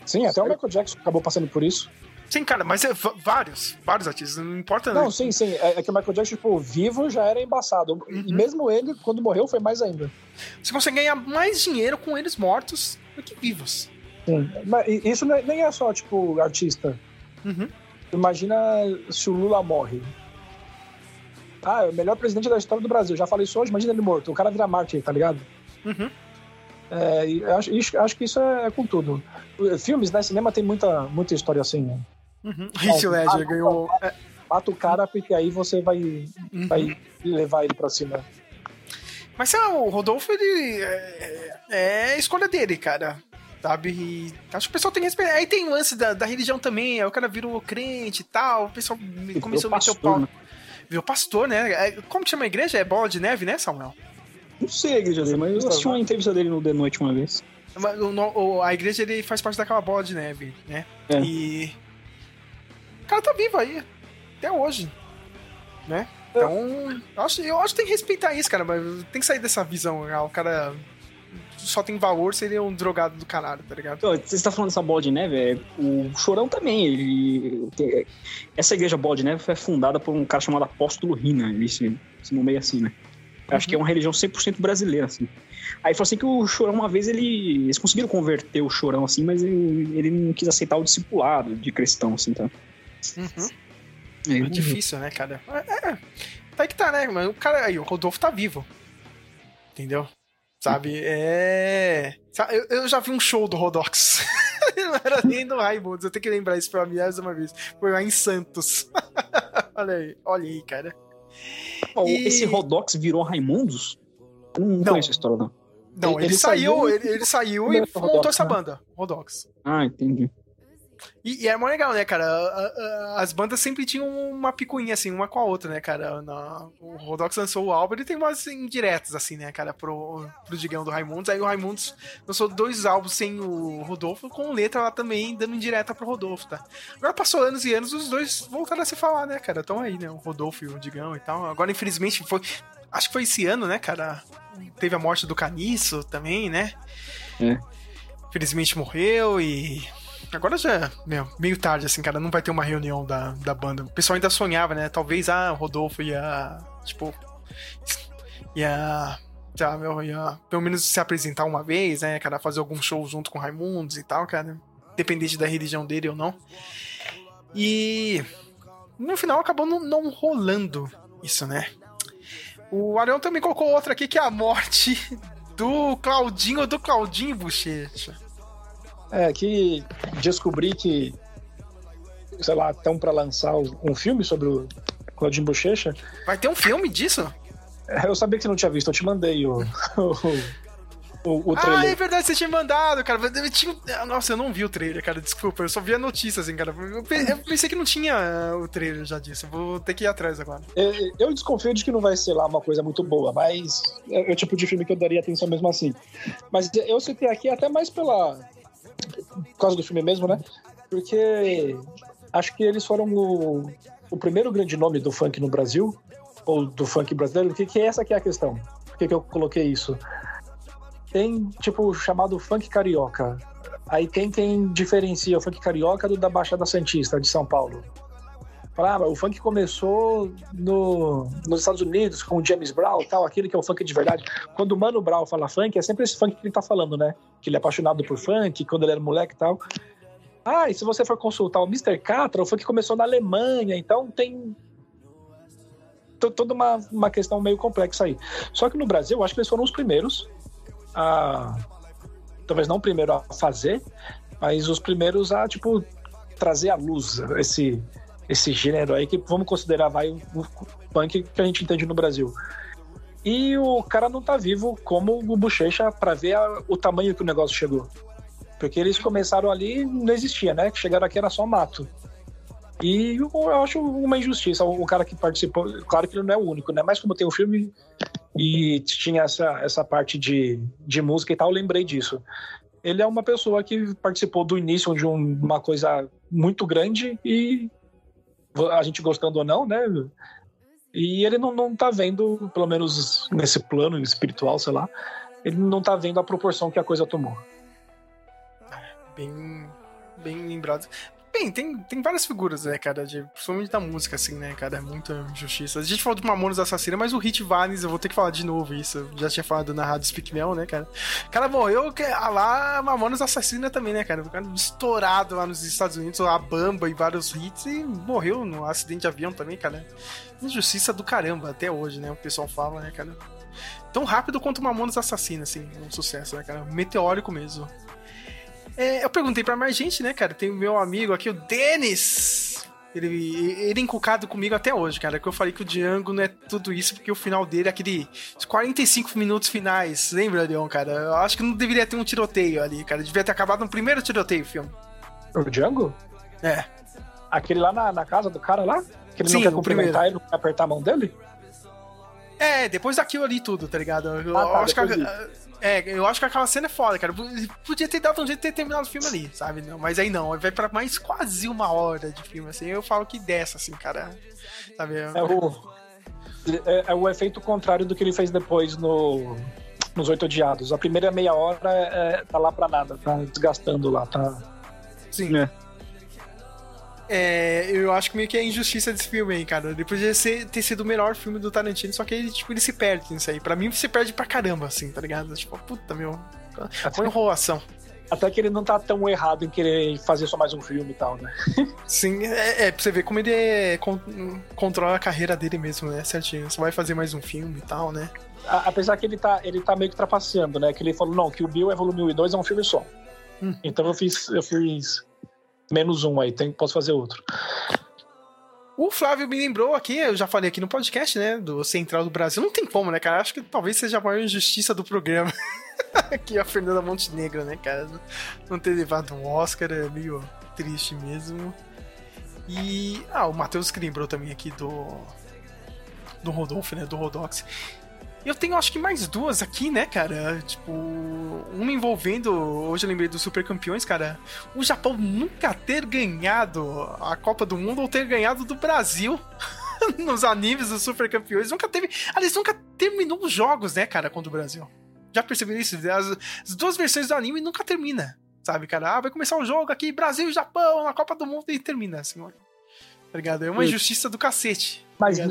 Sim, até o Michael Jackson acabou passando por isso. Sim, cara, mas é vários, vários artistas, não importa. Não, sim, sim. É, é, que o Michael Jackson, tipo, vivo já era embaçado. Uhum. E mesmo ele, quando morreu, foi mais ainda. Você consegue ganhar mais dinheiro com eles mortos do que vivos. Sim, mas isso é, nem é só, tipo, artista. Uhum. Imagina se o Lula morre. Ah, é o melhor presidente da história do Brasil. Já falei isso hoje, imagina ele morto. O cara vira mártir, tá ligado? Uhum. É, acho, acho que isso é com tudo. Filmes, né? Cinema tem muita, muita história assim. Né? Uhum. Heath Ledger ganhou. Mata, o cara porque aí você vai, uhum. vai levar ele pra cima. Mas sei lá, o Rodolfo, ele. É, é escolha dele, cara. Sabe? E acho que o pessoal tem que respeitar. Aí tem o lance da, da religião também. Aí o cara virou crente e tal. O pessoal e começou a meter o pau. Né? Virou pastor, né? É, como que chama a igreja? É Bola de Neve, né, Samuel? Não sei a igreja dele, mas eu assisti uma entrevista dele no The Noite uma vez. A igreja ele faz parte daquela bola de neve, né? É. E cara tá vivo aí. Até hoje. Né? Então, eu acho, eu acho que tem que respeitar isso, cara. Mas tem que sair dessa visão. Ah, o cara só tem valor seria um drogado do caralho, tá ligado? Você está falando dessa bola de neve, é, o Chorão também, ele, essa igreja bola de neve foi fundada por um cara chamado Apóstolo Rina, ele se, se nomeia assim, né? Uhum. Acho que é uma religião 100% brasileira, assim. Aí falou assim que o Chorão, uma vez, ele, eles conseguiram converter o Chorão, assim, mas ele, ele não quis aceitar o discipulado de cristão, assim, tá? Uhum. É, é difícil, né, cara? É, é, tá aí que tá, né? Mas o cara aí, o Rodolfo tá vivo. Entendeu? Sabe? É. Eu, eu já vi um show do Rodox. não era nem do Raimundos, eu tenho que lembrar isso pela milésima vez. Foi lá em Santos. olha aí, olha aí, cara. e... Esse Rodox virou Raimundos? Eu não, não conheço a história, não. Não, ele, ele saiu, saiu, ele, ele saiu e montou Rodox, essa né? banda, Rodox. Ah, entendi. E, e é mó legal, né, cara? As bandas sempre tinham uma picuinha, assim, uma com a outra, né, cara? Na, o Rodox lançou o álbum, ele tem umas indiretas, assim, né, cara, pro, pro Digão do Raimundos. Aí o Raimundos lançou dois álbuns sem o Rodolfo, com letra lá também, dando indireta pro Rodolfo, tá? Agora passou anos e anos, os dois voltaram a se falar, né, cara? Estão aí, né? O Rodolfo e o Digão e tal. Agora, infelizmente, foi. Acho que foi esse ano, né, cara? Teve a morte do Caniço também, né? É. Infelizmente morreu e Agora já é meu, meio tarde, assim, cara. Não vai ter uma reunião da, da banda. O pessoal ainda sonhava, né? Talvez, ah, o Rodolfo ia. Tipo. Ia. Já, meu, ia pelo menos se apresentar uma vez, né, cara? Fazer algum show junto com Raimundos e tal, cara. Independente da religião dele ou não. E. No final acabou não, não rolando isso, né? O Arião também colocou outra aqui que é a morte do Claudinho do Claudinho Bochecha. É, que descobri que, sei lá, estão para lançar um filme sobre o Claudinho Bochecha. Vai ter um filme disso? É, eu sabia que você não tinha visto, eu te mandei o, o, o, trailer. Ah, é verdade, você tinha mandado, cara. Eu tinha... Nossa, eu não vi o trailer, cara, desculpa, eu só vi a notícia, assim, cara. Eu pensei que não tinha o trailer já disso, vou ter que ir atrás agora. É, eu desconfio de que não vai ser lá uma coisa muito boa, mas é o tipo de filme que eu daria atenção mesmo assim. Mas eu citei aqui até mais pela, por causa do filme mesmo, né? Porque acho que eles foram o, o primeiro grande nome do funk no Brasil, ou do funk brasileiro, que, que essa que é a questão. Por que, que eu coloquei isso? Tem, tipo, chamado funk carioca. Aí tem quem diferencia o funk carioca do da Baixada Santista, de São Paulo. O funk começou no, nos Estados Unidos com o James Brown tal, aquele que é o funk de verdade. Quando o Mano Brown fala funk, é sempre esse funk que ele tá falando, né? Que ele é apaixonado por funk, quando ele era moleque e tal. Ah, e se você for consultar o Mr. Catra, o funk começou na Alemanha, então tem toda uma, uma questão meio complexa aí. Só que no Brasil, eu acho que eles foram os primeiros a. Talvez não o primeiro a fazer, mas os primeiros a, tipo, trazer à luz esse, esse gênero aí que vamos considerar vai o punk que a gente entende no Brasil. E o cara não tá vivo como o Bochecha para ver a, o tamanho que o negócio chegou. Porque eles começaram ali não existia, né? Chegaram aqui era só mato. E eu acho uma injustiça. O cara que participou, claro que ele não é o único, né? Mas como tem um filme e tinha essa, essa parte de, de música e tal, eu lembrei disso. Ele é uma pessoa que participou do início de um, uma coisa muito grande e a gente gostando ou não, né? E ele não, não tá vendo, pelo menos nesse plano espiritual, sei lá, ele não tá vendo a proporção que a coisa tomou. Bem, bem lembrado. Bem, tem, tem várias figuras, né, cara, de, principalmente da música, assim, né, cara, é muita injustiça. A gente falou do Mamonas Assassina, mas o Hit Vanes, eu vou ter que falar de novo isso. Eu já tinha falado na rádio Speak Mel, né, cara. Cara morreu, que, ah, lá, Mamonas Assassina também, né, cara. O cara estourado lá nos Estados Unidos, a Bamba e vários hits, e morreu no acidente de avião também, cara. Injustiça do caramba, até hoje, né, o pessoal fala, né, cara. Tão rápido quanto Mamonas Assassina, assim, um sucesso, né, cara. Meteórico mesmo. É, eu perguntei pra mais gente, né, cara? Tem o meu amigo aqui, o Denis. Ele, ele é encucado comigo até hoje, cara. Que eu falei que o Django não é tudo isso, porque o final dele é aquele 45 minutos finais. Lembra, Leon, cara? Eu acho que não deveria ter um tiroteio ali, cara. Devia ter acabado no primeiro tiroteio o filme. O Django? É. Aquele lá na, na casa do cara lá? Que ele Sim, não quer cumprimentar e não quer apertar a mão dele? É, depois daquilo ali tudo, tá ligado? Eu, ah, tá, acho que a, é, eu acho que aquela cena é foda, cara. Podia ter dado um jeito de ter terminado o filme ali, sabe? Não, mas aí não, vai pra mais quase uma hora de filme, assim. Eu falo que dessa, assim, cara. Sabe? É o, é, é o efeito contrário do que ele fez depois no, nos Oito Odiados. A primeira meia hora é, tá lá pra nada, tá desgastando lá, tá. Sim. É. É, eu acho que meio que é a injustiça desse filme aí, cara. Ele podia ser, ter sido o melhor filme do Tarantino, só que ele, tipo, ele se perde nisso aí. Pra mim, se perde pra caramba, assim, tá ligado? Tipo, puta, meu. Foi enrolação. Até que ele não tá tão errado em querer fazer só mais um filme e tal, né? Sim, é, é pra você ver como ele é, con controla a carreira dele mesmo, né? Certinho. Você vai fazer mais um filme e tal, né? A, apesar que ele tá, ele tá meio que trapaceando, né? Que ele falou, não, que o Bill é volume 1 e 2 é um filme só. Hum. Então eu fiz, eu fiz menos um aí, tem, posso fazer outro. O Flávio me lembrou aqui, eu já falei aqui no podcast, né, do Central do Brasil. Não tem como, né, cara? Acho que talvez seja a maior injustiça do programa. aqui a Fernanda Montenegro, né, cara? Não ter levado um Oscar é meio triste mesmo. E. Ah, o Matheus que lembrou também aqui do. Do Rodolfo, né? Do Rodox. Eu tenho acho que mais duas aqui, né, cara? Tipo, uma envolvendo. Hoje eu lembrei dos Super Campeões, cara. O Japão nunca ter ganhado a Copa do Mundo ou ter ganhado do Brasil. nos animes dos Super Campeões. Nunca teve. Aliás, nunca terminou os jogos, né, cara, contra o Brasil. Já perceberam isso? As, as duas versões do anime nunca termina. Sabe, cara? Ah, vai começar o um jogo aqui, Brasil e Japão, na Copa do Mundo, e termina, assim, Tá ligado? É uma injustiça do cacete. Mas. Tá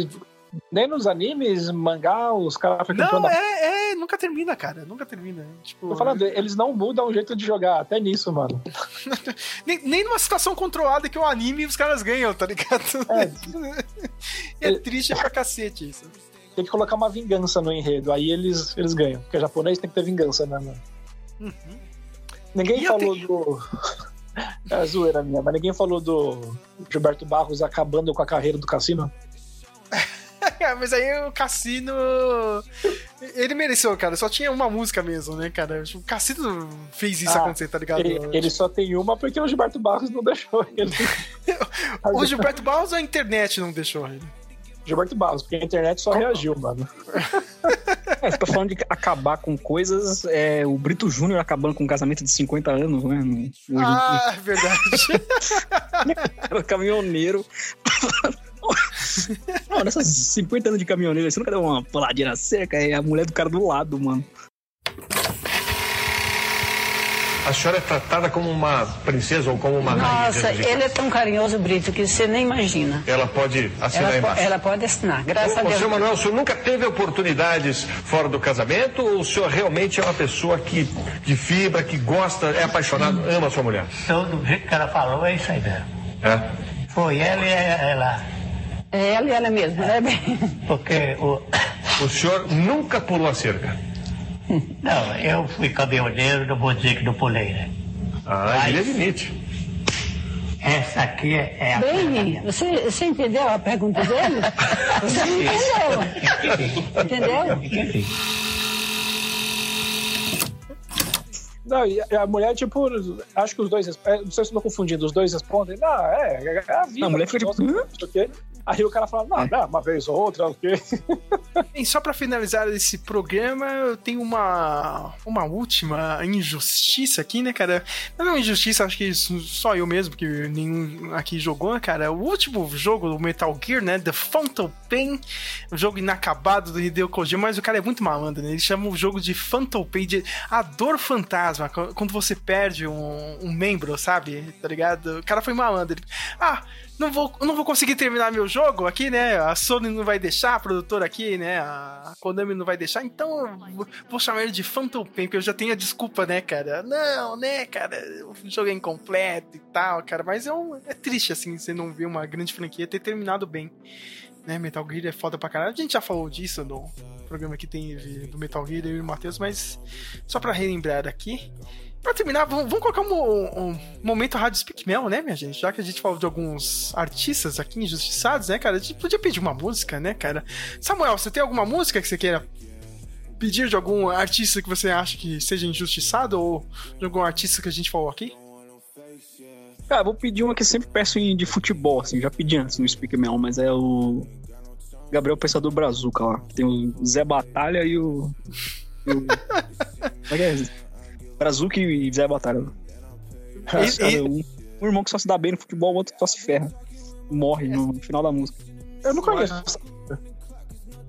nem nos animes, mangá, os caras ficam Não, é, é, nunca termina, cara. Nunca termina. Tipo, Tô falando, eles não mudam o jeito de jogar, até nisso, mano. nem, nem numa situação controlada que o anime os caras ganham, tá ligado? É, é triste pra cacete isso. Tem que colocar uma vingança no enredo, aí eles, eles ganham. Porque japonês tem que ter vingança, né, mano? Uhum. Ninguém e falou do. É zoeira minha, mas ninguém falou do Gilberto Barros acabando com a carreira do cassino. Mas aí o Cassino. Ele mereceu, cara. Só tinha uma música mesmo, né, cara? O Cassino fez isso ah, acontecer, tá ligado? Ele, ele, só tem uma porque o Gilberto Barros não deixou ele. o Gilberto Barros ou a internet não deixou ele? Gilberto Barros, porque a internet só Como? reagiu, mano. É, você tá falando de acabar com coisas, é, o Brito Júnior acabando com um casamento de 50 anos, né? Hoje ah, é verdade. Era caminhoneiro Não, nessas 50 anos de caminhoneiro, você nunca deu uma puladinha na cerca? É a mulher do cara do lado, mano. A senhora é tratada como uma princesa ou como uma Nossa, ele é tão carinhoso, Brito, que você nem imagina. Ela pode assinar ela, embaixo? Ela pode assinar, graças Ô, a Deus. Senhor Manuel, o senhor nunca teve oportunidades fora do casamento ou o senhor realmente é uma pessoa que, de fibra, que gosta, é apaixonado, ama a sua mulher? Então, do jeito que ela falou, é isso aí mesmo. É? Foi ela e ela. É ela e ela mesma, né, bem? Porque o... O senhor nunca pulou a cerca? Não, eu fui caminhoneiro, não vou dizer que não pulei, né? Ah, Mas... ele admite. Essa aqui é a. Bem, você, você entendeu a pergunta dele? Você não entendeu. Entendeu? Entendi. Não, e a mulher, tipo, acho que os dois. É, não sei se eu tô confundindo, os dois respondem. Não, é, é, é a vida. A mulher fica tipo. Aí o cara fala, não, é. não uma vez ou outra, ok. E só para finalizar esse programa, eu tenho uma, uma última injustiça aqui, né, cara? Não é uma injustiça, acho que só eu mesmo, que nenhum aqui jogou, né, cara? O último jogo do Metal Gear, né, The Phantom Pain, o jogo inacabado do Hideo Kojima, mas o cara é muito malandro, né? Ele chama o jogo de Phantom Pain, de a dor fantasma, quando você perde um, um membro, sabe? Tá ligado? O cara foi malandro. Ele, ah, não vou, não vou conseguir terminar meu jogo aqui, né? A Sony não vai deixar, a produtora aqui, né? A Konami não vai deixar, então vou chamar ele de Phantom Pain, porque eu já tenho a desculpa, né, cara? Não, né, cara? O jogo é incompleto e tal, cara. Mas é, um, é triste, assim, você não ver uma grande franquia ter terminado bem. Né, Metal Gear é foda pra caralho. A gente já falou disso no programa que tem do Metal Gear, eu e o Matheus, mas só pra relembrar aqui. Pra terminar, vamos, colocar um, um, momento Rádio Speak Mel, né, minha gente? Já que a gente falou de alguns artistas aqui injustiçados, né, cara? A gente podia pedir uma música, né, cara? Samuel, você tem alguma música que você queira pedir de algum artista que você acha que seja injustiçado ou de algum artista que a gente falou aqui? Cara, vou pedir uma que sempre peço de futebol, assim, já pedi antes no Speak Mel, mas é o Gabriel Pensador Brazuca lá. Tem o Zé Batalha e o. E o... Como é que é? Brazuca e Zé Batalha. E, e... Um, um, irmão que só se dá bem no futebol, o outro só se ferra. Morre no, no final da música. Eu não conheço.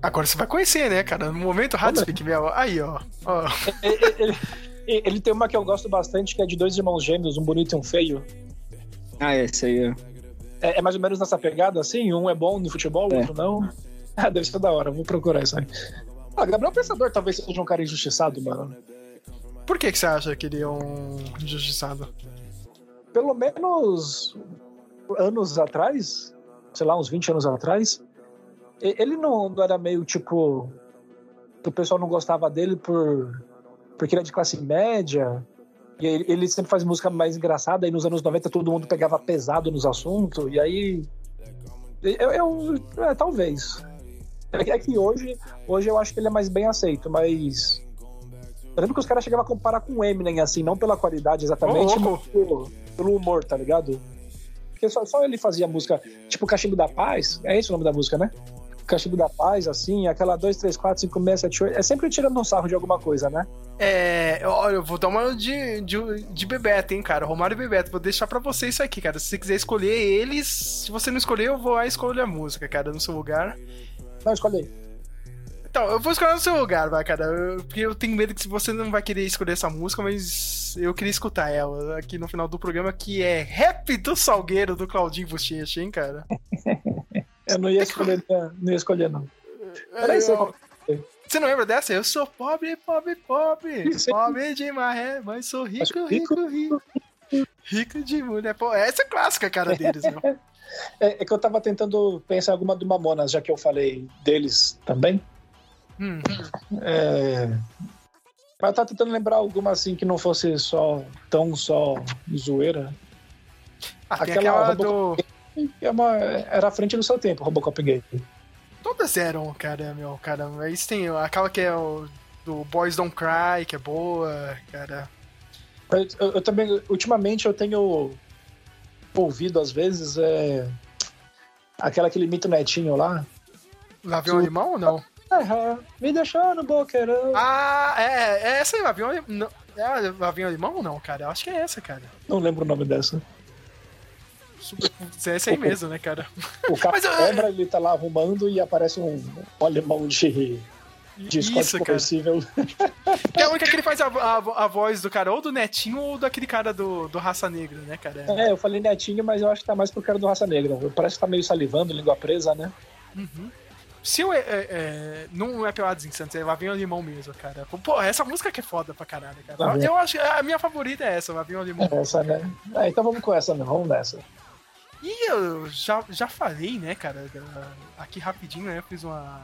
Agora você vai conhecer, né, cara? No momento Rádio Speak Mel. Aí, ó. ó. Ele, ele, ele, tem uma que eu gosto bastante, que é de dois irmãos gêmeos, um bonito e um feio. Ah, esse aí é. É, é mais ou menos nessa pegada, assim? Um é bom no futebol, o é. outro não. Ah, deve ser da hora, vou procurar isso aí. Ah, Gabriel Pensador talvez seja um cara injustiçado, mano. Por que, que você acha que ele é um injustiçado? Pelo menos anos atrás, sei lá, uns 20 anos atrás, ele não, era meio tipo. O pessoal não gostava dele por porque ele é de classe média. E ele, ele sempre faz música mais engraçada. E nos anos 90 todo mundo pegava pesado nos assuntos. E aí. Eu, eu é, talvez. É que hoje, hoje eu acho que ele é mais bem aceito, mas eu lembro que os caras chegavam a comparar com o Eminem, assim, não pela qualidade exatamente, oh, mas pelo, pelo, humor, tá ligado? Porque só, só ele fazia música, tipo Cachimbo da Paz, é esse o nome da música, né? Cachimbo da Paz, assim, aquela 2, 3, 4, 5, 6, 7, 8, é sempre tirando um sarro de alguma coisa, né? É, olha, eu vou dar uma de, de, de Bebeto, hein, cara, Romário e Bebeto, vou deixar pra você isso aqui, cara, se você quiser escolher eles, se você não escolher, eu vou lá escolher a música, cara, no seu lugar. Não, escolhi. Então, eu vou escolher no seu lugar, vai, cara. Eu, porque eu tenho medo que você não vai querer escolher essa música, mas eu queria escutar ela aqui no final do programa, que é Rap do Salgueiro, do Claudinho Bochecha, hein, cara? eu não ia escolher, não ia escolher, não. Peraí, eu... Você não lembra dessa? Eu sou pobre, pobre, pobre. Pobre de maré, mas sou rico, rico, rico. Rico de mulher. Pô, essa é clássica, cara, deles. É, é, que eu tava tentando pensar em alguma do Mamonas, já que eu falei deles também. Hum. É... Mas tá tentando lembrar alguma assim que não fosse só tão só zoeira. Ah, aquela, aquela do. É uma, era à frente do seu tempo, Robocop Gay. Todas eram, cara, meu, cara. Mas tem aquela que é o do Boys Don't Cry, que é boa, cara. Eu, eu também, ultimamente eu tenho ouvido às vezes é aquela que limita o netinho lá. Lá viu o animal ou não? É, me deixou no boqueirão. Ah, é, é essa aí, avião não, É alemão ou não, cara? Eu acho que é essa, cara. Não lembro o nome dessa. Super, é aí mesmo, né, cara? O cara quebra, ele tá lá arrumando e aparece um, alemão de, de Isso, conversível. é a única que ele faz a, a, a, voz do cara, ou do Netinho ou daquele cara do, do Raça Negra, né, cara? É, eu falei Netinho, mas eu acho que tá mais pro cara do Raça Negra. Parece que tá meio salivando, língua presa, né? Uhum. Se eu, é, é, é, não é Pelados Insanos, é Lá Vem o Limão mesmo, cara. Pô, essa música que é foda pra caralho, cara. Eu, eu acho a minha favorita é essa, Lá Vem o Limão. É essa, né? É, então vamos com essa, né? Vamos nessa. E eu já, já falei, né, cara, aqui rapidinho, né, eu fiz uma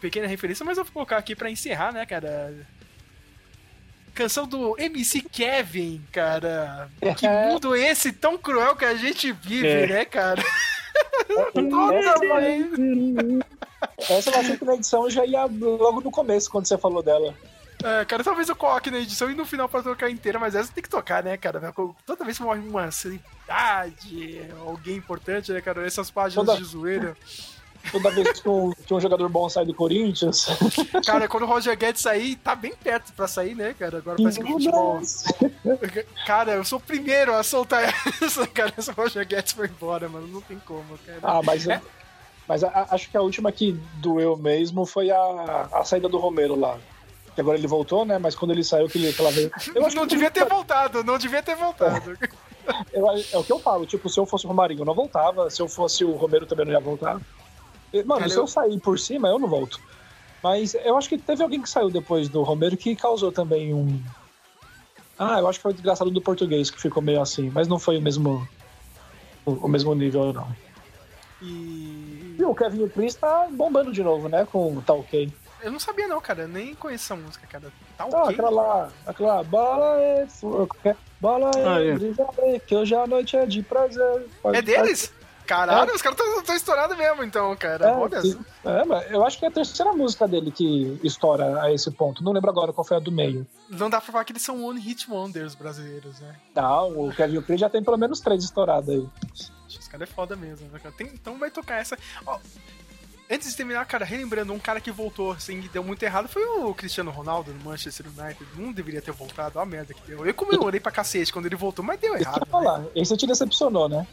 pequena referência, mas eu vou colocar aqui para encerrar, né, cara. Canção do MC Kevin, cara. Que é. mundo esse tão cruel que a gente vive, é. né, cara? Toda vez. Essa vai ser que na edição já ia logo no começo, quando você falou dela. É, cara, talvez eu coloque na edição e no final pra tocar inteira, mas essa tem que tocar, né, cara? Toda vez que morre uma celebridade, alguém importante, né, cara? Essas páginas Toda... de zoeira. Toda vez que um, que um jogador bom sai do Corinthians. Cara, quando o Roger Guedes sair, tá bem perto pra sair, né, cara? Agora parece que o futebol. Cara, eu sou o primeiro a soltar essa, cara. Se o Roger Guedes foi embora, mano. Não tem como, cara. Ah, mas. É. Mas a, acho que a última que doeu mesmo foi a, a saída do Romero lá que agora ele voltou, né? Mas quando ele saiu, que, ele, aquela vez. Eu acho não que devia ter voltado, não devia ter voltado. Eu, é o que eu falo, tipo, se eu fosse o Romarinho, eu não voltava. Se eu fosse o Romero, também não ia voltar. Mano, Cara, se eu sair por cima, eu não volto. Mas eu acho que teve alguém que saiu depois do Romero que causou também um. Ah, eu acho que foi o desgraçado do português que ficou meio assim, mas não foi o mesmo. O, o mesmo nível, não. E... e o Kevin Prince tá bombando de novo, né? Com o Tá Ok. Eu não sabia não, cara. Eu nem conheço essa música, cara. Tá ok. Ah, aquela lá, aquela bola é... Bola é, ah, é. que hoje a noite é de prazer. Pode é deles? Caralho, é. os caras estão estourados mesmo, então, cara. É, é, mas eu acho que é a terceira música dele que estoura a esse ponto. Não lembro agora qual foi a do meio. Não dá pra falar que eles são One Hit Wonders brasileiros, né? Não, o Kevin Prince já tem pelo menos três estourados aí. Esse cara é foda mesmo, né, cara? Tem, então vai tocar essa. Ó, Antes de terminar, cara, relembrando, um cara que voltou, assim, que deu muito errado foi o Cristiano Ronaldo no Manchester United. Não deveria ter voltado, a merda que deu. Eu comemorei pra cacete quando ele voltou, mas deu errado. Falar. Né? Esse te decepcionou, né?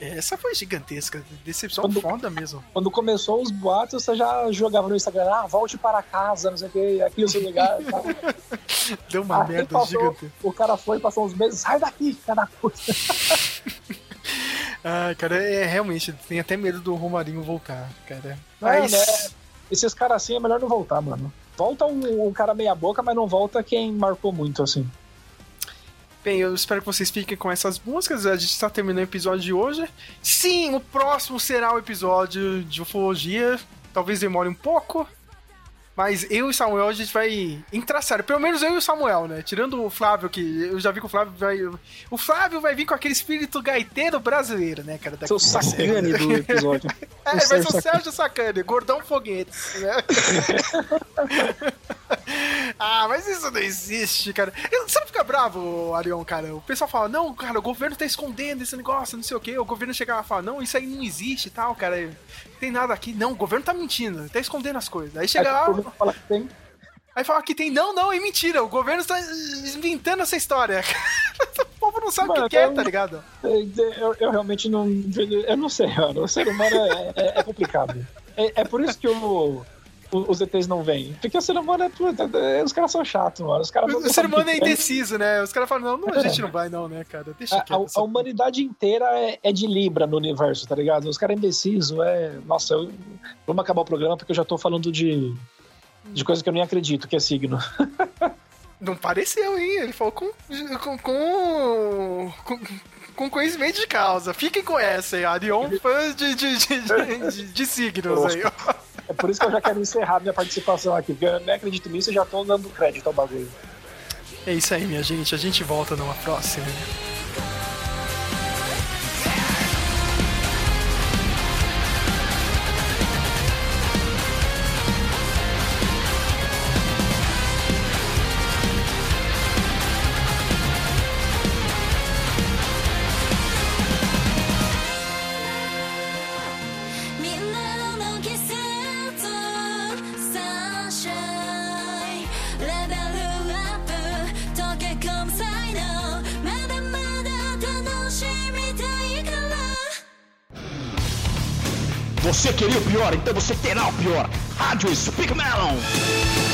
Essa foi gigantesca, decepção quando, foda mesmo. Quando começou os boatos, você já jogava no Instagram, ah, volte para casa, não sei o que, aqui o seu lugar. Deu uma Aí merda passou, gigante. O cara foi, passou uns meses, sai daqui, cara puta. Ah, cara, é realmente, tem até medo do Romarinho voltar, cara. Mas... É, né? Esses caras assim é melhor não voltar, mano. Volta um, um cara meia boca, mas não volta quem marcou muito, assim. Bem, eu espero que vocês fiquem com essas músicas. A gente está terminando o episódio de hoje. Sim, o próximo será o episódio de ufologia. Talvez demore um pouco, mas eu e o Samuel, a gente vai entrar sério. Pelo menos eu e o Samuel, né? Tirando o Flávio, que eu já vi que o Flávio vai. O Flávio vai vir com aquele espírito gaiteiro brasileiro, né, cara? Daqui Seu sacane do episódio. é, vai ser o Sérgio Sacane, gordão foguetes, né? ah, mas isso não existe, cara. Você não fica bravo, Arion, cara? O pessoal fala, não, cara, o governo tá escondendo esse negócio, não sei o quê. O governo chega lá e fala, não, isso aí não existe e tal, cara. Tem nada aqui. Não, o governo tá mentindo, tá escondendo as coisas. Aí chega lá. Fala que tem. Aí fala que tem. Não, não, é mentira. O governo está inventando essa história. o povo não sabe o que, quer, é, tá ligado? Eu, eu, realmente não. Eu não sei, mano. O ser humano é, é, é complicado. É, é, por isso que o, os ETs não vêm. Porque o ser humano é. é os caras são chatos, mano. Os caras o ser humano é indeciso, né? Os caras falam, não, não, a gente não vai, não, né, cara? Deixa a, a, a humanidade inteira é, é, de Libra no universo, tá ligado? Os caras indecisos, é. Nossa, eu... vamos acabar o programa porque eu já tô falando de de coisa que eu nem acredito que é signo. Não pareceu, hein? Ele falou com, com, com, com, com conhecimento de causa. Fiquem com essa aí, Arion, fã de, de, de, de, de signos aí. É por isso que eu já quero encerrar minha participação aqui, porque eu nem acredito nisso e já tô dando crédito ao bagulho. É isso aí, minha gente. A gente volta numa próxima. Então você terá o pior. Rádio Speak Melon.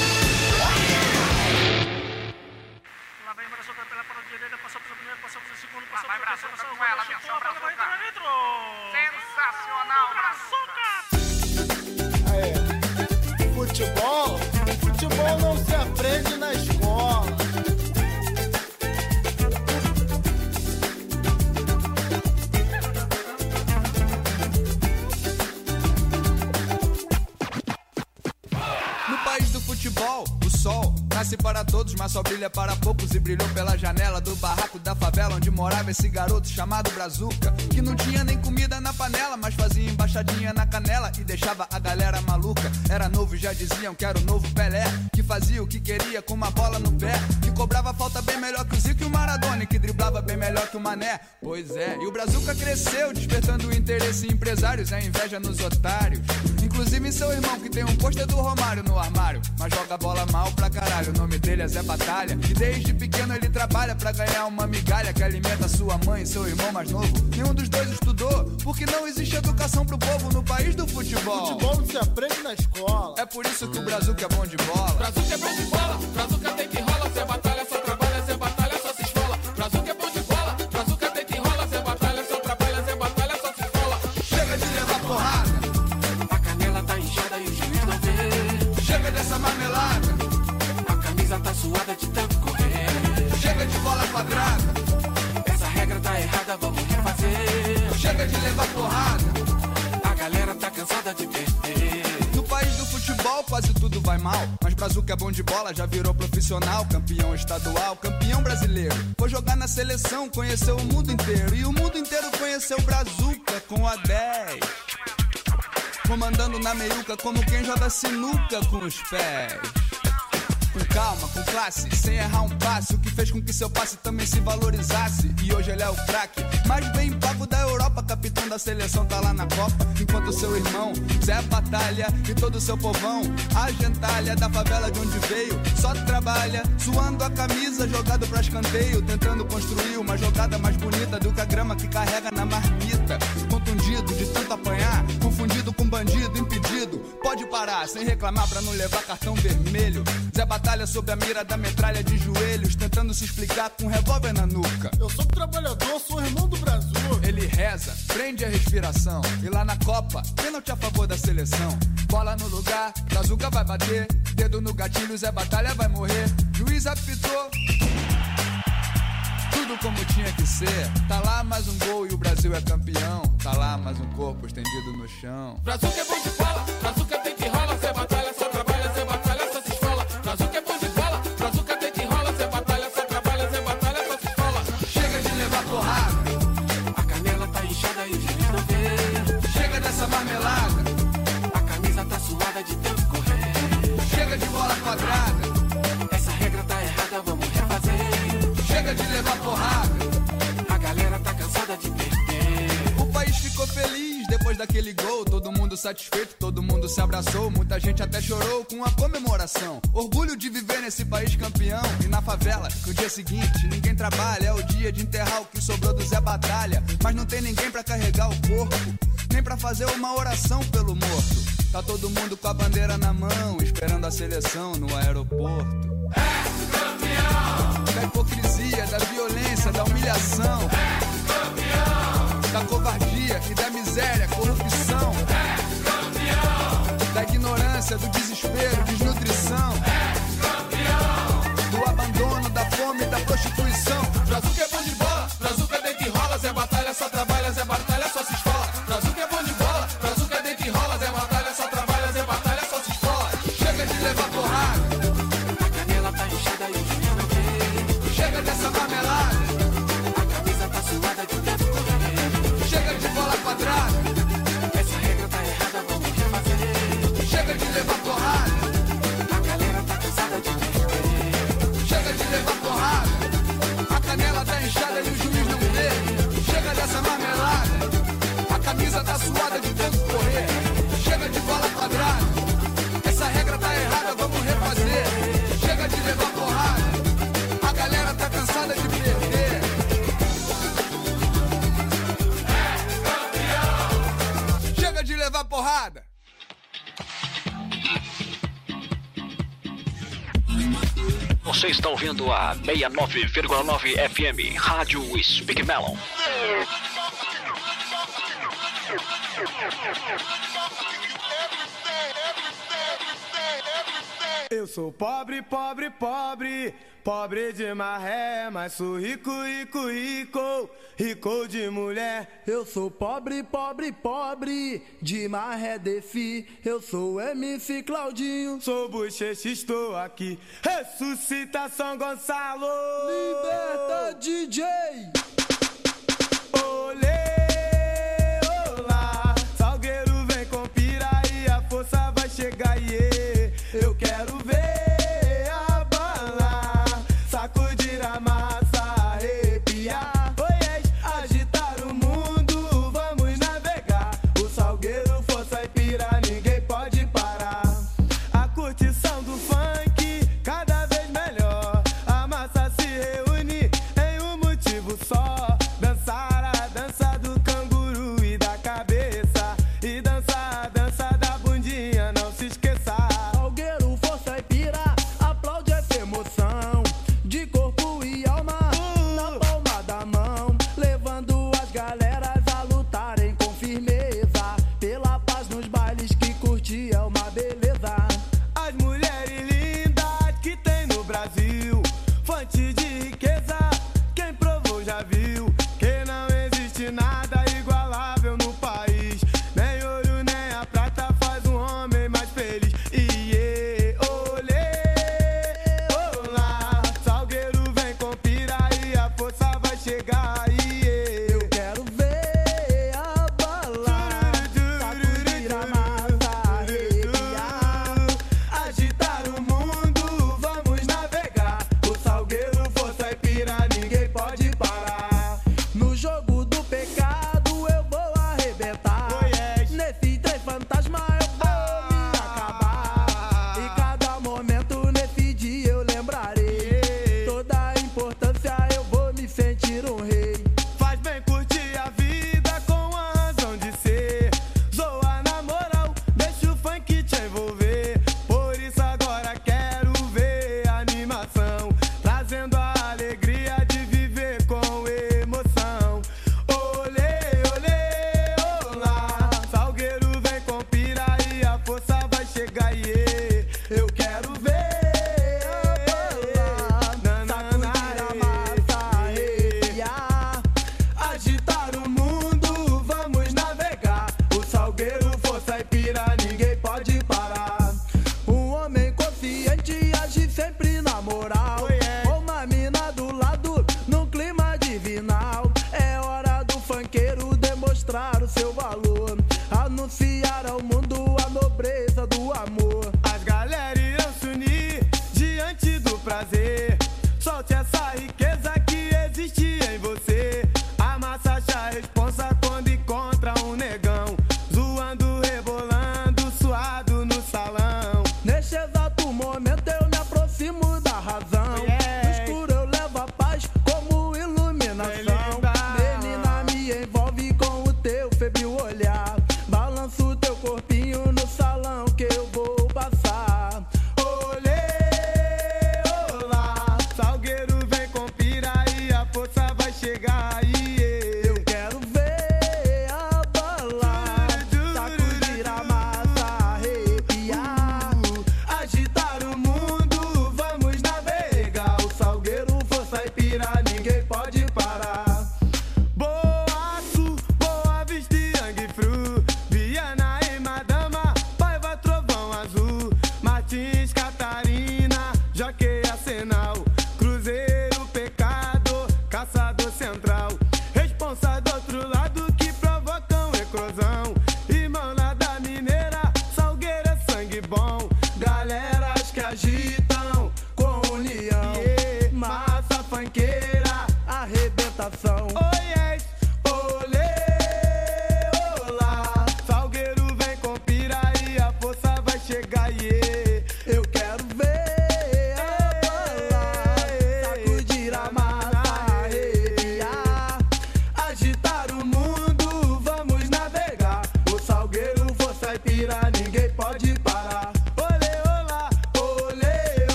Nasce para todos, mas só brilha para poucos. E brilhou pela janela do barraco da favela onde morava esse garoto chamado Brazuca. Que não tinha nem comida na panela, mas fazia embaixadinha na canela e deixava a galera maluca. Era novo, já diziam que era o novo Pelé. Que fazia o que queria com uma bola no pé. Que cobrava falta bem melhor que o Zico e o Maradona. E que driblava bem melhor que o Mané. Pois é, e o Brazuca cresceu, despertando o interesse em empresários, a inveja nos otários. Inclusive seu irmão, que tem um pôster do Romário no armário. Mas joga bola mal pra caralho. O nome dele é Zé Batalha. E desde pequeno ele trabalha pra ganhar uma migalha que alimenta sua mãe e seu irmão mais novo. Nenhum dos dois estudou, porque não existe educação pro povo no país do futebol. Futebol não se aprende na escola. É por isso que o Brasil que é bom de bola. Brasil que é bom de bola, Brasil que tem que rola, cansada de perder. No país do futebol quase tudo vai mal. Mas Brazuca é bom de bola, já virou profissional. Campeão estadual, campeão brasileiro. Foi jogar na seleção, conheceu o mundo inteiro. E o mundo inteiro conheceu Brazuca com a 10. Comandando na meiuca como quem joga sinuca com os pés. Com calma, com classe, sem errar um passe. O que fez com que seu passe também se valorizasse. E hoje ele é o craque, mais bem pago da Europa. Capitão da seleção tá lá na Copa. Enquanto seu irmão, Zé Batalha e todo seu povão, a gentalha da favela de onde veio, só trabalha, suando a camisa, jogado pra escanteio. Tentando construir uma jogada mais bonita do que a grama que carrega na marmita. Contundido de tanto apanhar, com bandido, impedido. Pode parar, sem reclamar pra não levar cartão vermelho. Zé Batalha sob a mira da metralha de joelhos, tentando se explicar com um revólver na nuca. Eu sou trabalhador, sou irmão do Brasil. Ele reza, prende a respiração. E lá na Copa, pênalti a favor da seleção. Bola no lugar, Brazuca vai bater. Dedo no gatilho, Zé Batalha vai morrer. Juiz apitou. Tudo como tinha que ser. Tá lá mais um gol e o Brasil é campeão. Tá lá mais um corpo estendido no chão. Que é bom de bola, que tem daquele gol. Todo mundo satisfeito, todo mundo se abraçou. Muita gente até chorou com a comemoração. Orgulho de viver nesse país campeão. E na favela, que o dia seguinte ninguém trabalha. É o dia de enterrar o que sobrou do Zé Batalha. Mas não tem ninguém pra carregar o corpo, nem pra fazer uma oração pelo morto. Tá todo mundo com a bandeira na mão, esperando a seleção no aeroporto. Da hipocrisia, da violência, da humilhação. Da covardia e da miséria, corrupção. Da ignorância, do desespero, desnutrição. Do abandono, da fome, da prostituição. Brasil que é bom de ligado a 69,9 FM, Rádio Speak Melon. Eu sou pobre, pobre, pobre, pobre de maré, mas sou rico, rico, rico. Rico de mulher, eu sou pobre, pobre, pobre. De marré defi, eu sou MC Claudinho. Sou bochecha, estou aqui. Ressuscita São Gonçalo. Liberta DJ. Olê.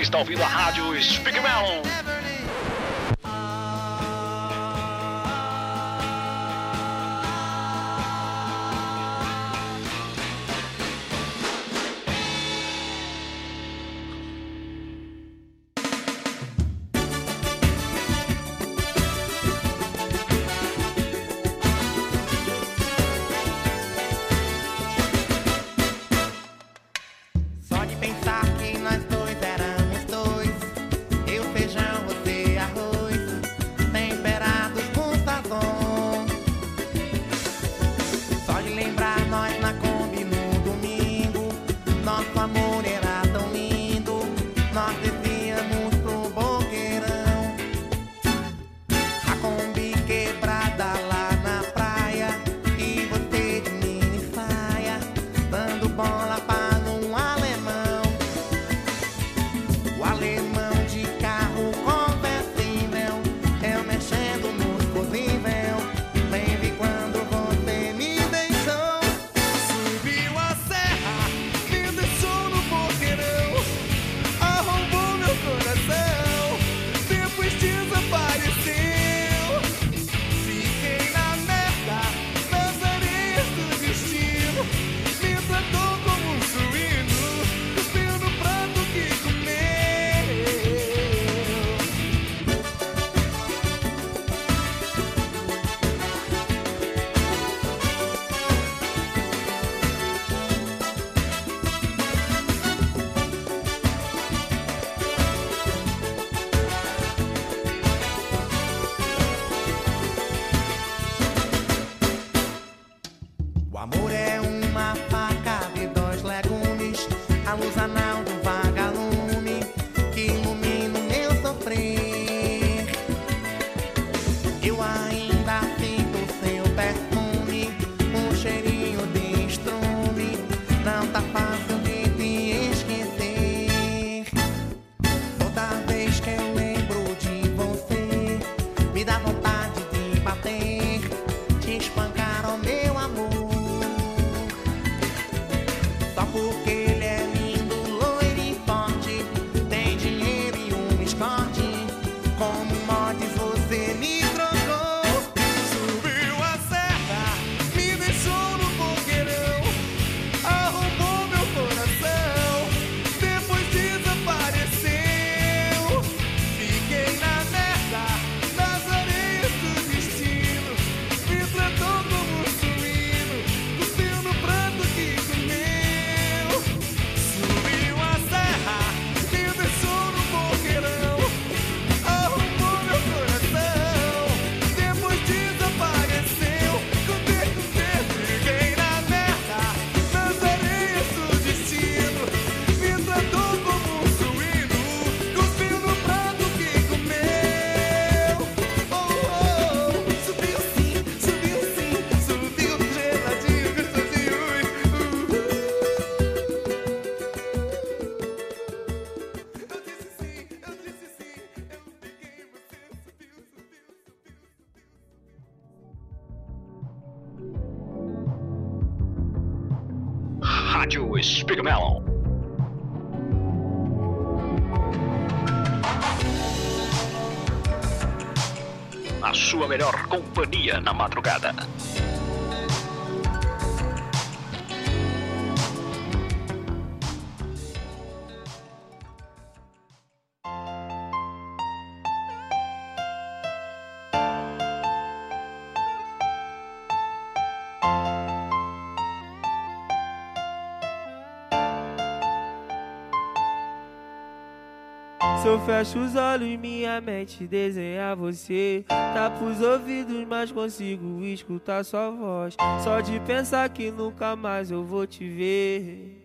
Está ouvindo a rádio Speak Melon. companhia na madrugada. Fecho os olhos, minha mente desenha você. Tapo os ouvidos, mas consigo escutar sua voz. Só de pensar que nunca mais eu vou te ver.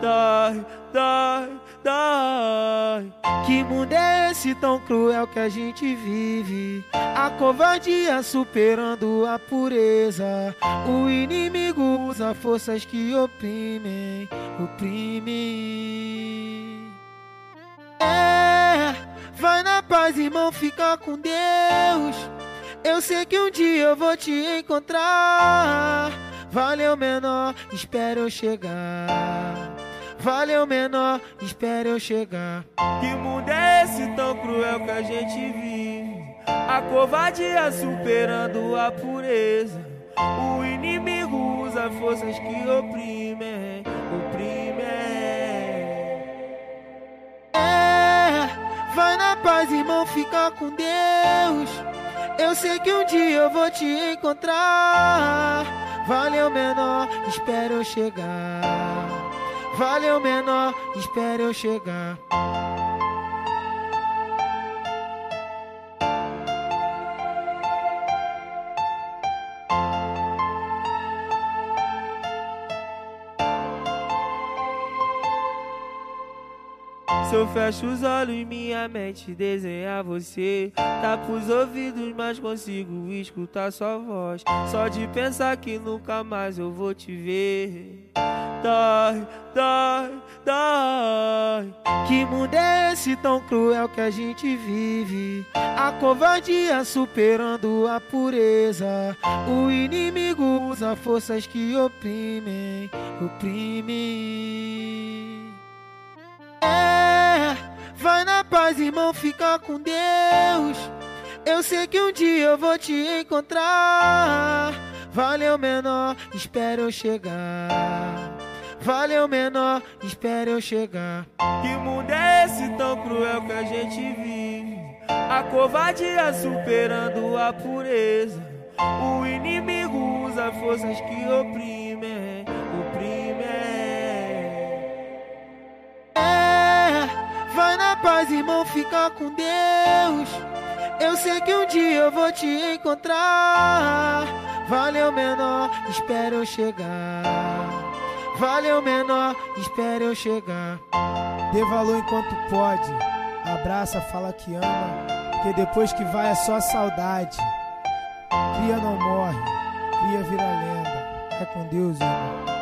Dói, dói, dói. Que mundo é esse tão cruel que a gente vive? A covardia superando a pureza. O inimigo usa forças que oprimem, oprimem. É, vai na paz, irmão, fica com Deus. Eu sei que um dia eu vou te encontrar. Valeu, menor, espera eu chegar. Valeu, menor, espera eu chegar. Que mundo é esse tão cruel que a gente vive? A covardia superando a pureza. O inimigo usa forças que oprimem. Vai na paz, irmão, fica com Deus. Eu sei que um dia eu vou te encontrar. Valeu, menor, espera eu chegar. Valeu, menor, espera eu chegar. Se eu fecho os olhos, minha mente desenha você. Tapo os ouvidos, mas consigo escutar sua voz. Só de pensar que nunca mais eu vou te ver. Dói, dói, dói. Que mundo é esse tão cruel que a gente vive? A covardia superando a pureza. O inimigo usa forças que oprimem, oprimem. É, vai na paz, irmão, fica com Deus. Eu sei que um dia eu vou te encontrar. Valeu, menor, espera eu chegar. Valeu, menor, espera eu chegar. Que mundo é esse tão cruel que a gente vive? A covardia superando a pureza. O inimigo usa forças que oprimem, oprimem. É, vai na paz, irmão, fica com Deus. Eu sei que um dia eu vou te encontrar. Valeu, menor, espera eu chegar. Valeu, menor, espera eu chegar. Dê valor enquanto pode. Abraça, fala que ama. Porque depois que vai é só saudade. Cria não morre, cria vira lenda. É com Deus, irmão.